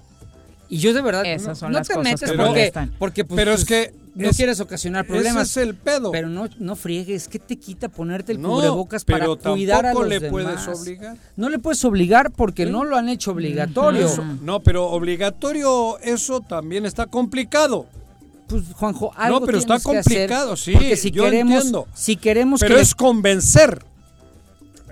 [SPEAKER 4] Y yo de verdad,
[SPEAKER 1] Esas
[SPEAKER 4] no,
[SPEAKER 1] son
[SPEAKER 4] no
[SPEAKER 1] las
[SPEAKER 4] te
[SPEAKER 1] cosas
[SPEAKER 4] metes
[SPEAKER 1] que
[SPEAKER 4] porque, porque pues,
[SPEAKER 2] Pero es que
[SPEAKER 4] no
[SPEAKER 2] es-
[SPEAKER 4] quieres ocasionar problemas.
[SPEAKER 2] Ese es el pedo.
[SPEAKER 4] Pero no, no friegues, ¿qué te quita ponerte el
[SPEAKER 2] No,
[SPEAKER 4] cubrebocas para cuidar a
[SPEAKER 2] tampoco
[SPEAKER 4] los
[SPEAKER 2] le
[SPEAKER 4] demás?
[SPEAKER 2] puedes obligar.
[SPEAKER 4] No le puedes obligar porque no lo han hecho obligatorio.
[SPEAKER 2] Eso- no, pero obligatorio eso también está complicado.
[SPEAKER 4] Pues Juanjo, algo
[SPEAKER 2] no, pero está
[SPEAKER 4] hacer,
[SPEAKER 2] complicado, sí.
[SPEAKER 4] Porque si
[SPEAKER 2] yo
[SPEAKER 4] queremos,
[SPEAKER 2] entiendo.
[SPEAKER 4] si queremos
[SPEAKER 2] pero
[SPEAKER 4] que
[SPEAKER 2] es convencer.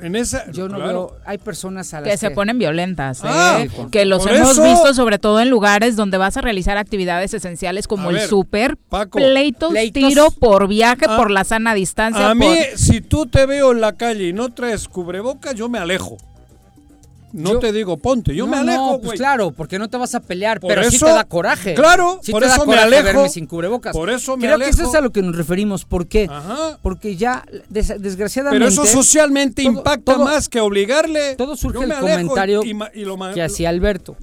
[SPEAKER 2] En esa,
[SPEAKER 4] yo no
[SPEAKER 2] claro.
[SPEAKER 4] veo, hay personas a las
[SPEAKER 1] que se ponen violentas, ¿eh?
[SPEAKER 2] Ah,
[SPEAKER 1] que los hemos
[SPEAKER 2] eso-
[SPEAKER 1] visto sobre todo en lugares donde vas a realizar actividades esenciales como
[SPEAKER 2] A
[SPEAKER 1] el
[SPEAKER 2] ver,
[SPEAKER 1] súper,
[SPEAKER 2] Paco.
[SPEAKER 1] pleitos,
[SPEAKER 4] Pleitos.
[SPEAKER 1] tiro por viaje,
[SPEAKER 2] Ah,
[SPEAKER 1] por la sana distancia.
[SPEAKER 2] A mí,
[SPEAKER 1] por-
[SPEAKER 2] si tú te veo en la calle y no traes cubrebocas, yo me alejo. No
[SPEAKER 4] Yo-
[SPEAKER 2] te digo ponte, yo
[SPEAKER 4] No,
[SPEAKER 2] me alejo,
[SPEAKER 4] no, pues claro, porque no te vas a pelear,
[SPEAKER 2] Por
[SPEAKER 4] pero sí
[SPEAKER 2] eso-
[SPEAKER 4] te da coraje.
[SPEAKER 2] Claro,
[SPEAKER 4] Sí
[SPEAKER 2] por
[SPEAKER 4] te da
[SPEAKER 2] eso me
[SPEAKER 4] coraje
[SPEAKER 2] alejo.
[SPEAKER 4] verme sin cubrebocas.
[SPEAKER 2] Por eso me
[SPEAKER 4] Creo que eso es a lo que nos referimos. ¿Por qué?
[SPEAKER 2] Ajá.
[SPEAKER 4] Porque ya, des- desgraciadamente...
[SPEAKER 2] Pero eso socialmente
[SPEAKER 4] todo-
[SPEAKER 2] impacta
[SPEAKER 4] todo-
[SPEAKER 2] más que obligarle.
[SPEAKER 4] Todo surge
[SPEAKER 2] Yo
[SPEAKER 4] el
[SPEAKER 2] me
[SPEAKER 4] comentario
[SPEAKER 2] y lo
[SPEAKER 4] que hacía Alberto.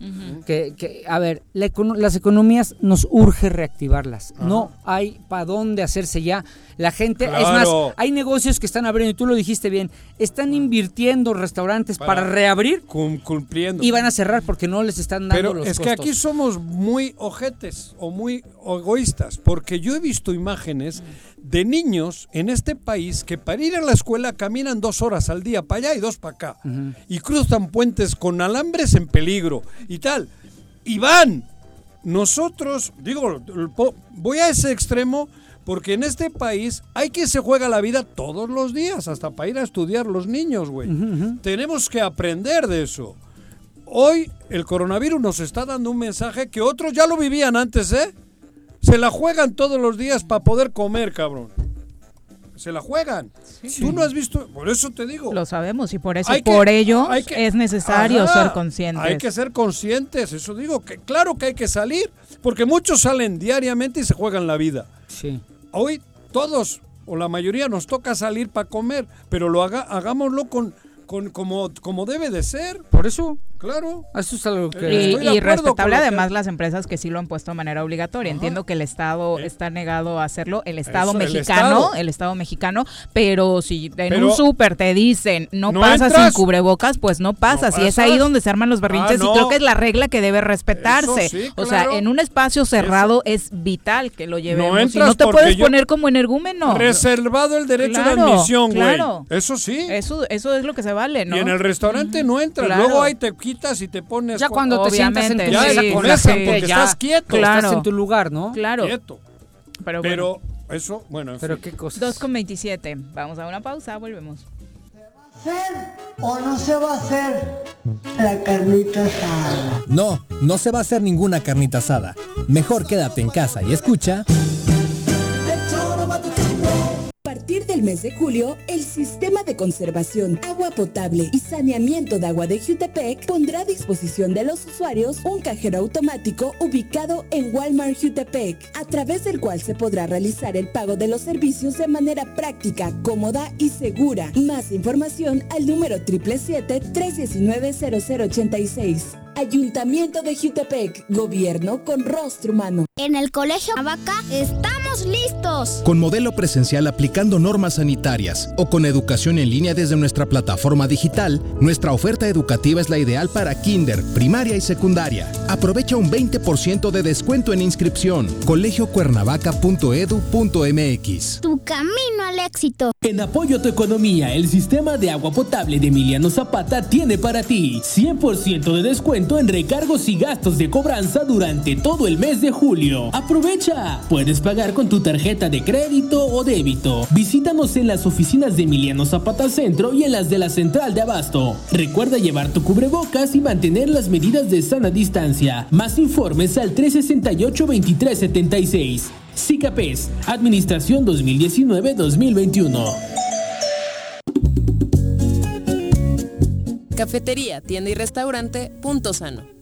[SPEAKER 4] que, que, a ver, la econo- las economías nos urge reactivarlas. No hay para dónde hacerse ya. La gente, es más, hay negocios que están abriendo, y tú lo dijiste bien, están invirtiendo restaurantes para,
[SPEAKER 2] Para-
[SPEAKER 4] reabrir
[SPEAKER 2] cum- cumpliendo.
[SPEAKER 4] y van a cerrar porque no les están dando
[SPEAKER 2] Pero
[SPEAKER 4] los
[SPEAKER 2] es que aquí somos muy ojetes o muy egoístas, porque yo he visto imágenes de niños en este país que para ir a la escuela caminan dos horas al día para allá y dos para acá, y cruzan puentes con alambres en peligro y tal. Y van. Nosotros, digo, voy a ese extremo porque en este país hay que se juega la vida todos los días, hasta para ir a estudiar los niños, güey. Tenemos que aprender de eso. Hoy el coronavirus nos está dando un mensaje que otros ya lo vivían antes, ¿eh? Se la juegan todos los días para poder comer, cabrón. Se la juegan. Tú no has visto, por eso te digo.
[SPEAKER 1] Lo sabemos y por eso,
[SPEAKER 2] Hay que-
[SPEAKER 1] por ello
[SPEAKER 2] hay que-
[SPEAKER 1] es necesario
[SPEAKER 2] Ajá,
[SPEAKER 1] ser conscientes.
[SPEAKER 2] Hay que ser conscientes, eso digo, que claro que hay que salir, porque muchos salen diariamente y se juegan la vida.
[SPEAKER 4] Sí.
[SPEAKER 2] Hoy todos o la mayoría nos toca salir para comer, pero lo haga, hagámoslo con, con como, como debe de ser.
[SPEAKER 4] Por eso,
[SPEAKER 2] Claro.
[SPEAKER 4] eso es algo
[SPEAKER 1] Y,
[SPEAKER 4] que...
[SPEAKER 2] Estoy de
[SPEAKER 1] y
[SPEAKER 2] con
[SPEAKER 1] respetable
[SPEAKER 2] que-
[SPEAKER 1] además las empresas que sí lo han puesto de manera obligatoria. Entiendo que el Estado está negado a hacerlo, el Estado
[SPEAKER 2] Eso, el
[SPEAKER 1] mexicano,
[SPEAKER 2] Estado.
[SPEAKER 1] el Estado mexicano, pero si en
[SPEAKER 2] Pero-
[SPEAKER 1] un súper te dicen no,
[SPEAKER 2] No
[SPEAKER 1] pasas sin cubrebocas, pues no pasas.
[SPEAKER 2] No
[SPEAKER 1] y es ahí donde se arman los berrinches
[SPEAKER 2] Ah,
[SPEAKER 1] y
[SPEAKER 2] no.
[SPEAKER 1] creo que es la regla que debe respetarse.
[SPEAKER 2] Eso sí,
[SPEAKER 1] O sea, en un espacio cerrado es vital que lo llevemos. y
[SPEAKER 2] entras
[SPEAKER 1] no te puedes poner como energúmeno.
[SPEAKER 2] Reservado el derecho de admisión, güey.
[SPEAKER 1] claro.
[SPEAKER 2] Eso sí.
[SPEAKER 1] Eso, eso es lo que se vale, ¿no?
[SPEAKER 2] Y en el restaurante no entras.
[SPEAKER 1] Claro.
[SPEAKER 2] Luego ahí te quitas y te pones.
[SPEAKER 4] Ya cuando te sientas en tu mesa
[SPEAKER 1] sí,
[SPEAKER 4] con
[SPEAKER 2] porque
[SPEAKER 4] ya
[SPEAKER 2] estás quieto.
[SPEAKER 1] Claro.
[SPEAKER 4] Estás en tu lugar, ¿no?
[SPEAKER 1] Claro.
[SPEAKER 2] Quieto.
[SPEAKER 1] Pero, bueno.
[SPEAKER 2] Pero eso, bueno, en
[SPEAKER 4] Pero
[SPEAKER 2] fin.
[SPEAKER 4] qué cosas.
[SPEAKER 1] 2 con 27. Vamos a una pausa, volvemos.
[SPEAKER 14] ¿Hacer o no se va a hacer la carnita asada.
[SPEAKER 17] No, no se va a hacer ninguna carnita asada. Mejor quédate en casa y escucha.
[SPEAKER 12] A partir del mes de julio, el Sistema de Conservación, Agua Potable y Saneamiento de Agua de Jutepec pondrá a disposición de los usuarios un cajero automático ubicado en Walmart Jutepec, a través del cual se podrá realizar el pago de los servicios de manera práctica, cómoda y segura. Más información al número 777-319-0086. Ayuntamiento de Jutepec, Gobierno con rostro humano.
[SPEAKER 19] En el Colegio Navaca estamos listos.
[SPEAKER 11] Con modelo presencial aplicando normas sanitarias o con educación en línea desde nuestra plataforma digital, nuestra oferta educativa es la ideal para kinder, primaria y secundaria. Aprovecha un 20% de descuento en inscripción. colegiocuernavaca.edu.mx.
[SPEAKER 19] Tu camino al éxito.
[SPEAKER 8] En apoyo a tu economía, el sistema de agua potable de Emiliano Zapata tiene para ti 100% de descuento en recargos y gastos de cobranza durante todo el mes de julio. Aprovecha. Puedes pagar con tu tarjeta de crédito o débito. Visítanos en las oficinas de Emiliano Zapata Centro y en las de la Central de Abasto. Recuerda llevar tu cubrebocas y mantener las medidas de sana distancia. Más informes al 368-2376. SICAPES, Administración 2019-2021.
[SPEAKER 10] Cafetería, tienda y restaurante Punto Sano.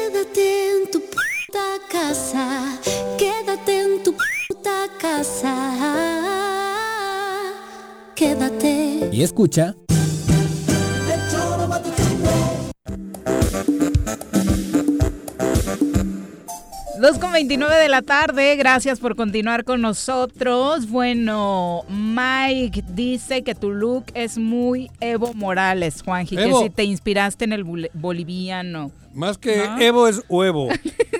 [SPEAKER 7] Puta casa. Quédate en tu puta casa. Quédate.
[SPEAKER 17] Y escucha.
[SPEAKER 1] Dos con 29 de la tarde, gracias por continuar con nosotros. Bueno, Mike dice que tu look es muy Evo Morales, Juanji,
[SPEAKER 2] Evo.
[SPEAKER 1] que si te inspiraste en el bol- boliviano.
[SPEAKER 2] Más que
[SPEAKER 1] ¿No?
[SPEAKER 2] Evo es huevo.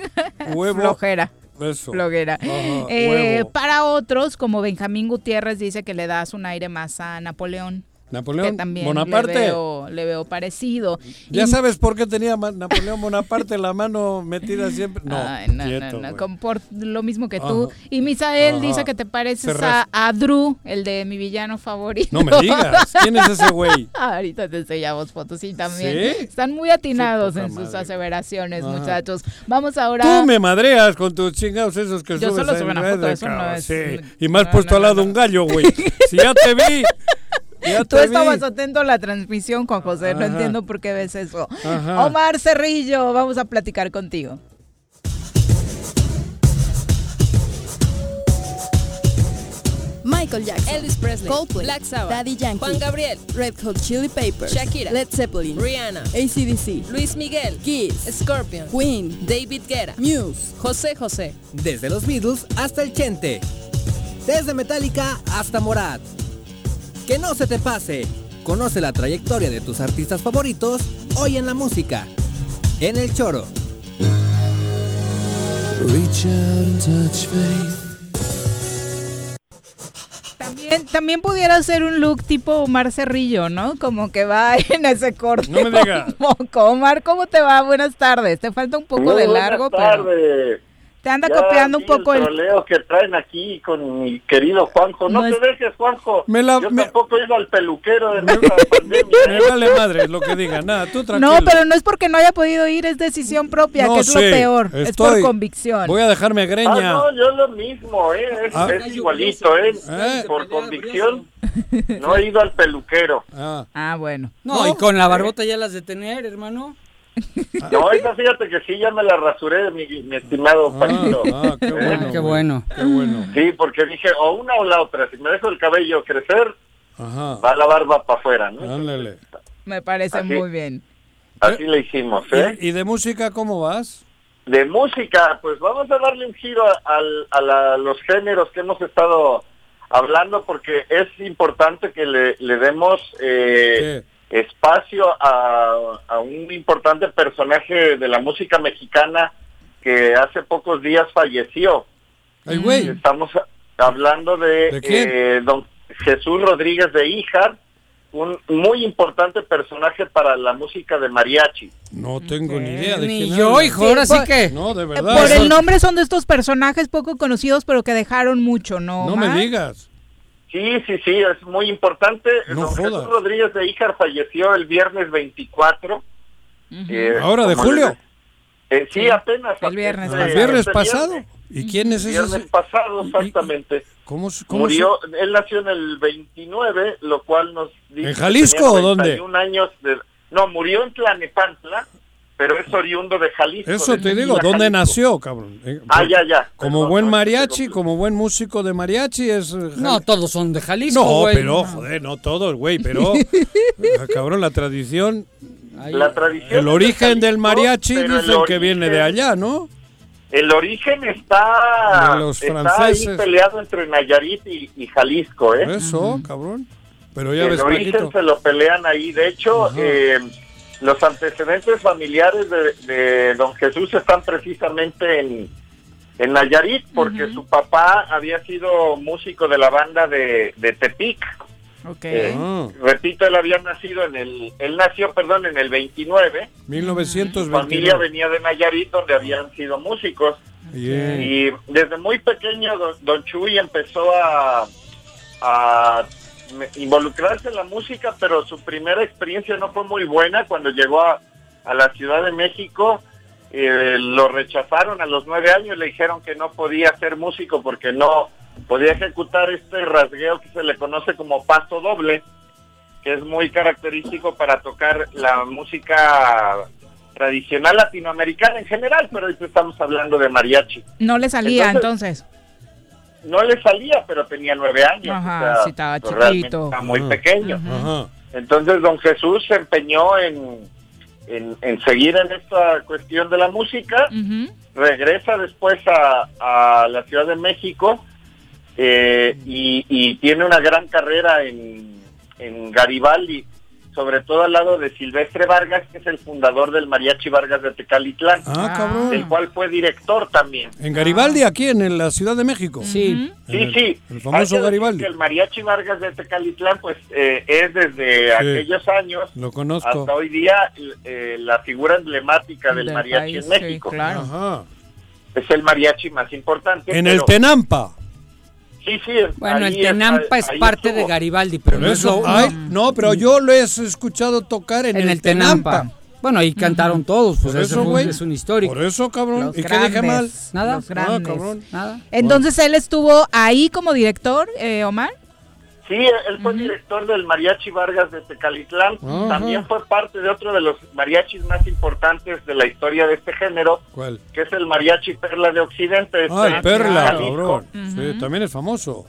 [SPEAKER 2] huevo.
[SPEAKER 1] Flojera.
[SPEAKER 2] Eso.
[SPEAKER 1] Bloguera.
[SPEAKER 2] Ajá,
[SPEAKER 1] Eh, para otros, como Benjamín Gutiérrez dice que le das un aire más a Napoleón.
[SPEAKER 2] Napoleón
[SPEAKER 1] también
[SPEAKER 2] Bonaparte.
[SPEAKER 1] Le, veo, le veo parecido.
[SPEAKER 2] Ya
[SPEAKER 1] Y-
[SPEAKER 2] sabes por qué tenía Napoleón Bonaparte la mano metida siempre. No,
[SPEAKER 1] Ay, no,
[SPEAKER 2] quieto,
[SPEAKER 1] no, no, con- por lo mismo que tú. Y Misael
[SPEAKER 2] Ajá.
[SPEAKER 1] dice que te pareces a, a Drew, el de mi villano favorito.
[SPEAKER 2] No me digas, ¿quién es ese güey?
[SPEAKER 1] Ahorita te enseñamos fotos, sí, también.
[SPEAKER 2] ¿Sí?
[SPEAKER 1] Están muy atinados
[SPEAKER 2] Qué
[SPEAKER 1] en sus aseveraciones,
[SPEAKER 2] Ajá.
[SPEAKER 1] muchachos. Vamos ahora.
[SPEAKER 2] Tú me madreas con tus chingados esos que
[SPEAKER 1] Yo
[SPEAKER 2] subes
[SPEAKER 1] solo subo una foto, eso no es-
[SPEAKER 2] sí. Y me has puesto al lado un gallo, güey. Si ya te vi. Ya
[SPEAKER 1] Tú estabas
[SPEAKER 2] vi.
[SPEAKER 1] atento a la transmisión, Juan José. No entiendo por qué ves eso.
[SPEAKER 2] Ajá.
[SPEAKER 1] Omar Cerrillo, vamos a platicar contigo.
[SPEAKER 20] Michael Jackson,
[SPEAKER 10] Elvis Presley,
[SPEAKER 20] Coldplay,
[SPEAKER 10] Black Sabbath,
[SPEAKER 20] Daddy Yankee,
[SPEAKER 10] Juan Gabriel,
[SPEAKER 20] Red Hot Chili Peppers,
[SPEAKER 10] Shakira,
[SPEAKER 20] Led Zeppelin,
[SPEAKER 10] Rihanna,
[SPEAKER 20] ACDC,
[SPEAKER 10] Luis Miguel,
[SPEAKER 20] Kiss,
[SPEAKER 10] Scorpion,
[SPEAKER 20] Queen,
[SPEAKER 10] David Guerra,
[SPEAKER 20] Muse,
[SPEAKER 10] José José.
[SPEAKER 17] Desde los Beatles hasta el Chente. Desde Metallica hasta Morat. Que no se te pase. Conoce la trayectoria de tus artistas favoritos hoy en la música. En el choro.
[SPEAKER 1] También, también pudiera ser un look tipo Omar Cerrillo, ¿no? Como que va en ese corte.
[SPEAKER 2] No me digas.
[SPEAKER 1] Omar, ¿cómo te va? Buenas tardes. Te falta un poco
[SPEAKER 21] Muy
[SPEAKER 1] de
[SPEAKER 21] buenas
[SPEAKER 1] largo, pero
[SPEAKER 21] tardes.
[SPEAKER 1] Te anda
[SPEAKER 21] Ya
[SPEAKER 1] copiando un poco
[SPEAKER 21] el
[SPEAKER 1] el...
[SPEAKER 21] troleo que traen aquí con mi querido Juanjo. No,
[SPEAKER 1] No
[SPEAKER 21] te
[SPEAKER 1] es-
[SPEAKER 21] dejes, Juanjo.
[SPEAKER 2] Me la-
[SPEAKER 21] Yo
[SPEAKER 2] me-
[SPEAKER 21] tampoco he ido al peluquero de nuestra pandemia.
[SPEAKER 2] Me vale madre lo que diga. Nada, tú tranquilo.
[SPEAKER 1] No, pero no es porque no haya podido ir, es decisión propia,
[SPEAKER 2] No
[SPEAKER 1] que es
[SPEAKER 2] sé,
[SPEAKER 1] lo peor. Es por convicción.
[SPEAKER 2] Voy a dejarme
[SPEAKER 21] Ah,
[SPEAKER 2] greña.
[SPEAKER 21] no, yo lo mismo, ¿eh? Es,
[SPEAKER 2] Ah.
[SPEAKER 21] es igualito, ¿eh?
[SPEAKER 2] ¿Eh?
[SPEAKER 21] Por convicción, no he ido al peluquero.
[SPEAKER 2] Ah.
[SPEAKER 1] Ah, bueno.
[SPEAKER 4] No, y con la barbota ya las de tener, hermano.
[SPEAKER 21] No, esa fíjate que sí, ya me la rasuré, mi, mi estimado Pancho.
[SPEAKER 2] Ah, qué
[SPEAKER 21] ¿Eh?
[SPEAKER 2] bueno.
[SPEAKER 4] Qué bueno.
[SPEAKER 2] Qué bueno.
[SPEAKER 21] Sí, porque dije, o una o la otra. Si me dejo el cabello crecer,
[SPEAKER 2] Ajá.
[SPEAKER 21] va la barba para afuera, ¿no?
[SPEAKER 2] Ándale.
[SPEAKER 1] Me parece
[SPEAKER 21] Así.
[SPEAKER 1] muy bien.
[SPEAKER 21] Así le hicimos, ¿eh?
[SPEAKER 2] ¿Y, y de música cómo vas?
[SPEAKER 21] De música, pues vamos a darle un giro a, al- a la- los géneros que hemos estado hablando porque es importante que le, le demos eh, espacio a, a un importante personaje de la música mexicana que hace pocos días falleció.
[SPEAKER 2] Ay, güey.
[SPEAKER 21] Estamos hablando de, eh, don Jesús Rodríguez de Híjar, un muy importante personaje para la música de mariachi.
[SPEAKER 2] No tengo ni idea de
[SPEAKER 4] Ni
[SPEAKER 2] quién
[SPEAKER 4] yo, hijo, ahora sí que.
[SPEAKER 2] No, de
[SPEAKER 1] Eh,
[SPEAKER 2] verdad.
[SPEAKER 1] Por el nombre son de estos personajes poco conocidos, pero que dejaron mucho, ¿no?
[SPEAKER 2] No me digas.
[SPEAKER 21] Sí, sí, sí, es muy importante.
[SPEAKER 2] No
[SPEAKER 21] Don
[SPEAKER 2] jodas.
[SPEAKER 21] Jesús Rodríguez de Híjar falleció el viernes 24. eh,
[SPEAKER 2] ¿Ahora de julio?
[SPEAKER 21] eh, sí, apenas.
[SPEAKER 1] El viernes
[SPEAKER 2] ¿El viernes
[SPEAKER 21] este
[SPEAKER 2] pasado?
[SPEAKER 21] viernes.
[SPEAKER 2] ¿Y quién es ese?
[SPEAKER 21] Viernes pasado, exactamente.
[SPEAKER 2] ¿Cómo, se- cómo
[SPEAKER 21] Murió, él nació en el 29, lo cual nos dice
[SPEAKER 2] ¿En Jalisco o dónde?
[SPEAKER 21] 91 años de, no, murió en Tlanepantla, pero es oriundo de Jalisco.
[SPEAKER 2] Eso
[SPEAKER 21] de
[SPEAKER 2] te digo, ¿dónde
[SPEAKER 21] Jalisco.
[SPEAKER 2] nació, cabrón? Eh,
[SPEAKER 21] Ah, ya, ya.
[SPEAKER 2] Como
[SPEAKER 21] Perdón,
[SPEAKER 2] buen
[SPEAKER 21] no,
[SPEAKER 2] mariachi, como buen músico de mariachi es... eh,
[SPEAKER 4] No, todos son de Jalisco,
[SPEAKER 2] No,
[SPEAKER 4] güey.
[SPEAKER 2] pero, joder, no todos, güey, pero... ah, cabrón, la tradición...
[SPEAKER 21] La tradición
[SPEAKER 2] El
[SPEAKER 21] de
[SPEAKER 2] origen del mariachi dicen que viene de allá, ¿no?
[SPEAKER 21] El origen está,
[SPEAKER 2] De los
[SPEAKER 21] está
[SPEAKER 2] franceses.
[SPEAKER 21] ahí peleado entre Nayarit y, y Jalisco, ¿eh?
[SPEAKER 2] Eso, cabrón. Pero ya
[SPEAKER 21] el
[SPEAKER 2] ves,
[SPEAKER 21] origen
[SPEAKER 2] Paquito.
[SPEAKER 21] se lo pelean ahí. De hecho, eh, los antecedentes familiares de, de don Jesús están precisamente en, en Nayarit, porque su papá había sido músico de la banda de, de Tepic.
[SPEAKER 1] Ok.
[SPEAKER 21] Eh,
[SPEAKER 2] Ah.
[SPEAKER 21] Repito, él había nacido en el, él nació, perdón, en el 29. Su
[SPEAKER 2] 1929.
[SPEAKER 21] familia venía de Nayarit, donde habían sido músicos.
[SPEAKER 2] Bien.
[SPEAKER 21] Y desde muy pequeño don, don Chuy empezó a, a involucrarse en la música, pero su primera experiencia no fue muy buena. Cuando llegó a, a la Ciudad de México, eh, lo rechazaron a los nueve años, le dijeron que no podía ser músico porque no podía ejecutar este rasgueo que se le conoce como paso doble, que es muy característico para tocar la música tradicional latinoamericana en general, pero ahorita estamos hablando de mariachi.
[SPEAKER 1] No le salía
[SPEAKER 21] Entonces,
[SPEAKER 1] entonces.
[SPEAKER 21] No le salía, pero tenía nueve años.
[SPEAKER 1] Ajá,
[SPEAKER 21] o sea,
[SPEAKER 1] sí, estaba
[SPEAKER 21] pues,
[SPEAKER 1] chiquito.
[SPEAKER 21] Estaba muy pequeño.
[SPEAKER 2] Ajá.
[SPEAKER 21] Entonces, don Jesús se empeñó en, en, en seguir en esta cuestión de la música. Regresa después a, a la Ciudad de México eh, y, y tiene una gran carrera en, en Garibaldi, sobre todo al lado de Silvestre Vargas, que es el fundador del Mariachi Vargas de Tecalitlán,
[SPEAKER 2] Ah,
[SPEAKER 21] del cual fue director también.
[SPEAKER 2] En Garibaldi, aquí en la Ciudad de México.
[SPEAKER 4] Sí.
[SPEAKER 21] Sí,
[SPEAKER 2] El-
[SPEAKER 21] sí.
[SPEAKER 2] El famoso Garibaldi.
[SPEAKER 21] el Mariachi Vargas de Tecalitlán, pues, eh, es desde aquellos años
[SPEAKER 2] Lo conozco.
[SPEAKER 21] hasta hoy día eh, la figura emblemática del,
[SPEAKER 1] Del
[SPEAKER 21] mariachi
[SPEAKER 1] país,
[SPEAKER 21] en México.
[SPEAKER 1] sí, claro.
[SPEAKER 2] Ajá.
[SPEAKER 21] Es el mariachi más importante.
[SPEAKER 2] En
[SPEAKER 21] pero-
[SPEAKER 2] el Tenampa.
[SPEAKER 21] Sí, sí.
[SPEAKER 4] Bueno, el Tenampa es
[SPEAKER 21] ahí
[SPEAKER 4] parte
[SPEAKER 21] estuvo.
[SPEAKER 4] de Garibaldi, pero
[SPEAKER 2] Por
[SPEAKER 4] no es
[SPEAKER 2] eso,
[SPEAKER 4] lo-
[SPEAKER 2] ay,
[SPEAKER 4] no.
[SPEAKER 2] no, pero yo lo he escuchado tocar en,
[SPEAKER 4] en el Tenampa. Bueno, ahí cantaron todos, pues
[SPEAKER 2] Por
[SPEAKER 4] eso,
[SPEAKER 2] güey.
[SPEAKER 4] es un histórico.
[SPEAKER 2] Por eso, cabrón.
[SPEAKER 1] Los
[SPEAKER 2] ¿Y qué dije mal?
[SPEAKER 1] grandes,
[SPEAKER 4] Nada.
[SPEAKER 1] los grandes.
[SPEAKER 2] cabrón.
[SPEAKER 4] Nada.
[SPEAKER 1] Entonces él estuvo ahí como director, eh, Omar.
[SPEAKER 21] Sí, él fue director del Mariachi Vargas de Tecalitlán. También fue parte de otro de los mariachis más importantes de la historia de este género,
[SPEAKER 2] ¿Cuál?
[SPEAKER 21] que es el Mariachi Perla de Occidente.
[SPEAKER 2] Ah, el Perla, cabrón. Sí, también es famoso.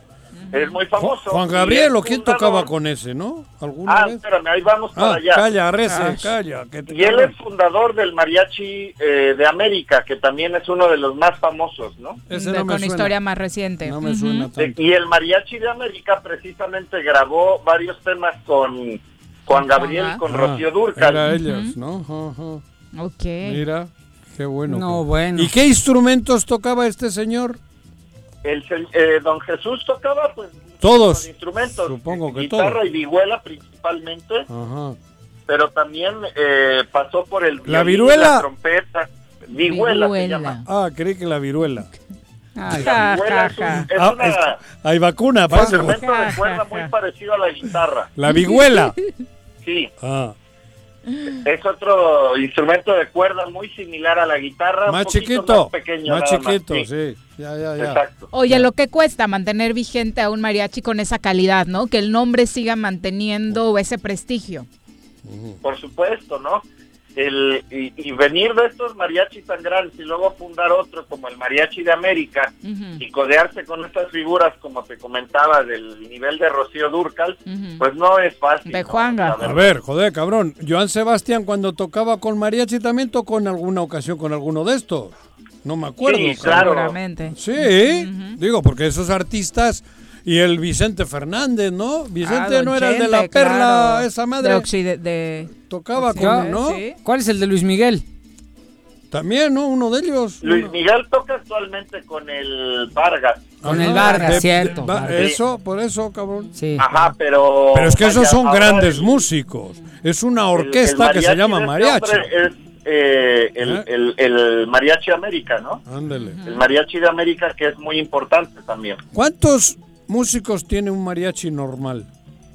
[SPEAKER 21] Es muy famoso.
[SPEAKER 2] Juan Gabriel, ¿o quién
[SPEAKER 21] fundador-
[SPEAKER 2] tocaba con ese, no? ¿Alguna
[SPEAKER 21] Ah,
[SPEAKER 2] vez?
[SPEAKER 21] espérame, ahí vamos para
[SPEAKER 2] Ah,
[SPEAKER 21] allá.
[SPEAKER 2] calla, Rece,
[SPEAKER 1] Ah.
[SPEAKER 2] calla. que te
[SPEAKER 21] Y él es fundador del Mariachi eh, de América, que también es uno de los más famosos, ¿no?
[SPEAKER 2] Ese
[SPEAKER 1] de-
[SPEAKER 2] no me
[SPEAKER 1] con
[SPEAKER 2] suena.
[SPEAKER 1] historia más reciente.
[SPEAKER 2] No me suena tanto.
[SPEAKER 21] Y el Mariachi de América precisamente grabó varios temas con Juan Gabriel,
[SPEAKER 1] Ajá.
[SPEAKER 21] con
[SPEAKER 2] Ah,
[SPEAKER 21] Rocío Dúrcal.
[SPEAKER 2] Era ellos, ¿no? Ajá, ajá.
[SPEAKER 1] Ok.
[SPEAKER 2] Mira, qué bueno.
[SPEAKER 4] No, bueno.
[SPEAKER 2] ¿Y qué instrumentos tocaba este señor?
[SPEAKER 21] El, se- eh, don Jesús tocaba pues
[SPEAKER 2] Todos.
[SPEAKER 21] los instrumentos,
[SPEAKER 2] Supongo que
[SPEAKER 21] guitarra
[SPEAKER 2] todos.
[SPEAKER 21] y vihuela principalmente,
[SPEAKER 2] Ajá.
[SPEAKER 21] pero también eh, pasó por el
[SPEAKER 2] ¿La
[SPEAKER 21] violín,
[SPEAKER 2] viruela?
[SPEAKER 21] la trompeta, vihuela, se
[SPEAKER 1] Vihuela.
[SPEAKER 21] llama.
[SPEAKER 2] Ah, creí que la viruela.
[SPEAKER 4] Ay,
[SPEAKER 21] vihuela
[SPEAKER 1] ja,
[SPEAKER 21] es, un-
[SPEAKER 1] ja.
[SPEAKER 21] es
[SPEAKER 2] Ah,
[SPEAKER 21] una-
[SPEAKER 2] es- hay vacuna,
[SPEAKER 21] un instrumento de cuerda muy parecido a la guitarra.
[SPEAKER 2] La vihuela.
[SPEAKER 21] Sí,
[SPEAKER 2] Ah,
[SPEAKER 21] es otro instrumento de cuerda muy similar a la guitarra, un
[SPEAKER 2] más
[SPEAKER 21] poquito
[SPEAKER 2] chiquito.
[SPEAKER 21] más pequeño, Más
[SPEAKER 2] chiquito,
[SPEAKER 21] sí.
[SPEAKER 2] sí. Ya, ya, ya.
[SPEAKER 21] Exacto.
[SPEAKER 1] Oye, lo que cuesta mantener vigente a un mariachi con esa calidad, ¿no? Que el nombre siga manteniendo ese prestigio.
[SPEAKER 21] por supuesto, ¿no? El, y, y venir de estos mariachis tan grandes y luego fundar otro como el Mariachi de América y codearse con estas figuras, como te comentaba, del nivel de Rocío Durcal, pues no es fácil.
[SPEAKER 1] De
[SPEAKER 21] ¿no?
[SPEAKER 1] Juanga.
[SPEAKER 21] Verdad.
[SPEAKER 2] A ver, joder, cabrón. Joan Sebastián cuando tocaba con mariachi también tocó en alguna ocasión con alguno de estos. No me acuerdo.
[SPEAKER 21] Sí, claro.
[SPEAKER 1] Seguramente.
[SPEAKER 2] Sí, digo, porque esos artistas y el Vicente Fernández, ¿no? Vicente
[SPEAKER 1] Ah,
[SPEAKER 2] no era el de la perla, esa madre.
[SPEAKER 1] De, de
[SPEAKER 2] Tocaba
[SPEAKER 1] Sí,
[SPEAKER 2] con, ¿no?
[SPEAKER 1] sí.
[SPEAKER 4] ¿Cuál es el de Luis Miguel?
[SPEAKER 2] También, ¿no? Uno de ellos.
[SPEAKER 21] Luis
[SPEAKER 2] Uno.
[SPEAKER 21] Miguel toca actualmente con el Vargas.
[SPEAKER 4] Con el Vargas,
[SPEAKER 2] De- de-
[SPEAKER 4] cierto. Vargas.
[SPEAKER 2] Eso, por eso, cabrón.
[SPEAKER 4] Sí.
[SPEAKER 21] Ajá, pero...
[SPEAKER 2] Pero es que esos son
[SPEAKER 21] ahora
[SPEAKER 2] grandes
[SPEAKER 21] el-
[SPEAKER 2] músicos. Es una
[SPEAKER 21] el- el
[SPEAKER 2] orquesta que se llama
[SPEAKER 21] este
[SPEAKER 2] mariachi.
[SPEAKER 21] Es eh, el,
[SPEAKER 2] ¿Eh?
[SPEAKER 21] el- el Mariachi América, ¿no?
[SPEAKER 2] Ándele.
[SPEAKER 21] El Mariachi de América que es muy importante también.
[SPEAKER 2] ¿Cuántos músicos tiene un mariachi normal?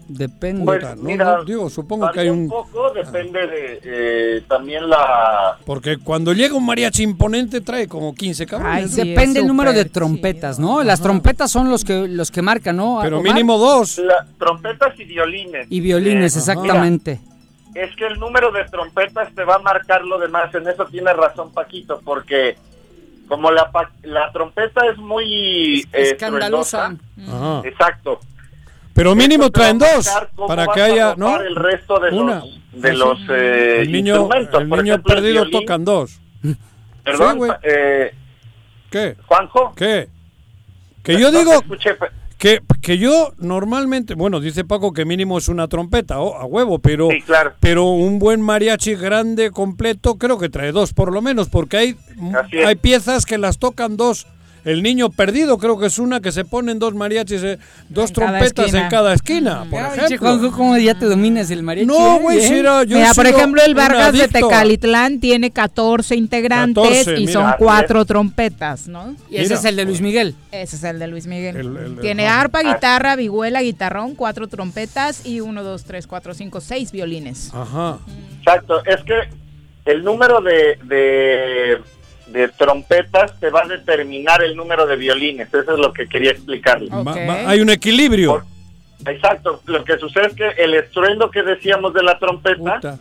[SPEAKER 4] Depende.
[SPEAKER 21] Pues,
[SPEAKER 2] Puta, no,
[SPEAKER 21] mira,
[SPEAKER 2] no, digo, supongo que hay un...
[SPEAKER 21] un poco, depende de eh, también la...
[SPEAKER 2] Porque cuando llega un mariachi imponente trae como 15 cabrones.
[SPEAKER 1] Ay,
[SPEAKER 2] ¿no?
[SPEAKER 1] sí,
[SPEAKER 4] Depende el número de trompetas, ¿no? Las trompetas son los que los que marcan, ¿no?
[SPEAKER 2] Pero
[SPEAKER 4] Omar?
[SPEAKER 2] mínimo dos.
[SPEAKER 21] la- trompetas y violines.
[SPEAKER 4] Y violines,
[SPEAKER 21] Eh,
[SPEAKER 4] exactamente.
[SPEAKER 21] mira, es que el número de trompetas te va a marcar lo demás. En eso tiene razón Paquito, porque como la, pa- la trompeta es muy eh,
[SPEAKER 4] Escandalosa.
[SPEAKER 2] Ajá.
[SPEAKER 21] Exacto.
[SPEAKER 2] Pero mínimo traen dos para que haya, ¿no?
[SPEAKER 21] el resto de
[SPEAKER 2] Una.
[SPEAKER 21] los, de los eh,
[SPEAKER 2] el niño,
[SPEAKER 21] instrumentos.
[SPEAKER 2] el
[SPEAKER 21] Por
[SPEAKER 2] niño
[SPEAKER 21] ejemplo, el
[SPEAKER 2] perdido tocan dos.
[SPEAKER 21] Perdón,
[SPEAKER 2] Sí, güey.
[SPEAKER 21] eh,
[SPEAKER 2] ¿Qué?
[SPEAKER 21] Juanjo.
[SPEAKER 2] ¿Qué? Que yo digo que, que yo normalmente, bueno, dice Paco que mínimo es una trompeta, oh, a huevo, pero,
[SPEAKER 21] Sí, claro.
[SPEAKER 2] pero un buen mariachi grande, completo, creo que trae dos por lo menos, porque hay, hay piezas que las tocan dos. El niño perdido creo que es una que se ponen dos mariachis, eh, dos
[SPEAKER 1] En
[SPEAKER 2] trompetas en cada esquina, por
[SPEAKER 4] Ay, che,
[SPEAKER 2] ejemplo.
[SPEAKER 4] Juanjo, ¿cómo ya te dominas el mariachi?
[SPEAKER 2] No,
[SPEAKER 4] eh?
[SPEAKER 2] güey,
[SPEAKER 4] Bien.
[SPEAKER 2] si era, yo
[SPEAKER 1] Mira, por ejemplo, el Vargas de Tecalitlán tiene 14 integrantes
[SPEAKER 2] 14,
[SPEAKER 1] y
[SPEAKER 2] mira.
[SPEAKER 1] son cuatro trompetas, ¿no?
[SPEAKER 4] Y ese
[SPEAKER 2] Mira.
[SPEAKER 4] es el de Luis Miguel.
[SPEAKER 1] Ese es el de Luis Miguel.
[SPEAKER 2] El- el-
[SPEAKER 1] tiene arpa, guitarra, vihuela, guitarrón, cuatro trompetas y uno, dos, tres, cuatro, cinco, seis violines.
[SPEAKER 2] Ajá.
[SPEAKER 21] Exacto, es que el número de, de, de trompetas te va a determinar el número de violines. Eso es lo que quería explicarle.
[SPEAKER 2] Hay un equilibrio.
[SPEAKER 21] Exacto, lo que sucede es que el estruendo que decíamos de la trompeta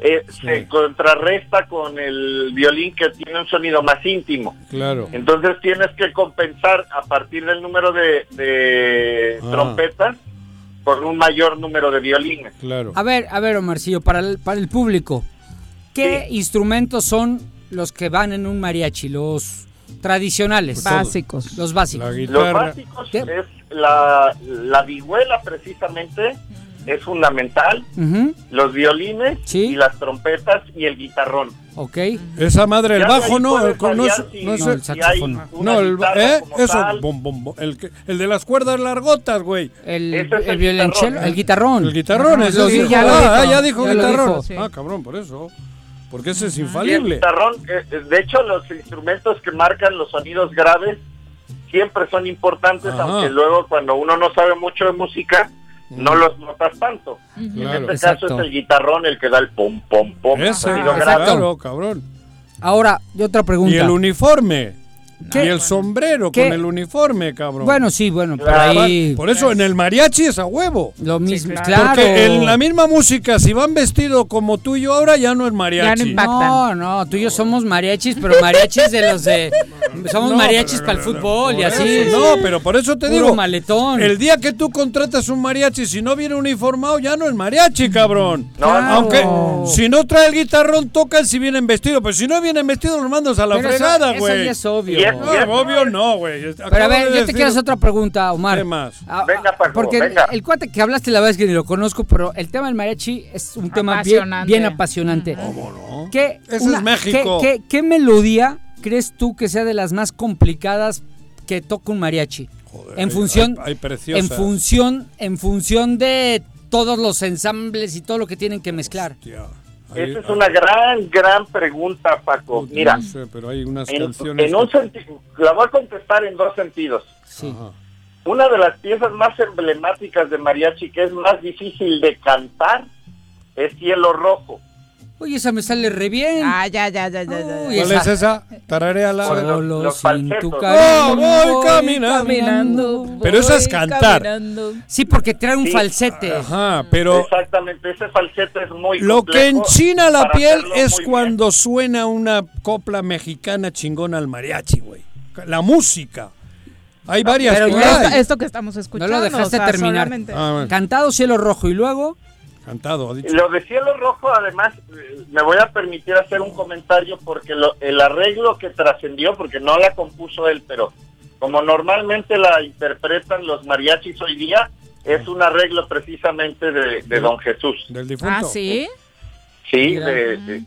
[SPEAKER 21] eh, se contrarresta con el violín que tiene un sonido más íntimo.
[SPEAKER 2] Claro.
[SPEAKER 21] Entonces tienes que compensar a partir del número de, de
[SPEAKER 2] Ah.
[SPEAKER 21] trompetas por un mayor número de violines.
[SPEAKER 2] Claro.
[SPEAKER 4] A ver, a ver, Omarcillo, para el, para el público, ¿qué instrumentos son los que van en un mariachi? Los tradicionales.
[SPEAKER 1] Básicos.
[SPEAKER 4] Los básicos.
[SPEAKER 2] La
[SPEAKER 21] Los básicos
[SPEAKER 4] ¿Qué?
[SPEAKER 21] es la, la vihuela precisamente, es fundamental, los violines
[SPEAKER 4] Sí.
[SPEAKER 21] y las trompetas y el guitarrón.
[SPEAKER 4] ok.
[SPEAKER 2] Esa madre, el
[SPEAKER 21] Ya
[SPEAKER 2] bajo no, no, es,
[SPEAKER 21] si-
[SPEAKER 2] no es
[SPEAKER 4] No, el saxofón.
[SPEAKER 2] No, el, ¿eh?
[SPEAKER 21] como
[SPEAKER 2] Eso,
[SPEAKER 21] tal.
[SPEAKER 2] bom, bom, bom. El, que- el de las cuerdas largotas, güey.
[SPEAKER 4] El,
[SPEAKER 21] es
[SPEAKER 4] el
[SPEAKER 21] el
[SPEAKER 4] violonchelo,
[SPEAKER 21] guitarrón.
[SPEAKER 4] el guitarrón.
[SPEAKER 2] El guitarrón,
[SPEAKER 4] lo
[SPEAKER 2] sí.
[SPEAKER 1] ya
[SPEAKER 2] ah,
[SPEAKER 1] dijo.
[SPEAKER 2] ah, ya dijo
[SPEAKER 4] Ya lo
[SPEAKER 2] guitarrón.
[SPEAKER 4] dijo,
[SPEAKER 1] sí.
[SPEAKER 2] Ah, cabrón, por eso. Porque ese es
[SPEAKER 21] Y el
[SPEAKER 2] infalible.
[SPEAKER 21] guitarrón, eh, de hecho los instrumentos que marcan los sonidos graves siempre son importantes,
[SPEAKER 2] Ajá.
[SPEAKER 21] aunque luego cuando uno no sabe mucho de música, no los notas tanto.
[SPEAKER 2] Claro.
[SPEAKER 21] En este
[SPEAKER 4] Exacto.
[SPEAKER 21] caso es el guitarrón el que da el pom, pom, pom.
[SPEAKER 2] Claro, cabrón.
[SPEAKER 4] Ahora, y otra pregunta.
[SPEAKER 2] Y el uniforme.
[SPEAKER 4] ¿Qué?
[SPEAKER 2] Y el sombrero
[SPEAKER 4] ¿Qué?
[SPEAKER 2] con el uniforme, cabrón.
[SPEAKER 4] Bueno, sí, bueno, por
[SPEAKER 21] Claro.
[SPEAKER 4] ahí
[SPEAKER 2] Por eso en el mariachi es a huevo.
[SPEAKER 4] lo mismo,
[SPEAKER 1] claro.
[SPEAKER 4] claro.
[SPEAKER 2] Porque en la misma música, si van vestidos como tú y yo ahora, ya no es mariachi.
[SPEAKER 1] impacta.
[SPEAKER 4] No, no, tú y yo somos mariachis, pero mariachis de los de... Somos
[SPEAKER 2] No,
[SPEAKER 4] mariachis
[SPEAKER 2] pero-
[SPEAKER 4] para el fútbol y así.
[SPEAKER 2] eso, No, pero por eso te
[SPEAKER 4] Puro
[SPEAKER 2] digo.
[SPEAKER 4] maletón.
[SPEAKER 2] El día que tú contratas un mariachi, si no viene uniformado, ya no es mariachi, cabrón.
[SPEAKER 21] No,
[SPEAKER 4] Claro.
[SPEAKER 2] Aunque si no trae el guitarrón, tocan si vienen vestidos. Pero si no vienen vestidos, los mandas a la
[SPEAKER 4] Pero eso-
[SPEAKER 2] fregada,
[SPEAKER 4] eso
[SPEAKER 2] güey.
[SPEAKER 4] ya es obvio.
[SPEAKER 2] No, obvio no, güey.
[SPEAKER 4] Pero a ver,
[SPEAKER 2] de
[SPEAKER 4] yo te quiero hacer otra pregunta, Omar.
[SPEAKER 2] ¿Qué más?
[SPEAKER 4] Ah,
[SPEAKER 21] Venga,
[SPEAKER 4] ah,
[SPEAKER 21] Paco,
[SPEAKER 4] porque
[SPEAKER 21] venga.
[SPEAKER 4] el cuate que hablaste, la verdad es que ni lo conozco, pero el tema del mariachi es un tema bien,
[SPEAKER 1] Apasionante.
[SPEAKER 4] bien apasionante. ¿Qué,
[SPEAKER 2] Eso es México.
[SPEAKER 4] ¿qué, qué- qué melodía crees tú que sea de las más complicadas que toca un mariachi? en
[SPEAKER 2] hay-
[SPEAKER 4] función,
[SPEAKER 2] hay- hay preciosas.
[SPEAKER 4] en función, en función de todos los ensambles y todo lo que tienen que mezclar.
[SPEAKER 2] Hostia, hay-
[SPEAKER 21] Esa es una gran, gran pregunta, Paco. Mira,
[SPEAKER 2] no sé, pero hay unas
[SPEAKER 21] en,
[SPEAKER 2] canciones.
[SPEAKER 21] en un
[SPEAKER 2] que-
[SPEAKER 21] sentido, la voy a contestar en dos sentidos.
[SPEAKER 4] Sí.
[SPEAKER 2] Ajá.
[SPEAKER 21] Una de las piezas más emblemáticas de mariachi que es más difícil de cantar es Cielo Rojo.
[SPEAKER 4] Oye, esa me sale re bien.
[SPEAKER 1] Ah, ya, ya, ya, ya. ya.
[SPEAKER 4] Uy,
[SPEAKER 2] ¿Cuál es esa? Tarareala.
[SPEAKER 4] Solo
[SPEAKER 21] los
[SPEAKER 4] sin tu
[SPEAKER 2] Oh,
[SPEAKER 4] cariño
[SPEAKER 2] voy caminando.
[SPEAKER 1] Caminando.
[SPEAKER 2] Pero eso es
[SPEAKER 1] voy
[SPEAKER 2] cantar.
[SPEAKER 1] caminando.
[SPEAKER 4] Sí, porque trae un
[SPEAKER 21] Sí.
[SPEAKER 4] falsete.
[SPEAKER 2] Ajá, pero
[SPEAKER 21] Exactamente, ese falsete es muy
[SPEAKER 2] lo que enchina la piel es
[SPEAKER 21] bien.
[SPEAKER 2] cuando suena una copla mexicana chingona al mariachi, güey. La música. Hay varias
[SPEAKER 4] Pero
[SPEAKER 2] que
[SPEAKER 4] ya
[SPEAKER 2] hay.
[SPEAKER 1] Esto, esto que estamos
[SPEAKER 4] No
[SPEAKER 1] escuchando.
[SPEAKER 4] lo dejaste
[SPEAKER 1] o sea,
[SPEAKER 4] terminar.
[SPEAKER 2] Ah, bueno,
[SPEAKER 4] Cantado cielo rojo y luego.
[SPEAKER 2] Cantado, ha dicho.
[SPEAKER 21] Lo de Cielo Rojo, además, me voy a permitir hacer un comentario porque lo- el arreglo que trascendió, porque no la compuso él, pero como normalmente la interpretan los mariachis hoy día, es un arreglo precisamente de, de Don Jesús.
[SPEAKER 2] Del difunto.
[SPEAKER 1] Ah, sí.
[SPEAKER 21] Sí, de- de-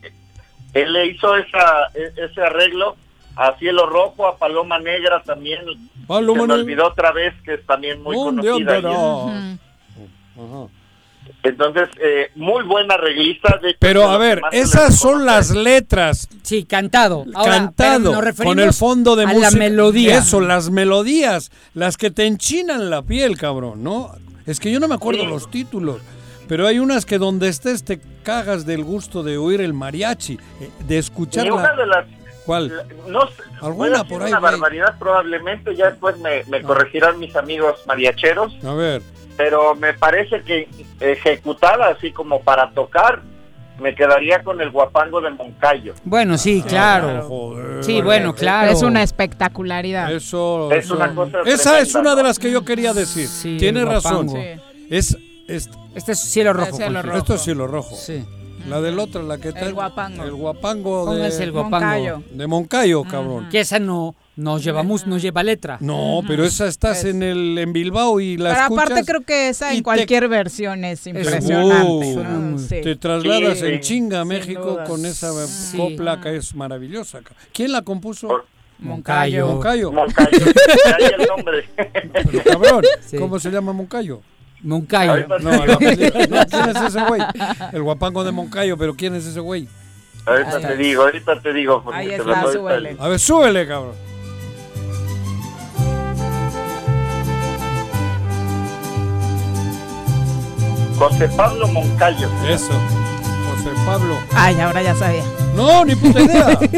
[SPEAKER 21] él le hizo esa, e- ese arreglo a Cielo Rojo, a Paloma Negra también.
[SPEAKER 2] Paloma
[SPEAKER 21] Se me olvidó otra vez que es también muy
[SPEAKER 2] ¿Dónde
[SPEAKER 21] conocida.
[SPEAKER 2] Ajá.
[SPEAKER 21] Entonces, eh, muy buena arreglista. De hecho,
[SPEAKER 2] Pero a ver, esas son las letras
[SPEAKER 4] Sí, cantado. Ahora,
[SPEAKER 2] cantado
[SPEAKER 4] nos
[SPEAKER 2] con el fondo de
[SPEAKER 4] a
[SPEAKER 2] música.
[SPEAKER 4] la melodía.
[SPEAKER 2] Eso, las melodías, las que te enchinan la piel, cabrón, ¿no? Es que yo no me acuerdo
[SPEAKER 21] Sí.
[SPEAKER 2] los títulos, pero hay unas que donde estés te cagas del gusto de oír el mariachi, eh, de escuchar
[SPEAKER 21] Y una
[SPEAKER 2] la...
[SPEAKER 21] de las
[SPEAKER 2] ¿Cuál?
[SPEAKER 21] no sé,
[SPEAKER 2] Alguna por ahí,
[SPEAKER 21] una
[SPEAKER 2] güey.
[SPEAKER 21] barbaridad probablemente, ya después me, me corregirán mis amigos mariacheros,
[SPEAKER 2] A ver,
[SPEAKER 21] pero me parece que ejecutada así como para tocar, me quedaría con el guapango de Moncayo.
[SPEAKER 4] Bueno, sí, claro.
[SPEAKER 2] joder.
[SPEAKER 4] Sí, bueno, claro.
[SPEAKER 1] Es una espectacularidad.
[SPEAKER 2] Eso,
[SPEAKER 21] Es
[SPEAKER 2] eso-
[SPEAKER 21] una cosa
[SPEAKER 2] Esa es una de las que yo quería decir.
[SPEAKER 4] Sí,
[SPEAKER 2] Tienes
[SPEAKER 4] el
[SPEAKER 2] razón.
[SPEAKER 1] Sí.
[SPEAKER 2] Es, es-
[SPEAKER 4] Este es cielo rojo.
[SPEAKER 1] cielo rojo.
[SPEAKER 2] esto es cielo rojo.
[SPEAKER 4] Sí.
[SPEAKER 2] La del otro, la que está.
[SPEAKER 1] El guapango.
[SPEAKER 2] El guapango de,
[SPEAKER 4] el guapango.
[SPEAKER 1] Moncayo.
[SPEAKER 2] de Moncayo, cabrón.
[SPEAKER 4] Que esa no, no lleva mus, no lleva letra.
[SPEAKER 2] No, pero esa estás en el en Bilbao y la
[SPEAKER 1] Pero
[SPEAKER 2] escuchas.
[SPEAKER 1] aparte creo que esa en
[SPEAKER 2] te-
[SPEAKER 1] cualquier versión es impresionante. ¿no? Sí.
[SPEAKER 2] Te trasladas
[SPEAKER 21] Sí,
[SPEAKER 2] en chinga a México con esa
[SPEAKER 4] Sí.
[SPEAKER 2] copla que es maravillosa. ¿Quién la compuso?
[SPEAKER 4] Moncayo.
[SPEAKER 2] Moncayo.
[SPEAKER 21] Moncayo, de ahí el nombre.
[SPEAKER 2] Pero cabrón,
[SPEAKER 4] Sí.
[SPEAKER 2] ¿cómo se llama Moncayo?
[SPEAKER 4] Moncayo.
[SPEAKER 2] No, no, ¿quién es ese güey? El guapango de Moncayo, pero ¿quién es ese güey?
[SPEAKER 21] Ahorita te digo, ahorita te digo. porque
[SPEAKER 1] Ahí está, súbele.
[SPEAKER 2] A ver, súbele, cabrón.
[SPEAKER 21] José Pablo Moncayo.
[SPEAKER 2] Eso. José Pablo.
[SPEAKER 1] Ay, ahora ya sabía.
[SPEAKER 2] No, ni puta idea.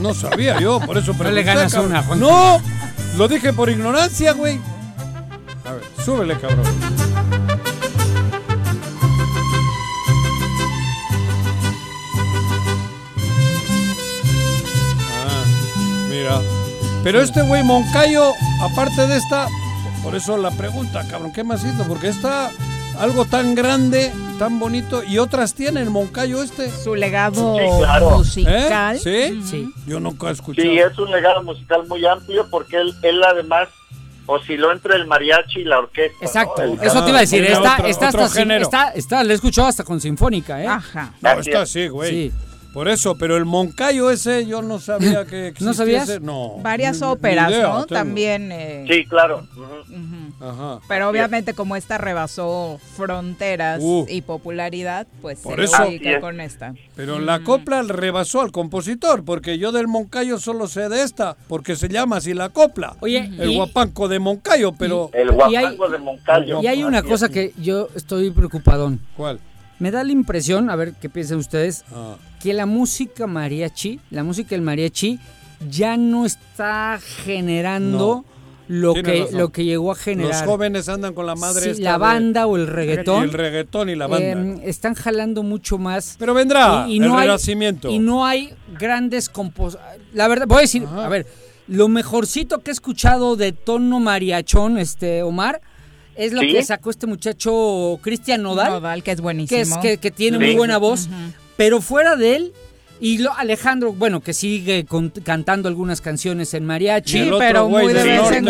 [SPEAKER 2] No sabía yo, por eso pregunté.
[SPEAKER 4] le ganas
[SPEAKER 2] cabrón.
[SPEAKER 4] una, Juan.
[SPEAKER 2] No, lo dije por ignorancia, güey. A ver, súbele, cabrón. Ah, mira. Pero este güey Moncayo, aparte de esta, por eso la pregunta, cabrón, ¿qué más hizo? Porque está algo tan grande, tan bonito, y otras tienen Moncayo este.
[SPEAKER 1] Su legado
[SPEAKER 21] Sí, claro.
[SPEAKER 1] musical.
[SPEAKER 2] ¿Eh? ¿Sí?
[SPEAKER 4] Sí.
[SPEAKER 2] Yo nunca he escuchado.
[SPEAKER 21] Sí, es un legado musical muy amplio porque él, él además osciló entre el mariachi y la orquesta.
[SPEAKER 4] Exacto, eso te iba a decir.
[SPEAKER 2] Otro- otro
[SPEAKER 4] hasta sin-
[SPEAKER 2] género.
[SPEAKER 4] está, está, la he escuchado hasta con sinfónica, ¿eh?
[SPEAKER 1] Ajá.
[SPEAKER 2] No, está
[SPEAKER 21] es.
[SPEAKER 2] así, güey.
[SPEAKER 4] Sí.
[SPEAKER 2] Por eso, pero el Moncayo ese yo no sabía que existiese.
[SPEAKER 4] ¿No sabías?
[SPEAKER 2] No.
[SPEAKER 1] Varias óperas,
[SPEAKER 2] idea
[SPEAKER 1] ¿no?
[SPEAKER 2] tengo.
[SPEAKER 1] También. eh,
[SPEAKER 21] Sí, claro.
[SPEAKER 2] Ajá.
[SPEAKER 1] Pero obviamente como esta rebasó fronteras
[SPEAKER 2] Uh.
[SPEAKER 1] y popularidad, pues
[SPEAKER 2] Por
[SPEAKER 1] se
[SPEAKER 2] eso-
[SPEAKER 1] ubica
[SPEAKER 21] es.
[SPEAKER 1] con esta.
[SPEAKER 2] Pero la copla rebasó al compositor, porque yo del Moncayo solo sé de esta, porque se llama así la copla.
[SPEAKER 4] Oye,
[SPEAKER 2] el
[SPEAKER 4] y-
[SPEAKER 2] guapanco de Moncayo, pero
[SPEAKER 21] El
[SPEAKER 4] hay-
[SPEAKER 21] guapango de Moncayo.
[SPEAKER 4] Y hay una cosa que yo estoy preocupadón.
[SPEAKER 2] ¿cuál?
[SPEAKER 4] Me da la impresión, a ver qué piensan ustedes,
[SPEAKER 2] Ah,
[SPEAKER 4] que la música mariachi, la música del mariachi, ya no está generando lo, que,
[SPEAKER 2] razón.
[SPEAKER 4] lo que llegó a
[SPEAKER 2] los
[SPEAKER 4] generar.
[SPEAKER 2] jóvenes andan con la madre
[SPEAKER 4] Sí,
[SPEAKER 2] esta
[SPEAKER 4] la
[SPEAKER 2] de-
[SPEAKER 4] banda o el reggaetón.
[SPEAKER 2] el reggaetón y la banda.
[SPEAKER 4] eh, están jalando mucho más.
[SPEAKER 2] pero vendrá
[SPEAKER 4] y, y
[SPEAKER 2] el
[SPEAKER 4] no hay,
[SPEAKER 2] renacimiento.
[SPEAKER 4] y no hay grandes compos... La verdad, voy a decir,
[SPEAKER 2] Ajá.
[SPEAKER 4] a ver, lo mejorcito que he escuchado de tono mariachón, este Omar, es lo
[SPEAKER 21] ¿Sí?
[SPEAKER 4] que sacó este muchacho Cristian Nodal,
[SPEAKER 1] Nodal, que es buenísimo.
[SPEAKER 4] que, es, que, que tiene
[SPEAKER 21] Sí.
[SPEAKER 4] muy buena voz, pero fuera de él... Y lo, Alejandro, bueno, que sigue con- cantando algunas canciones en mariachi.
[SPEAKER 1] Sí, pero muy de vez
[SPEAKER 2] norte.
[SPEAKER 1] en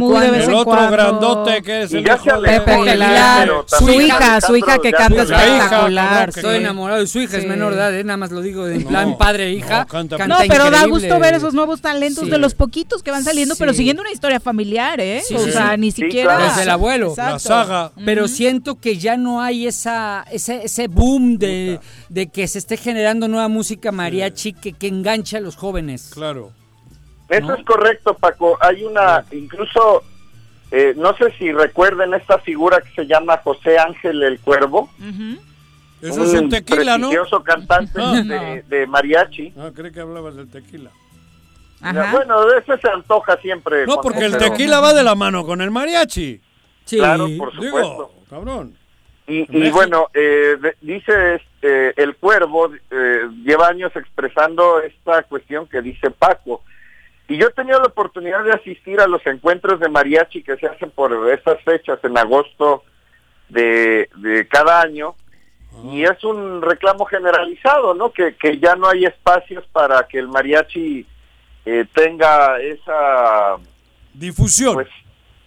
[SPEAKER 2] Muy de
[SPEAKER 1] cuando.
[SPEAKER 2] el otro
[SPEAKER 1] cuando.
[SPEAKER 2] grandote que es el hijo de-
[SPEAKER 1] Pepe Aguilar, su hija, su hija que canta
[SPEAKER 2] hija,
[SPEAKER 1] espectacular.
[SPEAKER 4] Estoy enamorado de su hija, es menor de edad, ¿eh? nada más lo digo en
[SPEAKER 2] No.
[SPEAKER 4] plan padre e hija.
[SPEAKER 2] No, canta
[SPEAKER 1] No, pero da gusto ver esos nuevos talentos
[SPEAKER 4] Sí.
[SPEAKER 1] de los poquitos que van saliendo, pero siguiendo una historia familiar, ¿eh?
[SPEAKER 4] Sí,
[SPEAKER 1] o
[SPEAKER 4] sí,
[SPEAKER 1] sea,
[SPEAKER 4] sí.
[SPEAKER 1] ni siquiera...
[SPEAKER 4] Desde el abuelo.
[SPEAKER 2] la saga.
[SPEAKER 4] Pero siento que ya no hay esa, ese, ese boom de, de que se esté generando nueva música mariachi que, que engancha a los jóvenes.
[SPEAKER 2] Claro.
[SPEAKER 21] Eso
[SPEAKER 4] ¿no?
[SPEAKER 21] es correcto, Paco. Hay una, incluso, eh, no sé si recuerden esta figura que se llama José Ángel el Cuervo.
[SPEAKER 1] Ujú.
[SPEAKER 2] Eso es un tequila, ¿no?
[SPEAKER 21] cantante
[SPEAKER 2] Ah.
[SPEAKER 21] de, de mariachi.
[SPEAKER 2] Ah, creí que hablabas del tequila.
[SPEAKER 21] Bueno, de ese se antoja siempre.
[SPEAKER 2] No, porque el tequila va de la mano con el mariachi.
[SPEAKER 21] Claro, por supuesto.
[SPEAKER 2] Digo, cabrón.
[SPEAKER 21] Y, y bueno, eh, dice este, el cuervo, eh, lleva años expresando esta cuestión que dice Paco. Y yo he tenido la oportunidad de asistir a los encuentros de mariachi que se hacen por estas fechas en agosto de, de cada año. Y es un reclamo generalizado, ¿no? Que, que ya no hay espacios para que el mariachi eh, tenga esa
[SPEAKER 2] difusión.
[SPEAKER 21] Pues,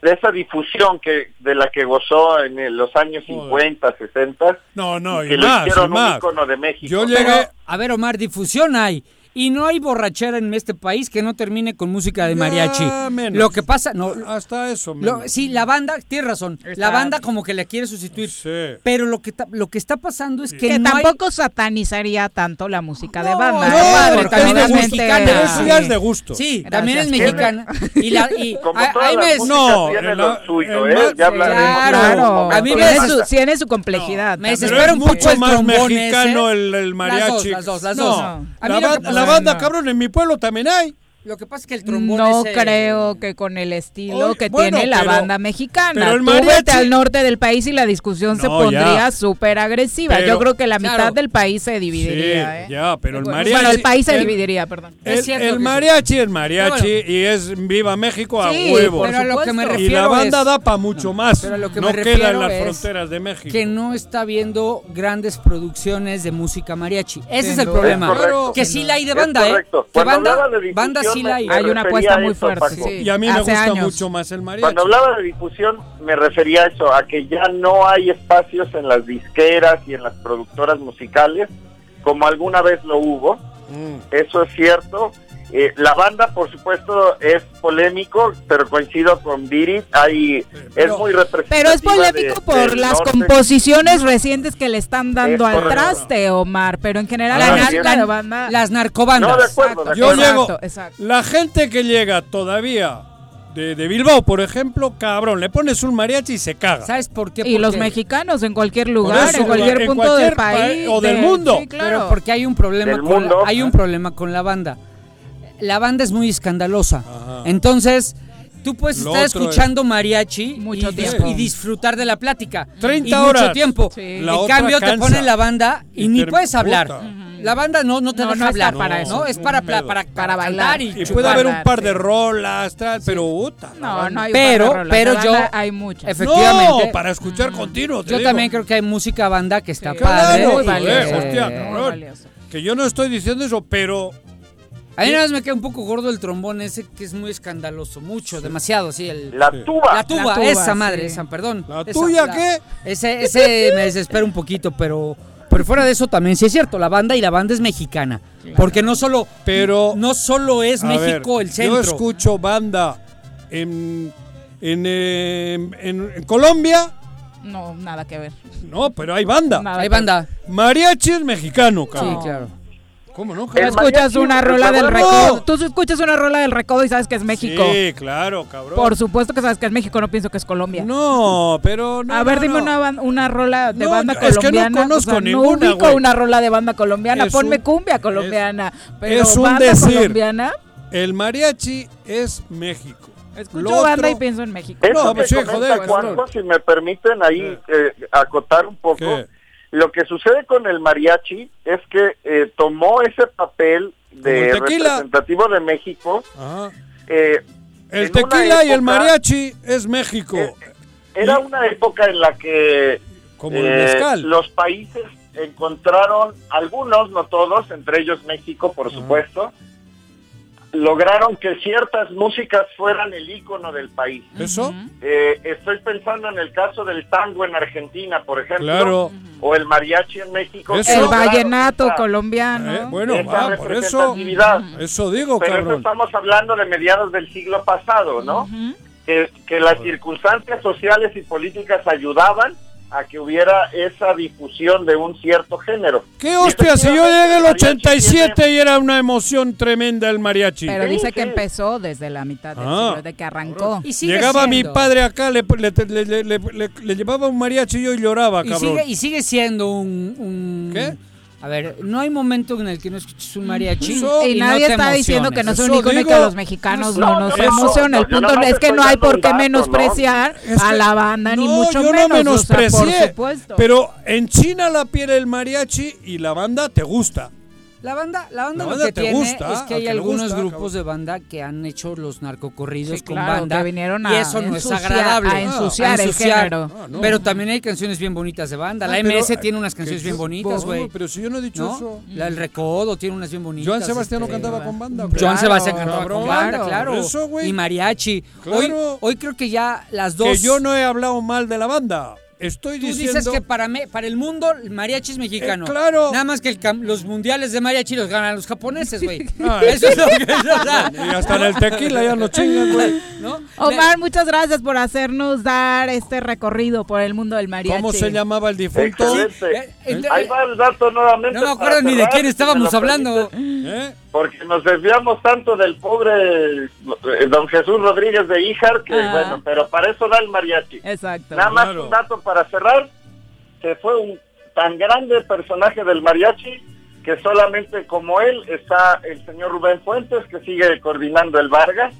[SPEAKER 21] de esa difusión que de la que gozó en los años 50, 60.
[SPEAKER 2] No, no,
[SPEAKER 21] y
[SPEAKER 2] y
[SPEAKER 21] que lo
[SPEAKER 2] más,
[SPEAKER 21] hicieron
[SPEAKER 2] y
[SPEAKER 21] un
[SPEAKER 2] más.
[SPEAKER 21] ícono de México.
[SPEAKER 2] Yo
[SPEAKER 4] Pero,
[SPEAKER 2] llegué-
[SPEAKER 4] a ver, Omar, difusión hay. Y no hay borrachera en este país que no termine con música de mariachi.
[SPEAKER 2] Ya menos.
[SPEAKER 4] Lo que pasa, no.
[SPEAKER 2] Hasta eso.
[SPEAKER 4] lo-
[SPEAKER 2] menos.
[SPEAKER 4] sí, la banda, tienes razón. La banda como que le quiere sustituir. Pero lo que, lo que está pasando es que,
[SPEAKER 1] Que
[SPEAKER 4] no hay-
[SPEAKER 1] tampoco satanizaría tanto la música de banda.
[SPEAKER 4] no,
[SPEAKER 1] ¿eh?
[SPEAKER 4] padre,
[SPEAKER 1] Porque
[SPEAKER 4] también es mexicana.
[SPEAKER 2] Eso ya es de gusto.
[SPEAKER 4] Sí,
[SPEAKER 1] Gracias.
[SPEAKER 4] también es mexicana. Y, la, y
[SPEAKER 21] Como
[SPEAKER 4] a-
[SPEAKER 21] todas
[SPEAKER 4] ahí
[SPEAKER 21] las
[SPEAKER 4] me-
[SPEAKER 21] músicas
[SPEAKER 2] No,
[SPEAKER 21] tiene
[SPEAKER 2] el-
[SPEAKER 21] lo suyo, ¿eh?
[SPEAKER 2] más-
[SPEAKER 21] Ya hablaremos.
[SPEAKER 1] Claro,
[SPEAKER 4] A mí me
[SPEAKER 1] tiene, su, tiene su complejidad.
[SPEAKER 4] Me.
[SPEAKER 2] Pero
[SPEAKER 4] desespera
[SPEAKER 2] es
[SPEAKER 4] un poco
[SPEAKER 2] mucho
[SPEAKER 4] el
[SPEAKER 2] más mexicano
[SPEAKER 4] ese.
[SPEAKER 2] el, el mariachi.
[SPEAKER 4] Las dos, las dos,
[SPEAKER 2] la, banda, cabrón, en mi pueblo también hay.
[SPEAKER 4] Lo que pasa es que el trombón
[SPEAKER 1] No creo que con el estilo
[SPEAKER 2] Oye,
[SPEAKER 1] que
[SPEAKER 2] bueno,
[SPEAKER 1] tiene la
[SPEAKER 2] pero-
[SPEAKER 1] banda mexicana.
[SPEAKER 2] pero el
[SPEAKER 1] Tú vete
[SPEAKER 2] mariachi-
[SPEAKER 1] al norte del país y la discusión se pondría súper agresiva.
[SPEAKER 2] Pero-
[SPEAKER 1] Yo creo que la
[SPEAKER 4] Claro.
[SPEAKER 1] mitad del país se dividiría.
[SPEAKER 2] sí,
[SPEAKER 1] ¿eh?
[SPEAKER 2] ya, pero el mariachi.
[SPEAKER 1] Bueno, el país se
[SPEAKER 2] el-
[SPEAKER 1] dividiría, perdón.
[SPEAKER 2] El,
[SPEAKER 4] Es cierto
[SPEAKER 2] el
[SPEAKER 4] sí.
[SPEAKER 2] mariachi es mariachi y es Viva México a
[SPEAKER 1] Sí,
[SPEAKER 2] huevo.
[SPEAKER 4] Pero a lo que me
[SPEAKER 1] supuesto.
[SPEAKER 2] y
[SPEAKER 4] refiero
[SPEAKER 2] la banda
[SPEAKER 4] es-
[SPEAKER 2] da para mucho más.
[SPEAKER 4] Pero a lo que
[SPEAKER 2] no
[SPEAKER 4] me
[SPEAKER 2] queda
[SPEAKER 4] refiero
[SPEAKER 2] en las fronteras de México.
[SPEAKER 4] que no está viendo grandes producciones de música mariachi. Ese es el problema.
[SPEAKER 21] Es correcto.
[SPEAKER 4] que sí la hay de banda, ¿eh?
[SPEAKER 21] correcto.
[SPEAKER 4] Que banda, banda sí la hay.
[SPEAKER 21] me
[SPEAKER 1] Hay una apuesta
[SPEAKER 21] a
[SPEAKER 1] muy
[SPEAKER 21] eso,
[SPEAKER 1] fuerte. Sí.
[SPEAKER 2] y a mí me
[SPEAKER 1] Hace
[SPEAKER 2] gusta
[SPEAKER 1] años.
[SPEAKER 2] mucho más el mariachi.
[SPEAKER 21] Cuando hablaba de difusión me refería a eso, a que ya no hay espacios en las disqueras y en las productoras musicales como alguna vez lo hubo.
[SPEAKER 2] Mm.
[SPEAKER 21] Eso es cierto. Eh, la banda, por supuesto, es polémico, pero coincido con Viri. Hay,
[SPEAKER 2] pero-
[SPEAKER 21] es muy representativo.
[SPEAKER 1] Pero es polémico por las composiciones recientes que le están dando
[SPEAKER 21] Es
[SPEAKER 1] al
[SPEAKER 21] correcto.
[SPEAKER 1] traste, Omar. Pero en general
[SPEAKER 2] Ah,
[SPEAKER 1] la banda...
[SPEAKER 4] Las narcobandas.
[SPEAKER 21] No, de acuerdo, de
[SPEAKER 2] Yo
[SPEAKER 21] acuerdo.
[SPEAKER 2] llego.
[SPEAKER 1] Exacto, exacto.
[SPEAKER 2] La gente que llega todavía de, de Bilbao, por ejemplo, cabrón, le pones un mariachi y se caga.
[SPEAKER 4] ¿Sabes por qué?
[SPEAKER 1] Y los mexicanos en cualquier lugar,
[SPEAKER 2] eso,
[SPEAKER 1] en cualquier
[SPEAKER 2] en
[SPEAKER 1] punto
[SPEAKER 2] cualquier
[SPEAKER 1] del
[SPEAKER 2] pa-
[SPEAKER 1] país.
[SPEAKER 2] o del
[SPEAKER 1] de-
[SPEAKER 2] mundo.
[SPEAKER 1] Sí, claro.
[SPEAKER 4] Pero porque hay un problema con la, hay un problema con la banda. La banda es muy escandalosa.
[SPEAKER 2] Ajá.
[SPEAKER 4] Entonces, tú puedes
[SPEAKER 2] Lo
[SPEAKER 4] estar escuchando mariachi
[SPEAKER 1] Mucho
[SPEAKER 4] y,
[SPEAKER 1] tiempo.
[SPEAKER 4] y disfrutar de la plática.
[SPEAKER 2] 30
[SPEAKER 4] y
[SPEAKER 2] horas.
[SPEAKER 4] mucho tiempo.
[SPEAKER 1] Sí.
[SPEAKER 2] La
[SPEAKER 4] en cambio te ponen la banda y,
[SPEAKER 2] Y
[SPEAKER 4] ni puedes hablar.
[SPEAKER 2] puta.
[SPEAKER 4] La banda no, no te
[SPEAKER 1] No,
[SPEAKER 4] deja
[SPEAKER 1] no
[SPEAKER 4] hablar.
[SPEAKER 1] para
[SPEAKER 4] ¿no?
[SPEAKER 1] eso.
[SPEAKER 4] Es para, para, para,
[SPEAKER 1] Para bailar.
[SPEAKER 4] y,
[SPEAKER 2] Y
[SPEAKER 4] chupar.
[SPEAKER 2] puede haber un par de rolas, tal, pero puta.
[SPEAKER 1] No, no hay
[SPEAKER 4] Pero-
[SPEAKER 1] rolas.
[SPEAKER 4] pero yo-
[SPEAKER 1] banda Hay muchas.
[SPEAKER 4] Efectivamente.
[SPEAKER 2] No, para escuchar continuo. te
[SPEAKER 4] Yo
[SPEAKER 2] digo.
[SPEAKER 4] también creo que hay música banda que está
[SPEAKER 1] Sí.
[SPEAKER 4] padre.
[SPEAKER 2] Claro,
[SPEAKER 1] valioso.
[SPEAKER 2] hostia. Que yo no estoy diciendo eso, pero
[SPEAKER 4] A mí nada más me queda un poco gordo el trombón ese que es muy escandaloso, mucho, demasiado, sí. El,
[SPEAKER 21] La tuba.
[SPEAKER 4] La tuba,
[SPEAKER 1] La tuba,
[SPEAKER 4] esa madre,
[SPEAKER 1] sí.
[SPEAKER 4] esa, perdón.
[SPEAKER 2] ¿La
[SPEAKER 4] Esa,
[SPEAKER 2] tuya
[SPEAKER 4] la-
[SPEAKER 2] qué?
[SPEAKER 4] Ese, ese me desespera un poquito, pero, pero fuera de eso también sí es cierto, la banda y la banda es mexicana. Porque no solo,
[SPEAKER 2] Pero-
[SPEAKER 4] no solo es México
[SPEAKER 2] ver,
[SPEAKER 4] el centro.
[SPEAKER 2] Yo escucho banda en, en, eh, en- en Colombia.
[SPEAKER 1] No, nada que ver.
[SPEAKER 2] No, pero hay banda.
[SPEAKER 1] Nada
[SPEAKER 4] Hay banda.
[SPEAKER 2] Mariachi es mexicano,
[SPEAKER 4] Sí,
[SPEAKER 2] cabrón.
[SPEAKER 4] claro.
[SPEAKER 2] ¿Cómo no?
[SPEAKER 1] Tú escuchas una rola del recodo. Tú escuchas una rola del recodo y sabes que es México.
[SPEAKER 2] Sí, claro, cabrón.
[SPEAKER 1] Por supuesto que sabes que es México, no pienso que es Colombia.
[SPEAKER 2] No, pero no.
[SPEAKER 1] a ver,
[SPEAKER 2] no,
[SPEAKER 1] dime
[SPEAKER 2] no.
[SPEAKER 1] Una, ban- una rola de
[SPEAKER 2] No,
[SPEAKER 1] banda
[SPEAKER 2] es que no
[SPEAKER 1] colombiana.
[SPEAKER 2] conozco
[SPEAKER 1] o sea,
[SPEAKER 2] ninguna,
[SPEAKER 1] No ubico una rola de banda colombiana.
[SPEAKER 2] Es
[SPEAKER 1] Ponme
[SPEAKER 2] un-
[SPEAKER 1] cumbia colombiana. pero
[SPEAKER 2] es un
[SPEAKER 1] banda
[SPEAKER 2] decir.
[SPEAKER 1] colombiana.
[SPEAKER 2] El mariachi es México.
[SPEAKER 1] Escucho
[SPEAKER 2] Lo
[SPEAKER 1] banda
[SPEAKER 2] otro-
[SPEAKER 1] y pienso en México.
[SPEAKER 21] Eso
[SPEAKER 2] No,
[SPEAKER 21] que
[SPEAKER 2] pues sí, joder,
[SPEAKER 21] Juanjo,
[SPEAKER 2] cabrón.
[SPEAKER 21] si me permiten ahí eh, acotar un poco,
[SPEAKER 2] ¿Qué?
[SPEAKER 21] Lo que sucede con el mariachi es que eh, tomó ese papel de representativo de México.
[SPEAKER 2] Ajá.
[SPEAKER 21] eh,
[SPEAKER 2] El tequila y el mariachi es México.
[SPEAKER 21] Eh, Era una época en la que
[SPEAKER 2] Como el
[SPEAKER 21] eh, los países encontraron, algunos, no todos, entre ellos México, por supuesto, lograron que ciertas músicas fueran el icono del país.
[SPEAKER 2] ¿Eso?
[SPEAKER 21] Eh, estoy pensando en el caso del tango en Argentina, por ejemplo,
[SPEAKER 2] Claro.
[SPEAKER 21] o el mariachi en México.
[SPEAKER 2] Eso.
[SPEAKER 1] El vallenato colombiano.
[SPEAKER 2] Eh, bueno, va, por eso. Eso digo,
[SPEAKER 21] Pero eso estamos hablando de mediados del siglo pasado, ¿no? Que las circunstancias sociales y políticas ayudaban a que hubiera esa difusión de un cierto género.
[SPEAKER 2] ¿Qué
[SPEAKER 21] Y
[SPEAKER 2] hostia? Si yo llegué en el
[SPEAKER 21] mariachi
[SPEAKER 2] 87
[SPEAKER 21] tiene-
[SPEAKER 2] y era una emoción tremenda el mariachi.
[SPEAKER 1] Pero dice que empezó desde la mitad del
[SPEAKER 2] Ah.
[SPEAKER 1] siglo, de que arrancó.
[SPEAKER 2] Llegaba mi padre acá, le, le- le- le- le- le- le llevaba un mariachi y yo lloraba,
[SPEAKER 4] Y
[SPEAKER 2] cabrón.
[SPEAKER 4] sigue, y sigue siendo un, un-
[SPEAKER 2] ¿Qué?
[SPEAKER 4] A ver, no hay momento en el que no escuches un mariachi.
[SPEAKER 1] Eso- Y
[SPEAKER 4] no
[SPEAKER 1] nadie
[SPEAKER 4] te
[SPEAKER 1] está diciendo que no es icono y que a los mexicanos no, nos
[SPEAKER 2] eso-
[SPEAKER 1] emociona. El punto es que no hay por qué
[SPEAKER 2] dato,
[SPEAKER 1] menospreciar a la banda, ni
[SPEAKER 2] no,
[SPEAKER 1] mucho
[SPEAKER 2] yo
[SPEAKER 1] menos.
[SPEAKER 2] no
[SPEAKER 1] o sea,
[SPEAKER 2] menosprecié,
[SPEAKER 1] por supuesto.
[SPEAKER 2] pero en China la piel el mariachi y la banda te gusta.
[SPEAKER 4] La banda, la banda
[SPEAKER 2] La
[SPEAKER 4] lo
[SPEAKER 2] banda
[SPEAKER 4] que
[SPEAKER 2] te
[SPEAKER 4] tiene
[SPEAKER 2] gusta,
[SPEAKER 4] es que
[SPEAKER 2] a
[SPEAKER 4] hay
[SPEAKER 2] que
[SPEAKER 4] algunos
[SPEAKER 2] gusta,
[SPEAKER 4] grupos de banda que han hecho los narcocorridos
[SPEAKER 1] Sí,
[SPEAKER 4] con
[SPEAKER 1] claro,
[SPEAKER 4] banda
[SPEAKER 1] que vinieron
[SPEAKER 4] y
[SPEAKER 1] a
[SPEAKER 4] eso no es agradable.
[SPEAKER 1] a ensuciar el género.
[SPEAKER 2] Ah, no.
[SPEAKER 4] Pero también hay canciones bien bonitas de banda. La
[SPEAKER 2] Ah, pero,
[SPEAKER 4] MS tiene
[SPEAKER 2] eh,
[SPEAKER 4] unas canciones bien
[SPEAKER 2] yo-
[SPEAKER 4] bonitas,
[SPEAKER 2] no,
[SPEAKER 4] güey.
[SPEAKER 2] pero si yo no he dicho
[SPEAKER 4] ¿No?
[SPEAKER 2] eso.
[SPEAKER 4] La, el Recodo tiene unas bien bonitas.
[SPEAKER 2] Joan Sebastián no
[SPEAKER 4] este,
[SPEAKER 2] cantaba con banda.
[SPEAKER 4] Joan
[SPEAKER 2] Claro,
[SPEAKER 4] Sebastián cantaba
[SPEAKER 2] cabrón.
[SPEAKER 4] con banda,
[SPEAKER 2] Claro, eso,
[SPEAKER 4] y mariachi.
[SPEAKER 2] Claro.
[SPEAKER 4] Hoy, hoy creo que ya las dos.
[SPEAKER 2] Que yo no he hablado mal de la banda. Estoy
[SPEAKER 4] Tú
[SPEAKER 2] diciendo.
[SPEAKER 4] dices que para, me- para el mundo el mariachi es mexicano.
[SPEAKER 2] Eh, claro.
[SPEAKER 4] Nada más que el cam- los mundiales de mariachi los ganan los japoneses, güey.
[SPEAKER 2] Ah,
[SPEAKER 4] Eso es lo que o sea,
[SPEAKER 2] Y hasta en el tequila ya nos chingan, güey.
[SPEAKER 4] ¿no?
[SPEAKER 1] Omar, muchas gracias por hacernos dar este recorrido por el mundo del mariachi.
[SPEAKER 2] ¿Cómo se llamaba el difunto?
[SPEAKER 4] Eh,
[SPEAKER 21] Ahí va el dato nuevamente.
[SPEAKER 4] No me acuerdo ni de quién estábamos
[SPEAKER 21] lo
[SPEAKER 4] hablando.
[SPEAKER 2] ¿Eh?
[SPEAKER 21] Porque nos desviamos tanto del pobre eh, don Jesús Rodríguez de Híjar, que
[SPEAKER 1] Ah.
[SPEAKER 21] bueno, pero para eso da el mariachi.
[SPEAKER 1] Exacto.
[SPEAKER 21] Nada más
[SPEAKER 2] Claro.
[SPEAKER 21] un dato para cerrar, se fue un tan grande personaje del mariachi que solamente como él está el señor Rubén Fuentes, que sigue coordinando el Vargas,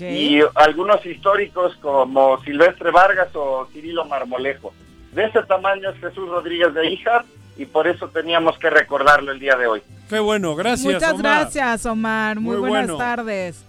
[SPEAKER 21] y algunos históricos como Silvestre Vargas o Cirilo Marmolejo. De ese tamaño es Jesús Rodríguez de Híjar y por eso teníamos que recordarlo el día de hoy.
[SPEAKER 2] Qué bueno, gracias.
[SPEAKER 1] Muchas
[SPEAKER 2] Omar.
[SPEAKER 1] gracias, Omar. Muy,
[SPEAKER 2] Muy
[SPEAKER 1] buenas
[SPEAKER 2] bueno.
[SPEAKER 1] tardes.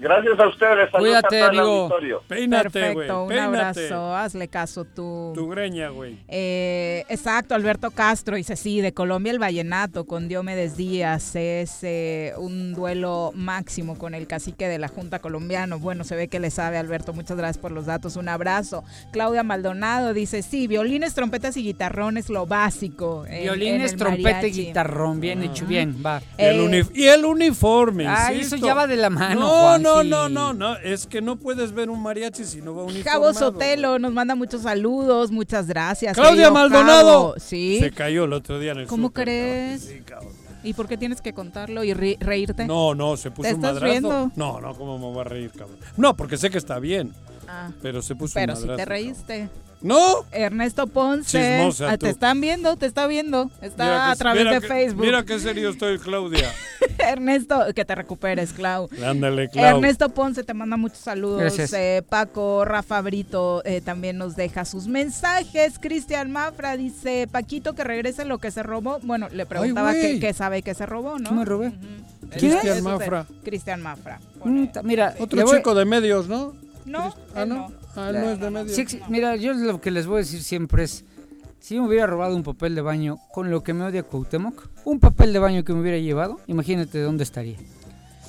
[SPEAKER 21] Gracias a ustedes.
[SPEAKER 4] Cuídate, amigo.
[SPEAKER 2] Peínate, güey.
[SPEAKER 1] Perfecto, un
[SPEAKER 2] Peínate.
[SPEAKER 1] abrazo. Hazle caso tú.
[SPEAKER 2] Tu greña, güey.
[SPEAKER 1] Eh, exacto, Alberto Castro dice sí, de Colombia el Vallenato con Diomedes Díaz es eh, un duelo máximo con el cacique de la Junta Colombiano. Bueno, se ve que le sabe Alberto, muchas gracias por los datos, un abrazo. Claudia Maldonado dice sí, violines, trompetas y guitarrón es lo básico. en-
[SPEAKER 4] Violines, trompeta y guitarrón, bien hecho, bien, va.
[SPEAKER 2] Y el,
[SPEAKER 1] Eh,
[SPEAKER 2] uni- y el uniforme,
[SPEAKER 4] Ah,
[SPEAKER 2] insisto.
[SPEAKER 4] eso ya va de la mano,
[SPEAKER 2] No,
[SPEAKER 4] Juan,
[SPEAKER 2] no,
[SPEAKER 4] sí.
[SPEAKER 2] no, no, no. Es que no puedes ver un mariachi si no va uniformado.
[SPEAKER 1] Cabo Sotelo nos manda muchos saludos, muchas gracias.
[SPEAKER 2] Claudia Maldonado.
[SPEAKER 1] Sí.
[SPEAKER 2] Se cayó el otro día en el
[SPEAKER 1] ¿Cómo crees?
[SPEAKER 2] cabrón. Sí, cabrón.
[SPEAKER 1] ¿Y por qué tienes que contarlo y reírte?
[SPEAKER 2] No, no, se puso
[SPEAKER 1] ¿Te
[SPEAKER 2] un
[SPEAKER 1] estás
[SPEAKER 2] madrazo.
[SPEAKER 1] riendo?
[SPEAKER 2] No, no, ¿cómo me voy a reír, cabrón? No, porque sé que está bien.
[SPEAKER 1] Ah,
[SPEAKER 2] Pero se puso
[SPEAKER 1] pero
[SPEAKER 2] un
[SPEAKER 1] si
[SPEAKER 2] madrazo.
[SPEAKER 1] te reíste.
[SPEAKER 2] No.
[SPEAKER 1] Ernesto Ponce.
[SPEAKER 2] Chismosa
[SPEAKER 1] ah,
[SPEAKER 2] tú.
[SPEAKER 1] te están viendo, te está viendo. Está a través de
[SPEAKER 2] que-
[SPEAKER 1] Facebook.
[SPEAKER 2] Mira qué serio estoy, Claudia.
[SPEAKER 1] Ernesto, que te recuperes, Clau.
[SPEAKER 2] Ándale, Clau.
[SPEAKER 1] Ernesto Ponce te manda muchos saludos.
[SPEAKER 4] Gracias.
[SPEAKER 1] Eh, Paco, Rafa Brito eh, también nos deja sus mensajes. Cristian Mafra dice, Paquito que regrese lo que se robó. Bueno, le preguntaba qué, qué sabe que se robó, ¿no?
[SPEAKER 4] ¿Qué me robé?
[SPEAKER 2] ¿Quién es?
[SPEAKER 1] Eso
[SPEAKER 2] Cristian Mafra.
[SPEAKER 1] Cristian Mafra.
[SPEAKER 4] Mira,
[SPEAKER 2] Otro chico de medios, ¿no?
[SPEAKER 1] No,
[SPEAKER 2] Ah, no. Ah, no es de medios.
[SPEAKER 4] Sí, sí, mira, yo lo que les voy a decir siempre es, si me hubiera robado un papel de baño con lo que me odia Cuauhtémoc, un papel de baño que me hubiera llevado, imagínate dónde estaría,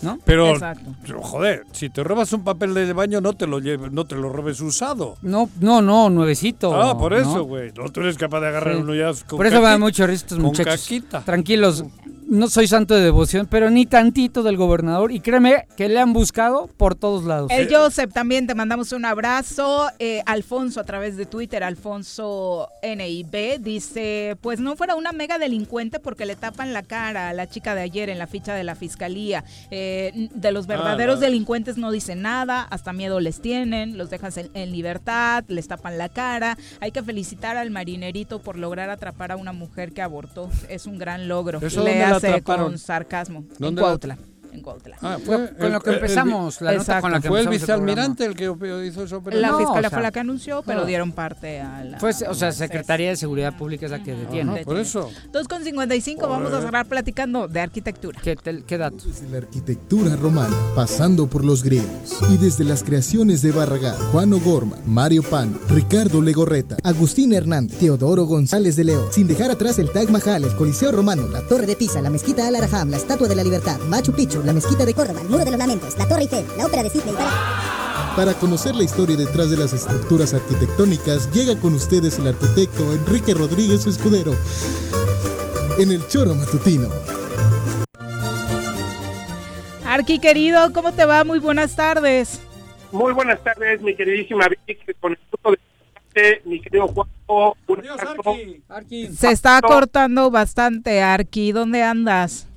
[SPEAKER 4] ¿no?
[SPEAKER 2] Pero,
[SPEAKER 1] Exacto.
[SPEAKER 2] joder, si te robas un papel de baño, no te lo lleves, no te lo robes usado.
[SPEAKER 4] No, no, no, nuevecito.
[SPEAKER 2] ah, por
[SPEAKER 4] ¿no?
[SPEAKER 2] eso, güey. No, tú eres capaz de agarrar
[SPEAKER 4] Sí.
[SPEAKER 2] uno ya con
[SPEAKER 4] Por eso
[SPEAKER 2] caqui-
[SPEAKER 4] mucho risa estos
[SPEAKER 2] con
[SPEAKER 4] muchachos.
[SPEAKER 2] caquita.
[SPEAKER 4] Tranquilos, no soy santo de devoción, pero ni tantito del gobernador. Y créeme que le han buscado por todos lados.
[SPEAKER 1] El Joseph también te mandamos un abrazo. Eh, Alfonso a través de Twitter, Alfonso NIB, dice, pues no fuera una mega delincuente porque le tapan la cara a la chica de ayer en la ficha de la fiscalía. Eh, de los verdaderos
[SPEAKER 2] la-
[SPEAKER 1] delincuentes no dicen nada, hasta miedo les tienen, los dejas en, en libertad, les tapan la cara. Hay que felicitar al marinerito por lograr atrapar a una mujer que abortó. Es un gran logro.
[SPEAKER 2] ¿Eso
[SPEAKER 1] Le
[SPEAKER 2] dónde la
[SPEAKER 1] hace
[SPEAKER 2] atraparon?
[SPEAKER 1] con sarcasmo. En
[SPEAKER 2] ¿Dónde la-
[SPEAKER 1] Cuautla. En Cuautla.
[SPEAKER 2] Ah,
[SPEAKER 4] Fue
[SPEAKER 2] fue
[SPEAKER 4] con lo que
[SPEAKER 2] el- el-
[SPEAKER 4] empezamos, la nota
[SPEAKER 1] Exacto.
[SPEAKER 4] con la que
[SPEAKER 2] Fue el vicealmirante el que hizo esa operación.
[SPEAKER 1] La
[SPEAKER 4] No,
[SPEAKER 1] fiscalía
[SPEAKER 4] o sea-
[SPEAKER 1] fue la que anunció, pero
[SPEAKER 2] Ah.
[SPEAKER 1] dieron parte a la.
[SPEAKER 4] O sea, Secretaría de Seguridad Pública es la que detiene.
[SPEAKER 2] Ajá, por eso.
[SPEAKER 1] 2 con 55, vamos a cerrar platicando de arquitectura.
[SPEAKER 4] ¿Qué, tel- qué dato?
[SPEAKER 22] Desde la arquitectura romana, pasando por los griegos, y desde las creaciones de Barragán, Juan O'Gorman, Mario Pan, Ricardo Legorreta,
[SPEAKER 23] Agustín Hernández, Teodoro González de León, sin dejar atrás el Taj Mahal, el Coliseo Romano, la Torre de Pisa, la Mezquita Al Araham, la Estatua de la Libertad, Machu Picchu, la Mezquita de Córdoba, el Muro de los Lamentos, la Torre Eiffel, la Ópera de Sydney.
[SPEAKER 22] Para conocer la historia detrás de las estructuras arquitectónicas, llega con ustedes el arquitecto Enrique Rodríguez Escudero en el Choro Matutino.
[SPEAKER 1] Arqui querido, ¿cómo te va? Muy buenas tardes.
[SPEAKER 24] Muy buenas tardes, mi queridísima Vicky, con el gusto de mi querido Juanjo. Un abrazo.
[SPEAKER 1] Se está cortando bastante, Arqui. ¿Dónde andas?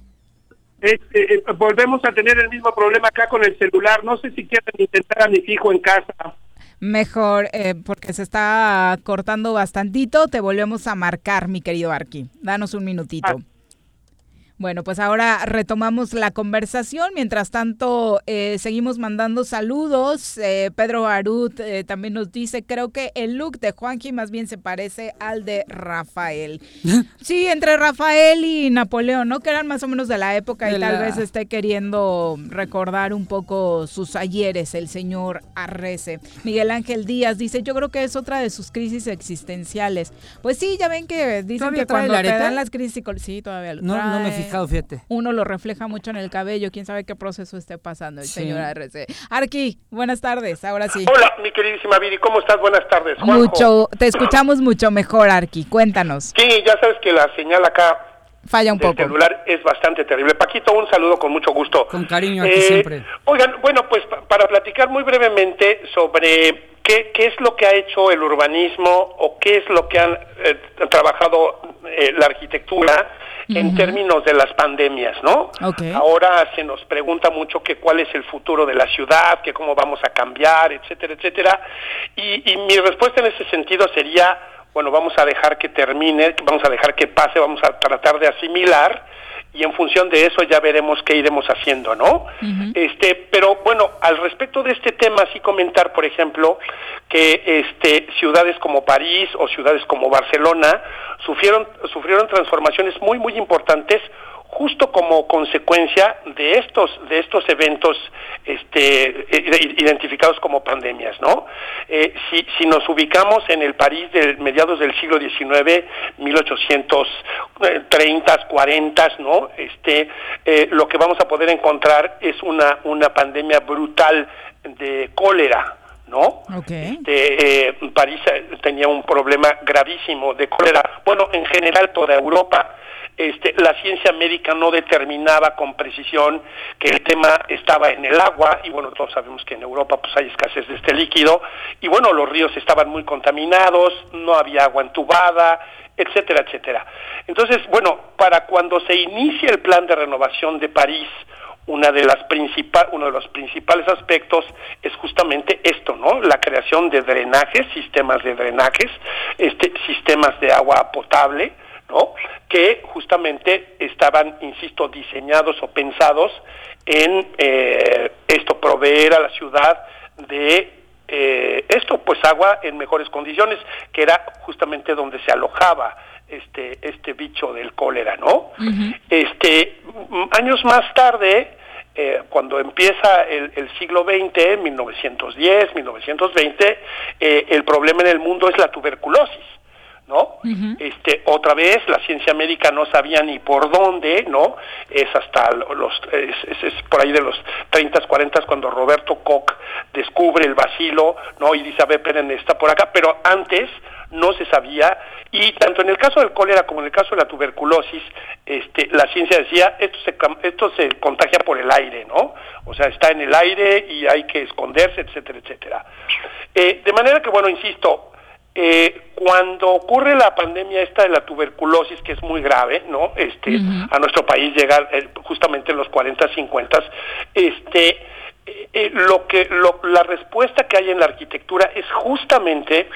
[SPEAKER 24] Este, eh, volvemos a tener el mismo problema acá con el celular. No sé si quieren intentar a mi hijo en casa.
[SPEAKER 1] Mejor, eh, porque se está cortando bastantito. Te volvemos a marcar, mi querido Arqui. Danos un minutito. Bueno, pues ahora retomamos la conversación. Mientras tanto, eh, seguimos mandando saludos. Eh, Pedro Barut eh, también nos dice, creo que el look de Juanji más bien se parece al de Rafael. sí, entre Rafael y Napoleón, ¿no? Que eran más o menos de la época y tal vez esté queriendo recordar un poco sus ayeres, el señor Arrece. Miguel Ángel Díaz dice, yo creo que es otra de sus crisis existenciales. Pues sí, ya ven que dicen
[SPEAKER 4] ¿Todavía
[SPEAKER 1] que cuando te dan las crisis, sí, todavía lo
[SPEAKER 4] No, no me he
[SPEAKER 1] trae.
[SPEAKER 4] fijado, fíjate.
[SPEAKER 1] Uno lo refleja mucho en el cabello, quién sabe qué proceso esté pasando el
[SPEAKER 4] Sí.
[SPEAKER 1] señor RC. Arqui, buenas tardes, ahora sí.
[SPEAKER 24] Hola, mi queridísima Viri, ¿cómo estás? Buenas tardes. Juanjo.
[SPEAKER 1] Mucho, te escuchamos mucho mejor, Arqui, cuéntanos.
[SPEAKER 24] Sí, ya sabes que la señal acá
[SPEAKER 1] Falla un poco.
[SPEAKER 24] celular es bastante terrible. Paquito, un saludo con mucho gusto.
[SPEAKER 4] Con cariño aquí
[SPEAKER 24] Eh,
[SPEAKER 4] siempre.
[SPEAKER 24] Oigan, bueno, pues pa- para platicar muy brevemente sobre qué, qué es lo que ha hecho el urbanismo o qué es lo que han eh, trabajado eh, la arquitectura en términos de las pandemias, ¿no? Ahora se nos pregunta mucho que cuál es el futuro de la ciudad, que cómo vamos a cambiar, etcétera, etcétera. Y, y mi respuesta en ese sentido sería, bueno, vamos a dejar que termine, vamos a dejar que pase, vamos a tratar de asimilar y en función de eso ya veremos qué iremos haciendo, ¿no? Este, pero bueno, al respecto de este tema sí comentar, por ejemplo, que este ciudades como París o ciudades como Barcelona sufrieron sufrieron transformaciones muy muy importantes justo como consecuencia de estos de estos eventos este identificados como pandemias no Eh, si si nos ubicamos en el París de mediados del siglo XIX 1830 40 no este eh, lo que vamos a poder encontrar es una una pandemia brutal de cólera ¿no? Este, eh, París eh, tenía un problema gravísimo de cólera. Bueno, en general toda Europa. Este, la ciencia médica no determinaba con precisión que el tema estaba en el agua y bueno, todos sabemos que en Europa pues hay escasez de este líquido y bueno, los ríos estaban muy contaminados, no había agua entubada, etcétera, etcétera. Entonces, bueno, para cuando se inicia el plan de renovación de París, una de las principal, uno de los principales aspectos es justamente esto, ¿no? La creación de drenajes, sistemas de drenajes, este, sistemas de agua potable, ¿no? Que justamente estaban, insisto, diseñados o pensados en eh, esto, proveer a la ciudad de eh, esto, pues agua en mejores condiciones, que era justamente donde se alojaba este este bicho del cólera, ¿no? Este m- años más tarde, eh, cuando empieza el, el siglo XX, 1910, 1920, eh, el problema en el mundo es la tuberculosis. ¿no? Este, otra vez la ciencia médica no sabía ni por dónde, ¿no? Es hasta lo- los es, es- es por ahí de los 30, 40 cuando Roberto Koch descubre el bacilo, ¿no? Y dice, a ver, esperen, está por acá, pero antes no se sabía y tanto en el caso del cólera como en el caso de la tuberculosis, este, la ciencia decía, esto se, esto se contagia por el aire, ¿no? O sea, está en el aire y hay que esconderse, etcétera, etcétera. Eh, de manera que, bueno, insisto, eh, cuando ocurre la pandemia esta de la tuberculosis, que es muy grave, ¿no? Este, a nuestro país llega eh, justamente en los 40, 50, este, eh, eh, lo que, lo- la respuesta que hay en la arquitectura es justamente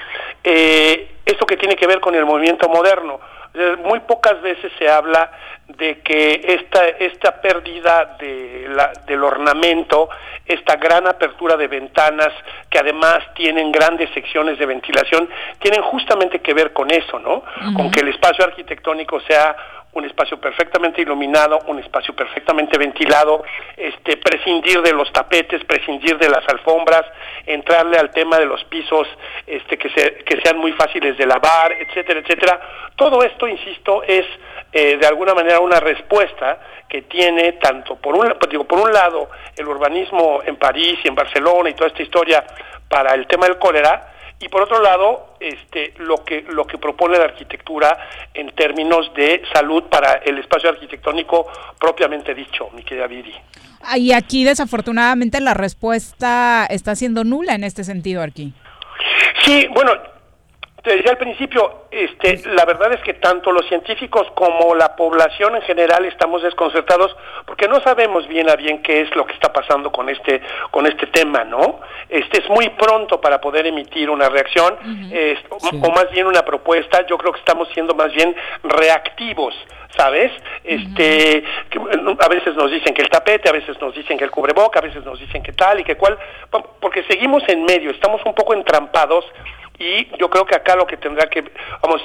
[SPEAKER 24] eh, esto que tiene que ver con el movimiento moderno. Eh, Muy pocas veces se habla de que esta, esta pérdida de la- del ornamento, esta gran apertura de ventanas, que además tienen grandes secciones de ventilación, tienen justamente que ver con eso, ¿no? Con que el espacio arquitectónico sea un espacio perfectamente iluminado, un espacio perfectamente ventilado, este, prescindir de los tapetes, prescindir de las alfombras, entrarle al tema de los pisos, este, que, se- que sean muy fáciles de lavar, etcétera, etcétera. Todo esto, insisto, es eh, de alguna manera una respuesta que tiene tanto por un, pues digo, por un lado el urbanismo en París y en Barcelona y toda esta historia para el tema del cólera, y por otro lado este lo que lo que propone la arquitectura en términos de salud para el espacio arquitectónico propiamente dicho mi querida Viri
[SPEAKER 1] Y aquí desafortunadamente la respuesta está siendo nula en este sentido, Arqui.
[SPEAKER 24] sí bueno te decía al principio, este, la verdad es que tanto los científicos como la población en general estamos desconcertados porque no sabemos bien a bien qué es lo que está pasando con este con este tema, ¿no? Este es muy pronto para poder emitir una reacción o- o más bien una propuesta. Yo creo que estamos siendo más bien reactivos. ¿Sabes? Este, que, a veces nos dicen que el tapete, a veces nos dicen que el cubreboca, a veces nos dicen que tal y que cual, po- porque seguimos en medio, estamos un poco entrampados y yo creo que acá lo que tendrá que, vamos,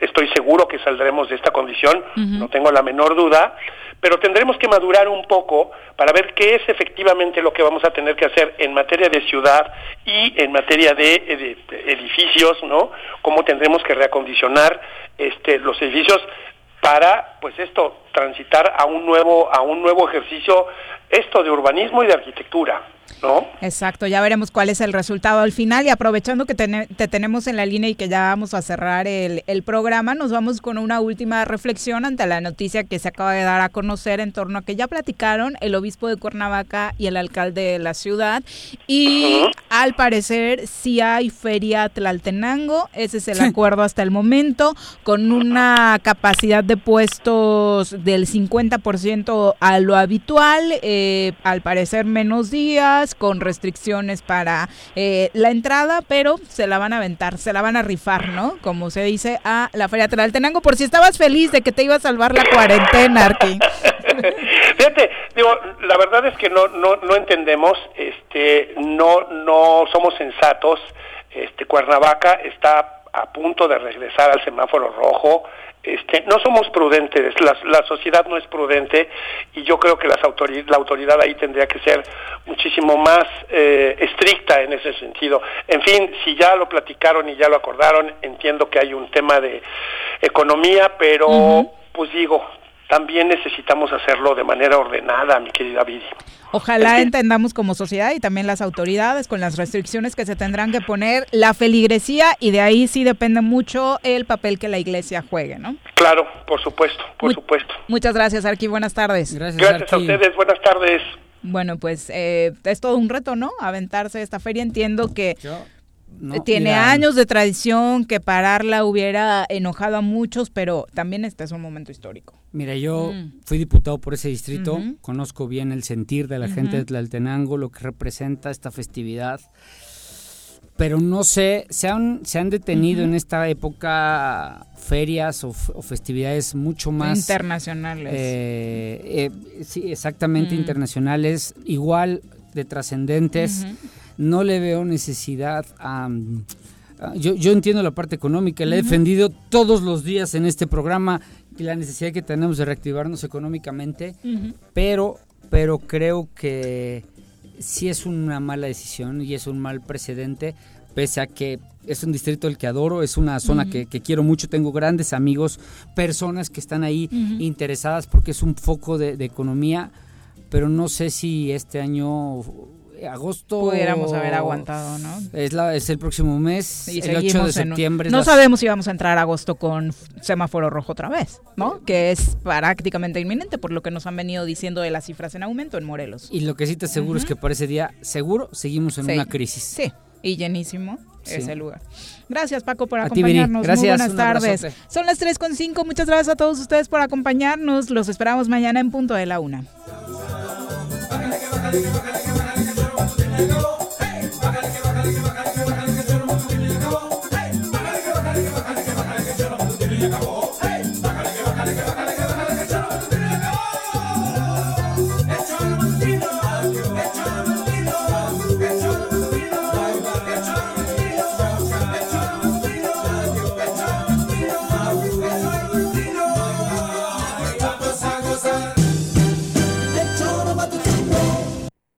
[SPEAKER 24] estoy seguro que saldremos de esta condición, no tengo la menor duda, pero tendremos que madurar un poco para ver qué es efectivamente lo que vamos a tener que hacer en materia de ciudad y en materia de, eh, de edificios, ¿no? Cómo tendremos que reacondicionar este, los edificios para, pues esto, transitar a un nuevo, a un nuevo ejercicio, esto de urbanismo y de arquitectura, ¿no?
[SPEAKER 1] Exacto, ya veremos cuál es el resultado al final y aprovechando que te tenemos en la línea y que ya vamos a cerrar el, el programa, nos vamos con una última reflexión ante la noticia que se acaba de dar a conocer en torno a que ya platicaron el obispo de Cuernavaca y el alcalde de la ciudad y al parecer sí hay feria Tlaltenango, ese es el acuerdo hasta el momento, con una capacidad de puestos del 50% a lo habitual, eh, al parecer menos días, con restricciones para eh, la entrada, pero se la van a aventar, se la van a rifar, ¿no? Como se dice a la Feria Tlaltenango, por si estabas feliz de que te iba a salvar la cuarentena, Arqui.
[SPEAKER 24] Fíjate, digo, la verdad es que no, no, no entendemos, este, no, no somos sensatos. Este, Cuernavaca está a punto de regresar al semáforo rojo. Este, no somos prudentes, la, la sociedad no es prudente y yo creo que las autoridad, la autoridad ahí tendría que ser muchísimo más eh, estricta en ese sentido. En fin, si ya lo platicaron y ya lo acordaron, entiendo que hay un tema de economía, pero pues digo, también necesitamos hacerlo de manera ordenada, mi querida Viri.
[SPEAKER 1] Ojalá entendamos como sociedad y también las autoridades con las restricciones que se tendrán que poner, la feligresía y de ahí sí depende mucho el papel que la iglesia juegue, ¿no?
[SPEAKER 24] Claro, por supuesto, por supuesto.
[SPEAKER 1] Muchas gracias, Arqui. Buenas tardes.
[SPEAKER 24] Gracias a ustedes, buenas tardes.
[SPEAKER 1] Bueno, pues eh, es todo un reto, ¿no? Aventarse esta feria. Entiendo que
[SPEAKER 4] no,
[SPEAKER 1] tiene años de tradición, que pararla hubiera enojado a muchos, pero también este es un momento histórico.
[SPEAKER 4] Mira, yo
[SPEAKER 1] Mm.
[SPEAKER 4] fui diputado por ese distrito, conozco bien el sentir de la gente de Tlaltenango, lo que representa esta festividad, pero no sé, se han, se han detenido en esta época ferias o, festividades mucho más...
[SPEAKER 1] Internacionales.
[SPEAKER 4] eh, eh, sí, exactamente internacionales, igual de trascendentes. No le veo necesidad a... a- yo, yo entiendo la parte económica, la he defendido todos los días en este programa y la necesidad que tenemos de reactivarnos económicamente, pero, pero creo que sí es una mala decisión y es un mal precedente, pese a que es un distrito el que adoro, es una zona que, que quiero mucho, tengo grandes amigos, personas que están ahí interesadas porque es un foco de, de economía, pero no sé si este año, agosto...
[SPEAKER 1] Pudiéramos haber aguantado, ¿no?
[SPEAKER 4] Es, la, es el próximo mes,
[SPEAKER 1] Y
[SPEAKER 4] el 8 de septiembre.
[SPEAKER 1] No sabemos si vamos a entrar a agosto con semáforo rojo otra vez, ¿no? Que es prácticamente inminente por lo que nos han venido diciendo de las cifras en aumento en Morelos.
[SPEAKER 4] Y lo que sí te aseguro es que para ese día, seguro, seguimos en
[SPEAKER 1] Sí.
[SPEAKER 4] una crisis.
[SPEAKER 1] Sí, y llenísimo
[SPEAKER 4] Sí.
[SPEAKER 1] ese lugar. Gracias Paco por
[SPEAKER 4] A ti,
[SPEAKER 1] acompañarnos.
[SPEAKER 4] Gracias,
[SPEAKER 1] Muy buenas tardes.
[SPEAKER 4] abrazote.
[SPEAKER 1] Son las 3.5. Muchas gracias a todos ustedes por acompañarnos. Los esperamos mañana en punto de la una.
[SPEAKER 25] Hey,